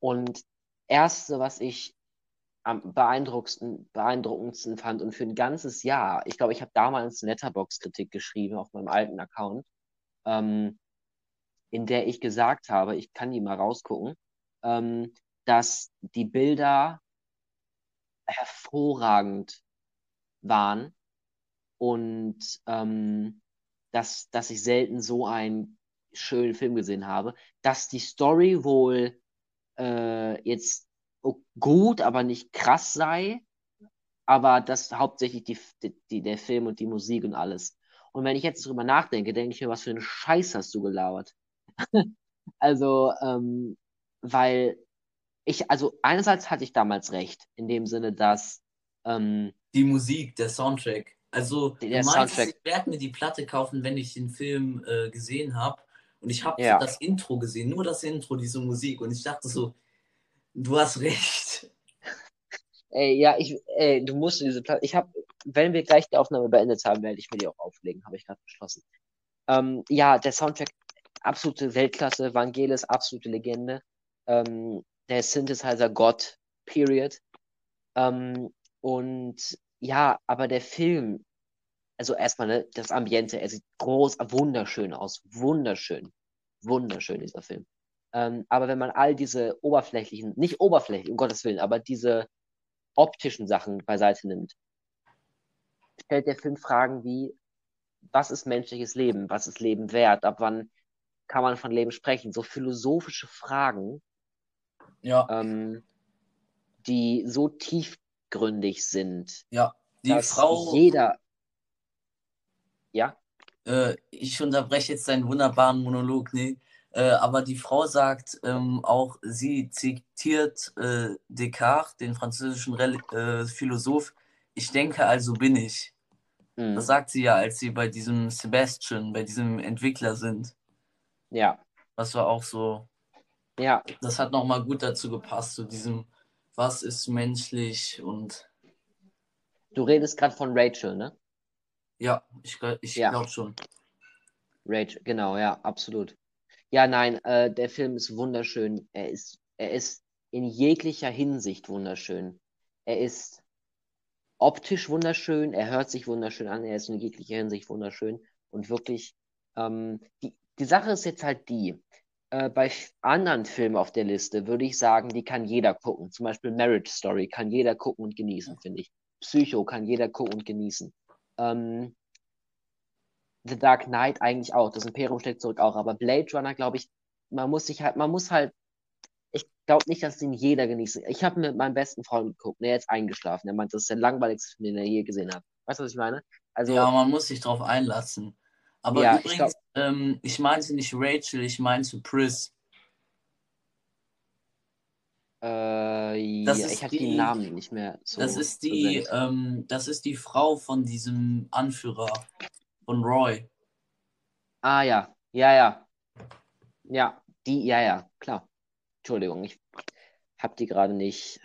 Und erste, was ich am beeindruckendsten, beeindruckendsten fand und für ein ganzes Jahr, ich glaube, ich habe damals Letterbox-Kritik geschrieben auf meinem alten Account, ähm, in der ich gesagt habe, ich kann die mal rausgucken, ähm, dass die Bilder hervorragend waren und ähm, dass, dass ich selten so einen schönen Film gesehen habe, dass die Story wohl äh, jetzt gut, aber nicht krass sei, aber das hauptsächlich die, die, der Film und die Musik und alles. Und wenn ich jetzt drüber nachdenke, denke ich mir, was für einen Scheiß hast du gelabert? also, ähm, weil ich, also einerseits hatte ich damals recht, in dem Sinne, dass ähm, die Musik, der Soundtrack. Also, der du meinst, Soundtrack. ich werde mir die Platte kaufen, wenn ich den Film äh, gesehen habe. Und ich habe ja. das Intro gesehen, nur das Intro, diese Musik. Und ich dachte so, du hast recht. Ey, ja, ich, ey, du musst diese Platte. Ich habe, wenn wir gleich die Aufnahme beendet haben, werde ich mir die auch auflegen, habe ich gerade beschlossen. Ähm, ja, der Soundtrack, absolute Weltklasse, Vangelis, absolute Legende. ähm, der Synthesizer God, period. Ähm, und ja, aber der Film, also erstmal ne, das Ambiente, er sieht groß, wunderschön aus, wunderschön, wunderschön dieser Film. Ähm, aber wenn man all diese oberflächlichen, nicht oberflächlich, um Gottes Willen, aber diese optischen Sachen beiseite nimmt, stellt der Film Fragen wie, was ist menschliches Leben? Was ist Leben wert? Ab wann kann man von Leben sprechen? So philosophische Fragen, ja. ähm, die so tiefgründig sind. Ja, die Frau. Jeder. Ja? Äh, ich unterbreche jetzt deinen wunderbaren Monolog, nee. Äh, aber die Frau sagt ähm, auch, sie zitiert äh, Descartes, den französischen Rel äh, Philosoph, ich denke, also bin ich. Mhm. Das sagt sie ja, als sie bei diesem Sebastian, bei diesem Entwickler sind. Ja. Das war auch so. Ja. Das hat nochmal gut dazu gepasst, zu diesem, was ist menschlich und. Du redest gerade von Rachel, ne? Ja, ich, ich ja. glaube schon. Rachel, genau, ja, absolut. Ja, nein, äh, der Film ist wunderschön. Er ist, er ist in jeglicher Hinsicht wunderschön. Er ist optisch wunderschön, er hört sich wunderschön an, er ist in jeglicher Hinsicht wunderschön und wirklich, ähm, die, die Sache ist jetzt halt die, äh, bei anderen Filmen auf der Liste würde ich sagen, die kann jeder gucken. Zum Beispiel Marriage Story kann jeder gucken und genießen, finde ich. Psycho kann jeder gucken und genießen. Ähm, The Dark Knight eigentlich auch, das Imperium schlägt zurück auch, aber Blade Runner, glaube ich, man muss sich halt, man muss halt ich glaube nicht, dass den jeder genießt. Ich habe mit meinem besten Freund geguckt, der ist eingeschlafen. Er meint, das ist der langweiligste Film, den er je gesehen hat. Weißt du, was ich meine? Also, ja, man muss sich drauf einlassen. Aber ja, übrigens, ich, glaub, ähm, ich meinte nicht Rachel, ich meinte Pris. Äh, das ja, ich habe den Namen nicht mehr so. Das ist die, ähm, das ist die Frau von diesem Anführer von Roy. Ah ja, ja, ja. Ja, die, ja, ja, klar. Entschuldigung, ich habe die gerade nicht.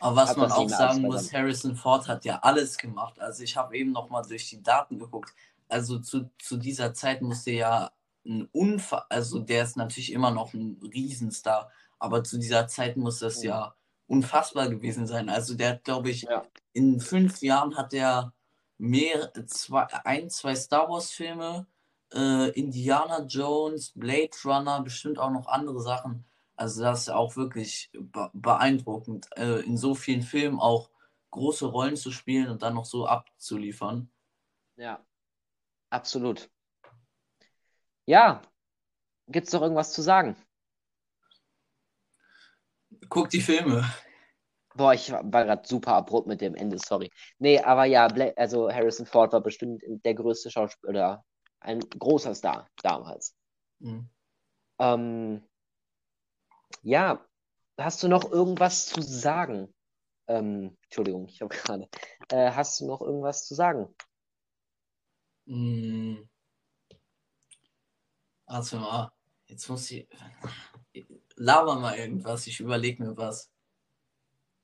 Aber was man auch sagen muss, Harrison Ford hat ja alles gemacht. Also ich habe eben noch mal durch die Daten geguckt. Also zu, zu dieser Zeit musste ja ein Unfall, also der ist natürlich immer noch ein Riesenstar, aber zu dieser Zeit muss das ja, unfassbar gewesen sein. Also der hat, glaube ich, ja. in fünf Jahren hat er mehr, zwei, ein, zwei Star Wars Filme, äh, Indiana Jones, Blade Runner, bestimmt auch noch andere Sachen. Also das ist auch wirklich beeindruckend, äh, in so vielen Filmen auch große Rollen zu spielen und dann noch so abzuliefern. Ja, absolut. Ja, gibt es noch irgendwas zu sagen? Guck die Filme. Boah, ich war gerade super abrupt mit dem Ende, sorry. Nee, aber ja, also Harrison Ford war bestimmt der größte Schauspieler, ein großer Star damals. Mhm. Ähm, ja, hast du noch irgendwas zu sagen? Ähm, Entschuldigung, ich habe gerade. Äh, hast du noch irgendwas zu sagen? Mm. Also jetzt muss ich. Laber mal irgendwas, ich überlege mir was.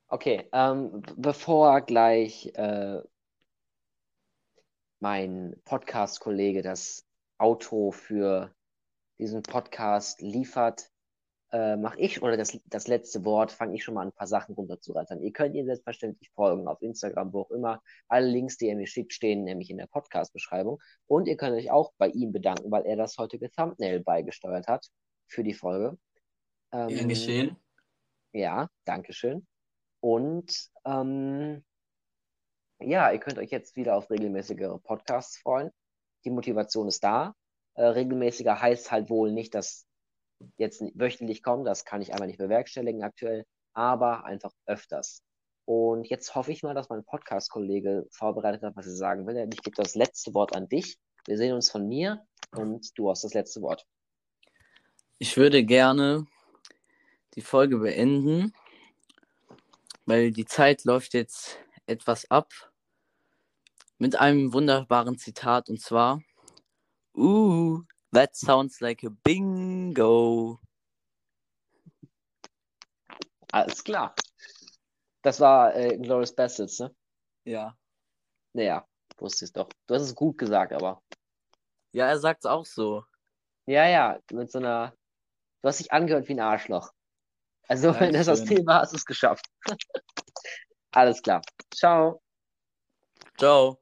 Okay, ähm, bevor gleich äh, mein Podcast-Kollege das Auto für diesen Podcast liefert, äh, mache ich oder das, das letzte Wort, fange ich schon mal an, ein paar Sachen runterzurattern. Ihr könnt ihn selbstverständlich folgen auf Instagram, wo auch immer. Alle Links, die er mir schickt, stehen nämlich in der Podcast-Beschreibung. Und ihr könnt euch auch bei ihm bedanken, weil er das heutige Thumbnail beigesteuert hat für die Folge. Ähm, Gern geschehen. Ja, Dankeschön. Und ähm, ja, ihr könnt euch jetzt wieder auf regelmäßigere Podcasts freuen. Die Motivation ist da. Äh, regelmäßiger heißt halt wohl nicht, dass jetzt wöchentlich kommen, das kann ich einfach nicht bewerkstelligen aktuell, aber einfach öfters. Und jetzt hoffe ich mal, dass mein Podcast-Kollege vorbereitet hat, was er sagen will. Ich gebe das letzte Wort an dich. Wir sehen uns von mir und du hast das letzte Wort. Ich würde gerne die Folge beenden, weil die Zeit läuft jetzt etwas ab mit einem wunderbaren Zitat und zwar: Uh, That sounds like a bingo. Alles klar. Das war äh, Glorious Bastards, ne? Ja. Naja, wusste ich doch. Du hast es gut gesagt, aber. Ja, er sagt es auch so. Ja, ja, mit so einer. Du hast dich angehört wie ein Arschloch. Also, Dankeschön. wenn das das Thema hast du es geschafft. Alles klar. Ciao. Ciao.